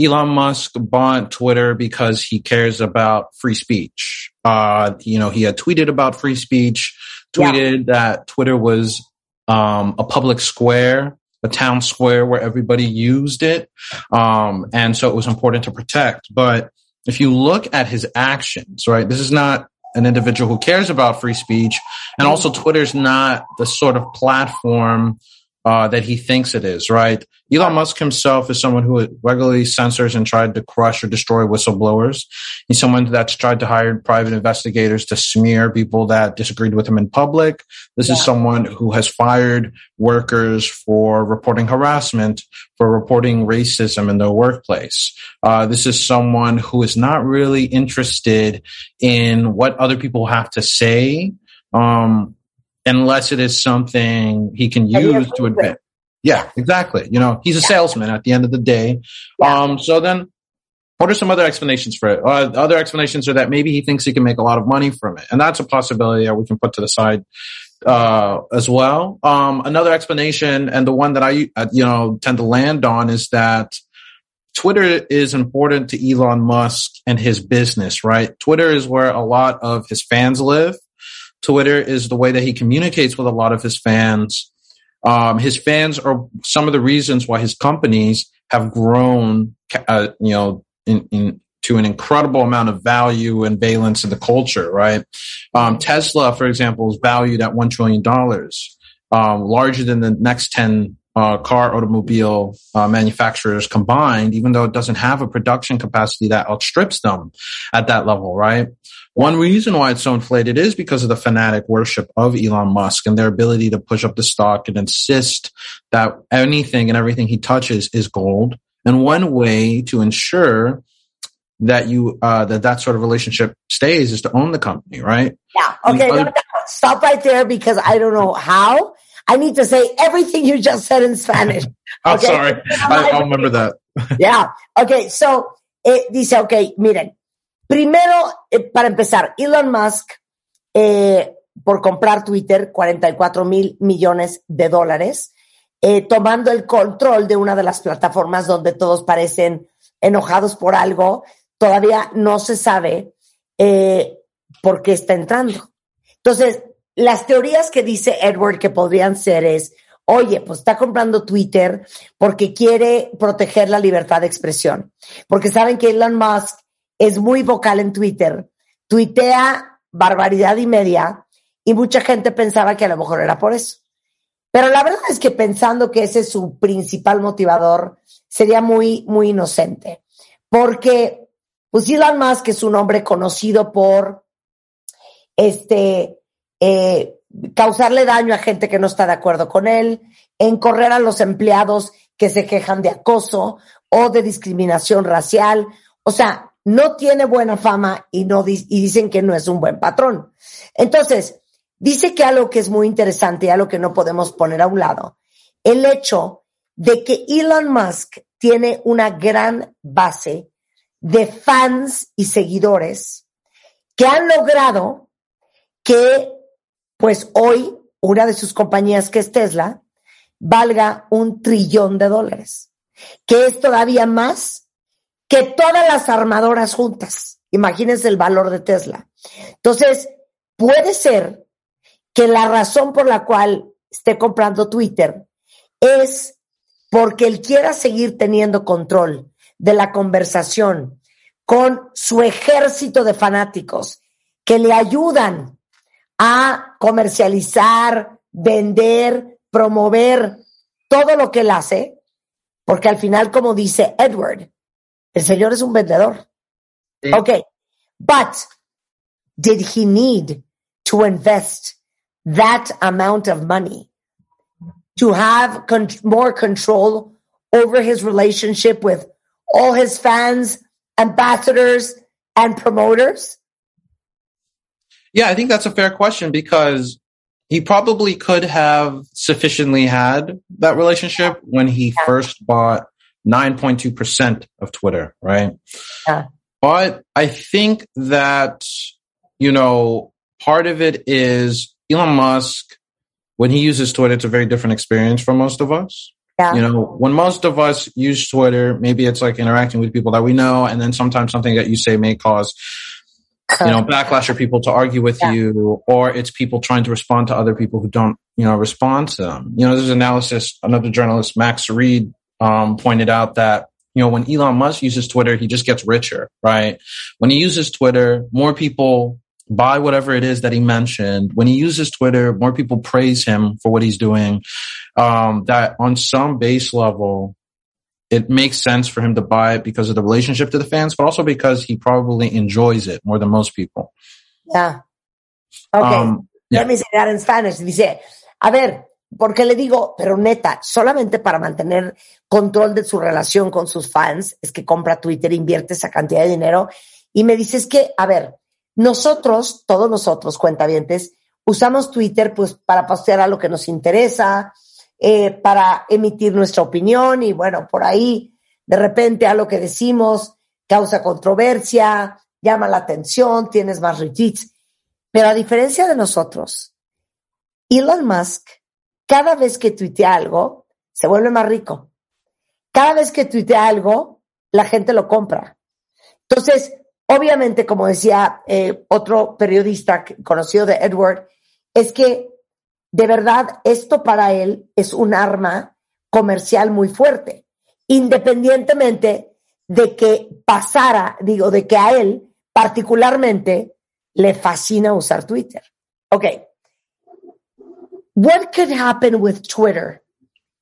Elon Musk bought Twitter because he cares about free speech. Uh, you know, he had tweeted about free speech, Yeah. tweeted that Twitter was um, a public square, a town square where everybody used it. Um, and so it was important to protect. But if you look at his actions, right, this is not an individual who cares about free speech. And also Twitter's not the sort of platform uh, that he thinks it is, right? Elon Musk himself is someone who regularly censors and tried to crush or destroy whistleblowers. He's someone that's tried to hire private investigators to smear people that disagreed with him in public. This is someone who has fired workers for reporting harassment, for reporting racism in their workplace. Uh, this is someone who is not really interested in what other people have to say, um, unless it is something he can Yeah, he use to admit. Yeah, exactly. You know, he's a salesman at the end of the day. Yeah. Um, so then what are some other explanations for it? Uh, other explanations are that maybe he thinks he can make a lot of money from it. And that's a possibility that we can put to the side, uh, as well. Um, another explanation and the one that I, uh, you know, tend to land on is that Twitter is important to Elon Musk and his business, right? Twitter is where a lot of his fans live. Twitter is the way that he communicates with a lot of his fans. Um, his fans are some of the reasons why his companies have grown, uh, you know, in, in to an incredible amount of value and valence in the culture, right? Um, Tesla, for example, is valued at $1 trillion, um, larger than the next 10 uh, car automobile uh, manufacturers combined, even though it doesn't have a production capacity that outstrips them at that level, right? One reason why it's so inflated is because of the fanatic worship of Elon Musk and their ability to push up the stock and insist that anything and everything he touches is gold. And one way to ensure that you uh, that that sort of relationship stays is to own the company, right? Yeah. Okay. Mm, no, no, stop right there because I don't know how. I need to say everything you just said in Spanish. [LAUGHS] I'm Okay. sorry, I, I'll remember that. [LAUGHS] Yeah. Okay. So, eh, dice, ok, miren. Primero, eh, para empezar, Elon Musk, eh, por comprar Twitter, 44 mil millones de dólares, tomando el control de una de las plataformas donde todos parecen enojados por algo, todavía no se sabe por qué está entrando. Entonces, las teorías que dice Edward que podrían ser es, oye, pues está comprando Twitter porque quiere proteger la libertad de expresión, porque saben que Elon Musk es muy vocal en Twitter, tuitea barbaridad y media y mucha gente pensaba que a lo mejor era por eso. Pero la verdad es que pensando que ese es su principal motivador, sería muy, muy inocente. Porque, pues Elon Musk es un hombre conocido por, este, eh, causarle daño a gente que no está de acuerdo con él, en correr a los empleados que se quejan de acoso o de discriminación racial. O sea, no tiene buena fama y, no, y dicen que no es un buen patrón. Entonces, dice que algo que es muy interesante y algo que no podemos poner a un lado, el hecho de que Elon Musk tiene una gran base de fans y seguidores que han logrado que, pues hoy, una de sus compañías que es Tesla, valga un trillón de dólares, que es todavía más que todas las armadoras juntas. Imagínense el valor de Tesla. Entonces, puede ser que la razón por la cual esté comprando Twitter es porque él quiera seguir teniendo control de la conversación con su ejército de fanáticos que le ayudan a comercializar, vender, promover todo lo que él hace, porque al final, como dice Edward, el señor es un vendedor. Sí. Okay, but did he need to invest that amount of money to have con- more control over his relationship with all his fans, ambassadors, and promoters? Yeah, I think that's a fair question because he probably could have sufficiently had that relationship when he first bought 9.2% of Twitter, right? Yeah. But I think that, you know, part of it is Elon Musk, when he uses Twitter, it's a very different experience for most of us. Yeah. You know, when most of us use Twitter, maybe it's like interacting with people that we know, and then sometimes something that you say may cause you know, backlash or people to argue with yeah. you, or it's people trying to respond to other people who don't, you know, respond to them. You know, there's analysis, another journalist, Max Reed, um, pointed out that, you know, when Elon Musk uses Twitter, he just gets richer, right? When he uses Twitter, more people buy whatever it is that he mentioned. When he uses Twitter, more people praise him for what he's doing. Um, that on some base level, it makes sense for him to buy it because of the relationship to the fans, but also because he probably enjoys it more than most people. Yeah. Okay. Um, yeah. Let me say that in Spanish. Dice, a ver, porque le digo, pero neta, solamente para mantener control de su relación con sus fans, es que compra Twitter, invierte esa cantidad de dinero. Y me dices que, a ver, nosotros, todos nosotros, cuentavientes, usamos Twitter pues para postear a lo que nos interesa, eh, para emitir nuestra opinión y bueno, por ahí de repente a lo que decimos causa controversia, llama la atención, tienes más retweets. Pero a diferencia de nosotros, Elon Musk, cada vez que tuitea algo, se vuelve más rico. Cada vez que tuitea algo, la gente lo compra. Entonces, obviamente, como decía eh, otro periodista conocido de Edward, es que de verdad esto para él es un arma comercial muy fuerte, independientemente de que pasara, digo, de que a él particularmente le fascina usar Twitter. Okay. What could happen with Twitter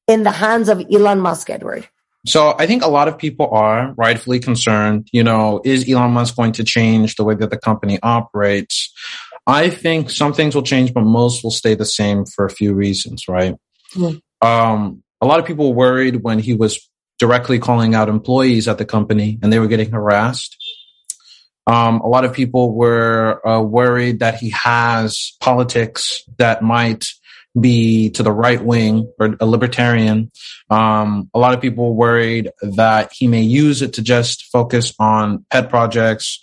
in the hands of Elon Musk, Edward? So I think a lot of people are rightfully concerned, you know, is Elon Musk going to change the way that the company operates? I think some things will change, but most will stay the same for a few reasons, right? Mm. Um, a lot of people were worried when he was directly calling out employees at the company and they were getting harassed. Um, a lot of people were uh, worried that he has politics that might be to the right wing or a libertarian. Um, a lot of people worried that he may use it to just focus on pet projects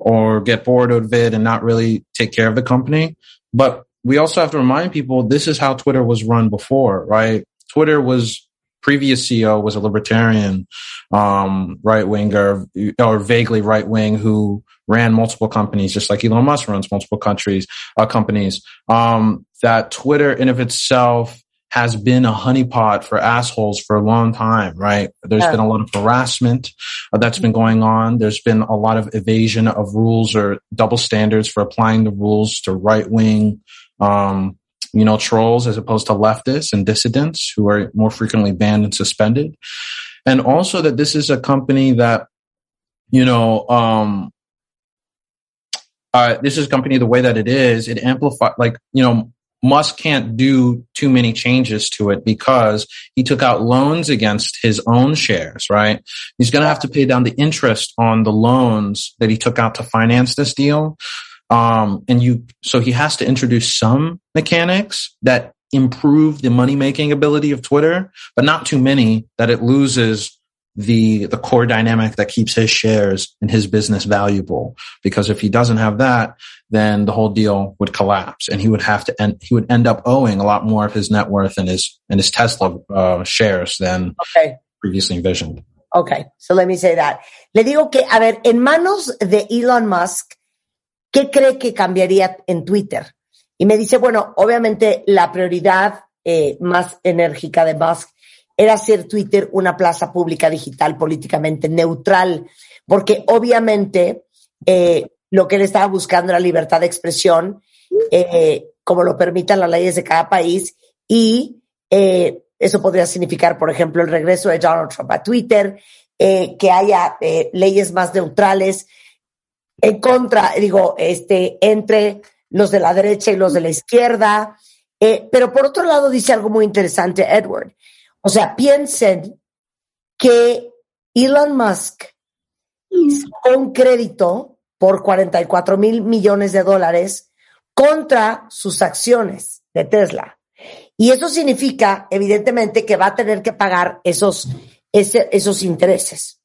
or get bored of it and not really take care of the company. But we also have to remind people this is how Twitter was run before, right? Twitter was previous CEO was a libertarian, um, right winger or vaguely right wing who ran multiple companies, just like Elon Musk runs multiple countries, uh, companies. Um, that Twitter in of itself has been a honeypot for assholes for a long time, right? There's Yeah. been a lot of harassment uh, that's been going on. There's been a lot of evasion of rules or double standards for applying the rules to right wing, um, you know, trolls as opposed to leftists and dissidents who are more frequently banned and suspended. And also that this is a company that, you know, um, uh, this is a company the way that it is, it amplifies, like, you know, Musk can't do too many changes to it because he took out loans against his own shares, right? He's going to have to pay down the interest on the loans that he took out to finance this deal. Um, and you, so he has to introduce some mechanics that improve the money making ability of Twitter, but not too many that it loses the, the core dynamic that keeps his shares and his business valuable. Because if he doesn't have that, then the whole deal would collapse and he would have to end, he would end up owing a lot more of his net worth and his, and his Tesla, uh, shares than Okay. previously envisioned. Okay, so let me say that. Le digo que, a ver, en manos de Elon Musk, ¿qué cree que cambiaría en Twitter? Y me dice, bueno, obviamente la prioridad eh, más enérgica de Musk era hacer Twitter una plaza pública digital políticamente neutral, porque obviamente eh, lo que él estaba buscando era libertad de expresión, eh, como lo permitan las leyes de cada país, y eh, eso podría significar, por ejemplo, el regreso de Donald Trump a Twitter, eh, que haya eh, leyes más neutrales en contra, digo, este, entre los de la derecha y los de la izquierda. Eh, pero por otro lado dice algo muy interesante, Edward. O sea, piensen que Elon Musk sacó un crédito por 44 mil millones de dólares contra sus acciones de Tesla. Y eso significa, evidentemente, que va a tener que pagar esos, ese- esos intereses.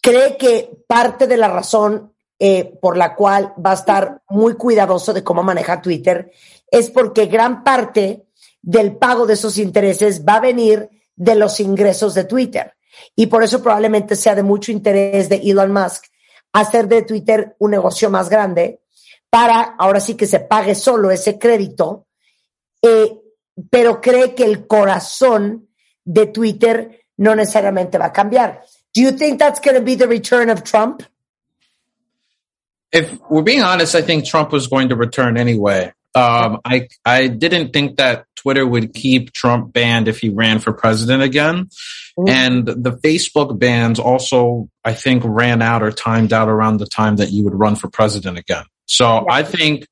Cree que parte de la razón eh, por la cual va a estar muy cuidadoso de cómo maneja Twitter es porque gran parte del pago de esos intereses va a venir de los ingresos de Twitter. Y por eso probablemente sea de mucho interés de Elon Musk hacer de Twitter un negocio más grande para ahora sí que se pague solo ese crédito, eh, pero cree que el corazón de Twitter no necesariamente va a cambiar. Do you think that's going to be the return of Trump? if we're being honest, I think Trump was going to return anyway. Um, I I didn't think that Twitter would keep Trump banned if he ran for president again, and the Facebook bans also I think ran out or timed out around the time that you would run for president again. So I think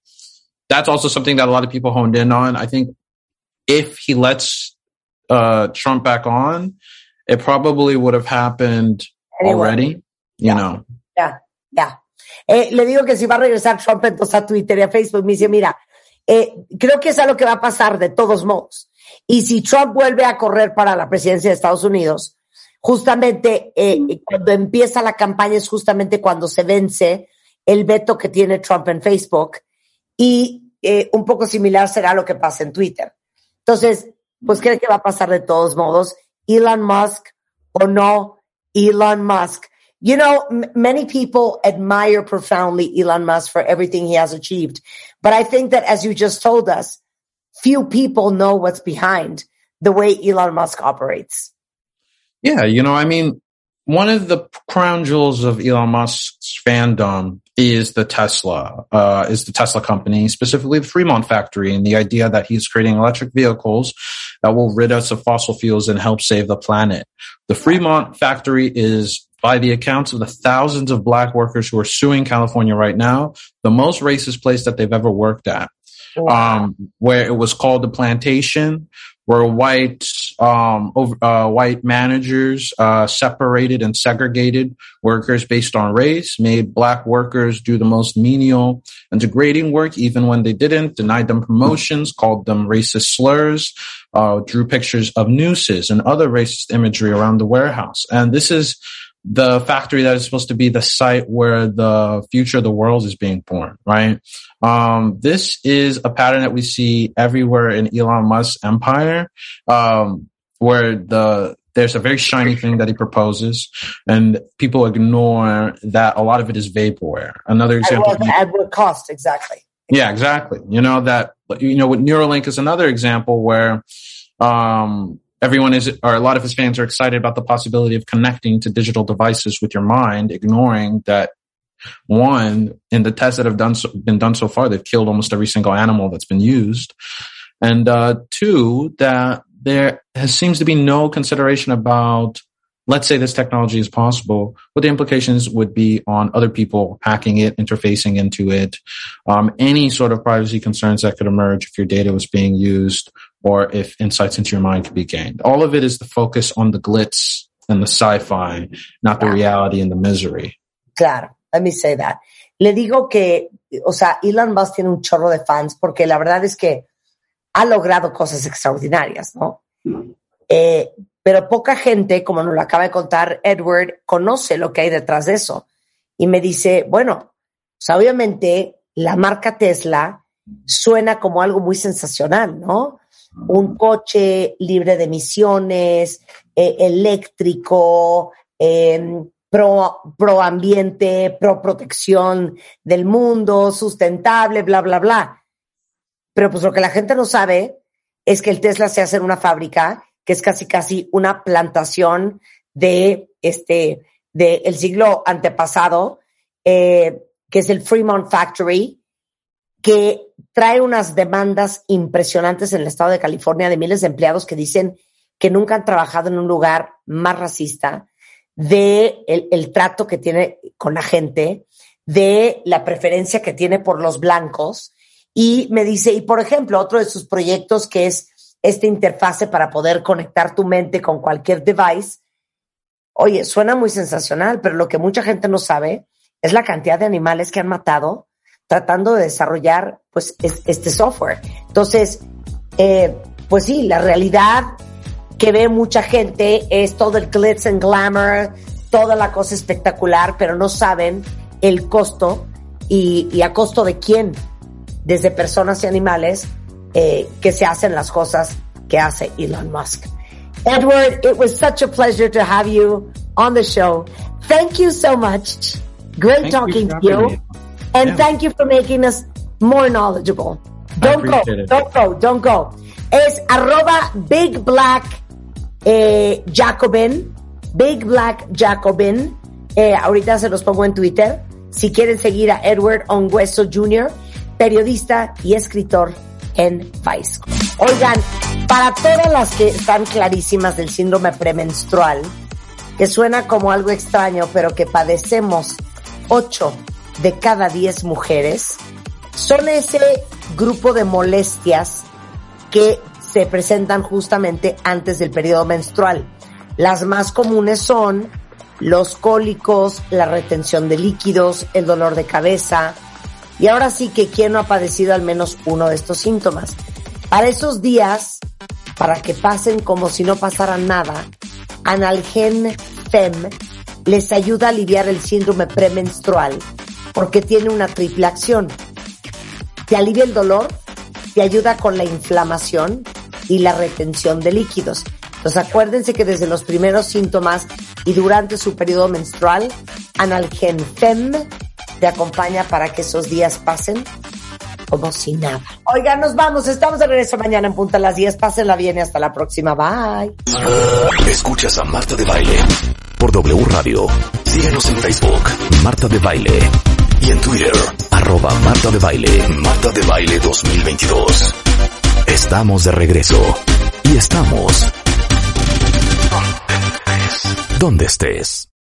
that's also something that a lot of people honed in on. I think if he lets uh, Trump back on, it probably would have happened Anyway. already. You Yeah. know. Ya, ya. Eh, le digo que si va a regresar Trump entonces a Twitter y a Facebook, me dice, mira, eh, creo que es algo que va a pasar de todos modos. Y si Trump vuelve a correr para la presidencia de Estados Unidos, justamente eh, cuando empieza la campaña es justamente cuando se vence el veto que tiene Trump en Facebook y eh, un poco similar será lo que pasa en Twitter. Entonces, pues cree que va a pasar de todos modos. Elon Musk o no Elon Musk. You know, many people admire profoundly Elon Musk for everything he has achieved. But I think that as you just told us, few people know what's behind the way Elon Musk operates. Yeah, you know, I mean, one of the crown jewels of Elon Musk's fandom is the Tesla, uh, is the Tesla company, specifically the Fremont factory and the idea that he's creating electric vehicles that will rid us of fossil fuels and help save the planet. The Fremont factory is by the accounts of the thousands of black workers who are suing California right now, the most racist place that they've ever worked at um, where it was called the plantation, where white um, over, uh, white managers uh, separated and segregated workers based on race, made black workers do the most menial and degrading work, even when they didn't, denied them promotions, called them racist slurs, uh, drew pictures of nooses and other racist imagery around the warehouse. And this is the factory that is supposed to be the site where the future of the world is being born, right? Um, this is a pattern that we see everywhere in Elon Musk's empire, um, where the there's a very shiny thing that he proposes, and people ignore that a lot of it is vaporware. Another example, what, at what cost, exactly. Yeah, exactly. You know that you know with Neuralink is another example where um, everyone is or a lot of his fans are excited about the possibility of connecting to digital devices with your mind, ignoring that one in the tests that have done so, been done so far, they've killed almost every single animal that's been used, and uh, two that there has, seems to be no consideration about let's say this technology is possible, what the implications would be on other people hacking it, interfacing into it, um, any sort of privacy concerns that could emerge if your data was being used or if insights into your mind could be gained. All of it is the focus on the glitz and the sci-fi, not the reality and the misery. Claro, let me say that. Le digo que, o sea, Elon Musk tiene un chorro de fans porque la verdad es que ha logrado cosas extraordinarias, ¿no? Eh, pero poca gente, como nos lo acaba de contar Edward, conoce lo que hay detrás de eso. Y me dice, bueno, sea, obviamente la marca Tesla suena como algo muy sensacional, ¿no? Un coche libre de emisiones, eh, eléctrico, eh, pro, pro ambiente, pro protección del mundo, sustentable, bla, bla, bla. Pero pues lo que la gente no sabe es que el Tesla se hace en una fábrica que es casi casi una plantación de este del el siglo antepasado, eh, que es el Fremont Factory, que trae unas demandas impresionantes en el estado de California de miles de empleados que dicen que nunca han trabajado en un lugar más racista, de el, el trato que tiene con la gente, de la preferencia que tiene por los blancos. Y me dice, y por ejemplo, otro de sus proyectos que es esta interfase para poder conectar tu mente con cualquier device. Oye, suena muy sensacional, pero lo que mucha gente no sabe es la cantidad de animales que han matado tratando de desarrollar pues este software. Entonces, eh, pues sí, la realidad que ve mucha gente es todo el glitz and glamour, toda la cosa espectacular, pero no saben el costo y, y a costo de quién, desde personas y animales, eh, que se hacen las cosas que hace Elon Musk. Edward, it was such a pleasure to have you on the show. Thank you so much. Great Thank talking you to you. me. And Yeah. thank you for making us more knowledgeable. Don't go, it. don't go, don't go. Es arroba Big Black eh, Jacobin. Big Black Jacobin. Eh, ahorita se los pongo en Twitter. Si quieren seguir a Edward Ongüeso Jr., periodista y escritor en Vice. Oigan, para todas las que están clarísimas del síndrome premenstrual, que suena como algo extraño, pero que padecemos 8 de cada 10 mujeres, son ese grupo de molestias que se presentan justamente antes del periodo menstrual. Las más comunes son los cólicos, la retención de líquidos, el dolor de cabeza. Y ahora sí que quién no ha padecido al menos uno de estos síntomas. Para esos días, para que pasen como si no pasara nada, Analgen Fem les ayuda a aliviar el síndrome premenstrual porque tiene una triple acción. Te alivia el dolor, te ayuda con la inflamación y la retención de líquidos. Entonces acuérdense que desde los primeros síntomas y durante su periodo menstrual, Analgen Fem te acompaña para que esos días pasen como si nada. Oigan, nos vamos. Estamos de regreso mañana en punta a las 10. Pásenla bien y hasta la próxima. Bye. Escuchas a Marta de Baile por W Radio. Síguenos en Facebook, Marta de Baile. Y en Twitter, arroba Marta de Baile, Marta de Baile 2022. Estamos de regreso. Y estamos... Donde estés.